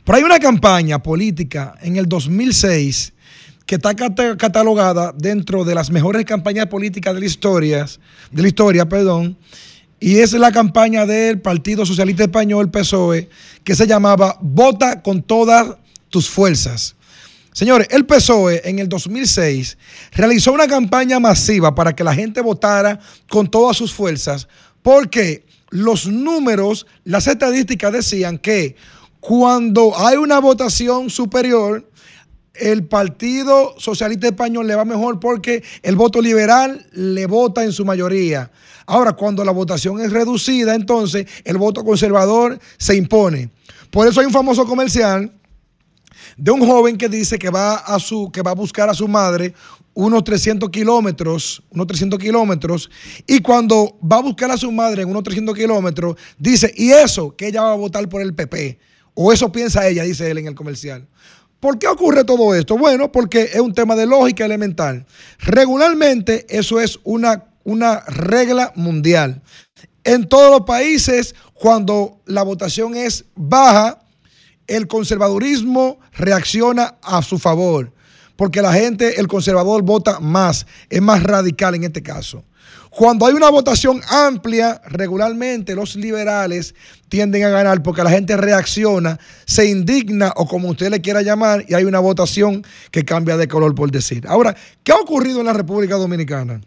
S6: Pero hay una campaña política en el 2006 que está cata- catalogada dentro de las mejores campañas políticas de la historia, de la historia, perdón, y es la campaña del Partido Socialista Español, PSOE, que se llamaba Vota con todas tus fuerzas. Señores, el PSOE en el 2006 realizó una campaña masiva para que la gente votara con todas sus fuerzas, porque los números, las estadísticas decían que cuando hay una votación superior, el Partido Socialista Español le va mejor porque el voto liberal le vota en su mayoría. Ahora, cuando la votación es reducida, entonces el voto conservador se impone. Por eso hay un famoso comercial de un joven que dice que va a su que va a buscar a su madre unos 300 kilómetros, unos 300 kilómetros, y cuando va a buscar a su madre en unos 300 kilómetros, dice, y eso, que ella va a votar por el PP, o eso piensa ella, dice él en el comercial. ¿Por qué ocurre todo esto? Bueno, porque es un tema de lógica elemental. Regularmente eso es una, una regla mundial. En todos los países, cuando la votación es baja, el conservadurismo reacciona a su favor, porque la gente, el conservador vota más, es más radical en este caso. Cuando hay una votación amplia, regularmente los liberales tienden a ganar porque la gente reacciona, se indigna o como usted le quiera llamar y hay una votación que cambia de color por decir. Ahora, ¿qué ha ocurrido en la República Dominicana?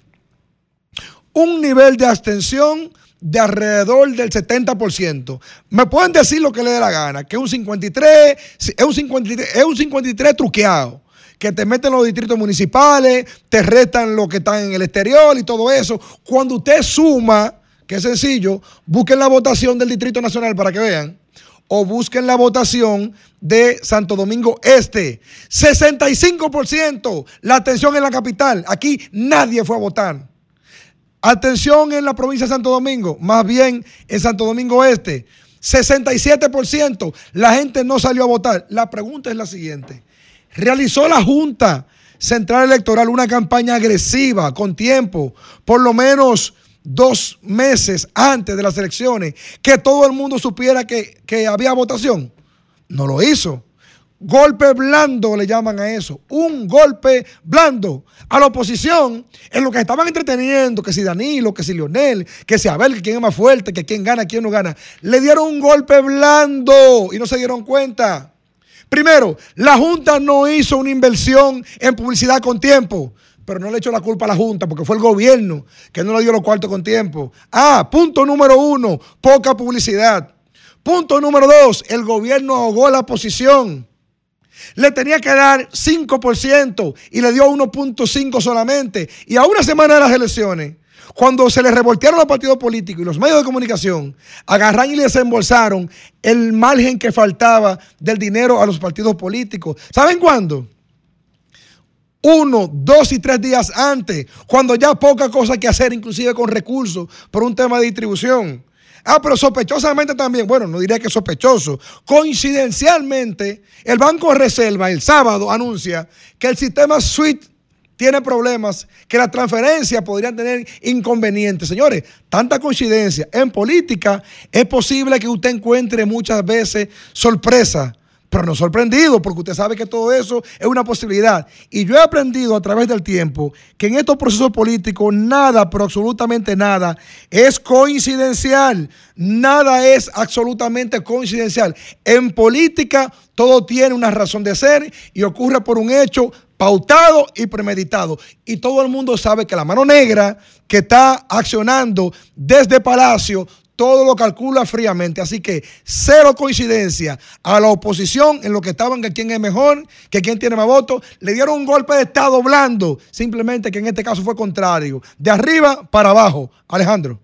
S6: Un nivel de abstención de alrededor del 70%. Me pueden decir lo que le dé la gana, que es un 53, es un 53, es un 53 truqueado, que te meten los distritos municipales, te restan lo que están en el exterior y todo eso. Cuando usted suma, que es sencillo, busquen la votación del Distrito Nacional para que vean, o busquen la votación de Santo Domingo Este. 65% la atención en la capital. Aquí nadie fue a votar. Atención en la provincia de Santo Domingo, más bien en Santo Domingo Este. 67% la gente no salió a votar. La pregunta es la siguiente. ¿Realizó la Junta Central Electoral una campaña agresiva con tiempo, por lo menos dos meses antes de las elecciones, que todo el mundo supiera que, que había votación? No lo hizo. Golpe blando le llaman a eso. Un golpe blando. A la oposición, en lo que estaban entreteniendo, que si Danilo, que si Lionel, que si Abel, que quién es más fuerte, que quién gana, quién no gana, le dieron un golpe blando y no se dieron cuenta. Primero, la Junta no hizo una inversión en publicidad con tiempo. Pero no le echó la culpa a la Junta porque fue el gobierno que no le dio los cuartos con tiempo. Ah, punto número uno, poca publicidad. Punto número dos, el gobierno ahogó la posición le tenía que dar 5% y le dio 1.5 solamente. Y a una semana de las elecciones, cuando se le revoltearon los partidos políticos y los medios de comunicación, agarran y le desembolsaron el margen que faltaba del dinero a los partidos políticos. ¿Saben cuándo? Uno, dos y tres días antes, cuando ya poca cosa que hacer, inclusive con recursos, por un tema de distribución. Ah, pero sospechosamente también, bueno, no diría que sospechoso, coincidencialmente, el Banco Reserva el sábado anuncia que el sistema SWIFT tiene problemas, que las transferencias podrían tener inconvenientes. Señores, tanta coincidencia. En política es posible que usted encuentre muchas veces sorpresa pero no sorprendido, porque usted sabe que todo eso es una posibilidad. Y yo he aprendido a través del tiempo que en estos procesos políticos nada, pero absolutamente nada, es coincidencial. Nada es absolutamente coincidencial. En política todo tiene una razón de ser y ocurre por un hecho pautado y premeditado. Y todo el mundo sabe que la mano negra que está accionando desde Palacio todo lo calcula fríamente. Así que cero coincidencia a la oposición en lo que estaban que quién es mejor, que quién tiene más votos. Le dieron un golpe de Estado blando, simplemente que en este caso fue contrario. De arriba para abajo. Alejandro.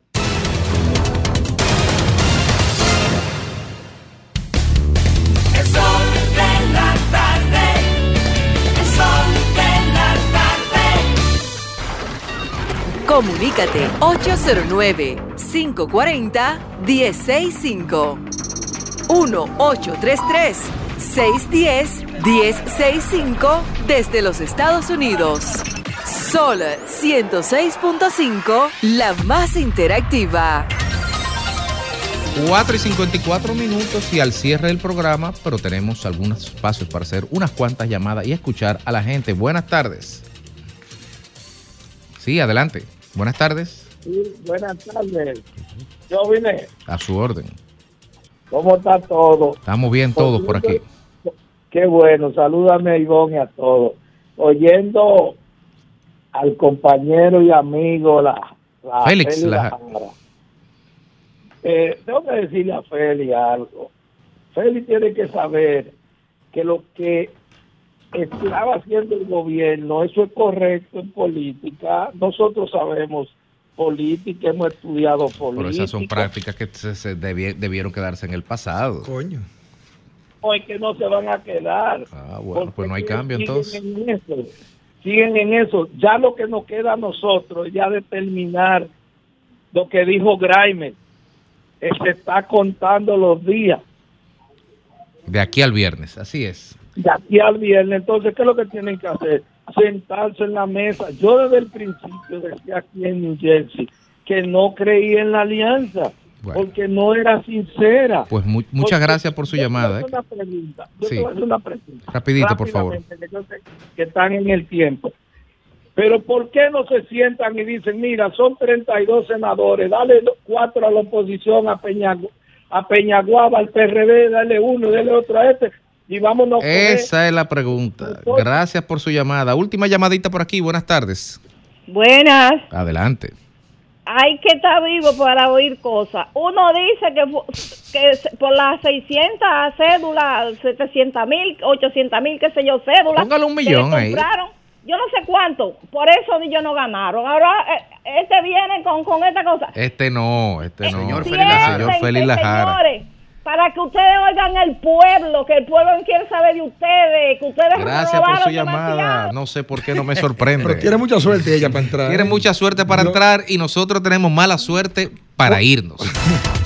S14: Comunícate 809-540-1065. 1-833-610-1065 desde los Estados Unidos. Sol 106.5, la más interactiva.
S1: 4 y 54 minutos y al cierre del programa, pero tenemos algunos espacios para hacer unas cuantas llamadas y escuchar a la gente. Buenas tardes. Sí, adelante. Buenas tardes.
S19: Sí, buenas tardes. Yo vine.
S1: A su orden.
S19: ¿Cómo está todo?
S1: Estamos bien todos por aquí.
S19: Qué bueno. Salúdame a Ivonne y a todos. Oyendo al compañero y amigo, la, la
S1: Félix, la-.
S19: Eh, tengo que decirle a Feli algo. Feli tiene que saber que lo que estaba haciendo el gobierno, eso es correcto en política. Nosotros sabemos política, hemos estudiado política.
S1: Pero esas son prácticas que se, se debi- debieron quedarse en el pasado.
S6: Coño.
S19: Hoy que no se van a quedar.
S1: Ah, bueno,
S19: ¿Por
S1: pues no hay cambio
S19: siguen
S1: entonces.
S19: en eso?
S8: siguen en eso. Ya lo que nos queda a nosotros es ya determinar lo que dijo Grimer. Eh, Se está contando los días
S1: De aquí al viernes, así es.
S8: De aquí al viernes. Entonces, ¿qué es lo que tienen que hacer? Sentarse en la mesa. Yo desde el principio decía aquí en New Jersey que no creía en la alianza porque no era sincera.
S1: Pues mu- muchas
S8: Porque
S1: gracias por su
S8: yo te voy a
S1: llamada.
S8: hacer
S1: ¿eh?
S8: una pregunta. Yo
S1: Sí.
S8: te voy a hacer una pregunta.
S1: Rapidito, por favor.
S8: Que yo sé que están en el tiempo. Pero ¿por qué no se sientan y dicen, mira, son 32 senadores, dale cuatro a la oposición, a, Peñagu a Peñaguaba, al PRD, dale uno, dale otro a este, y vámonos.
S1: Esa es la pregunta. Gracias por su llamada. Última llamadita por aquí. Buenas tardes.
S13: Buenas.
S1: Adelante.
S13: Hay que estar vivo para oír cosas. Uno dice que, que por las 600 cédulas, 700 mil, 800 mil, qué sé yo, cédulas.
S1: Póngale un millón ahí.
S13: compraron, Yo no sé cuánto. Por eso ellos no ganaron. Ahora eh, este viene con, con esta cosa.
S1: Este no, este no.
S16: Félix Lajara.
S1: Señor Félix Lajara.
S13: Señores, para que ustedes oigan el pueblo, que el pueblo quiere saber de ustedes, que ustedes
S1: Gracias por su llamada. No sé por qué no me sorprende.
S6: Pero tiene mucha suerte ella para entrar.
S1: Tiene mucha suerte para entrar y nosotros tenemos mala suerte para irnos.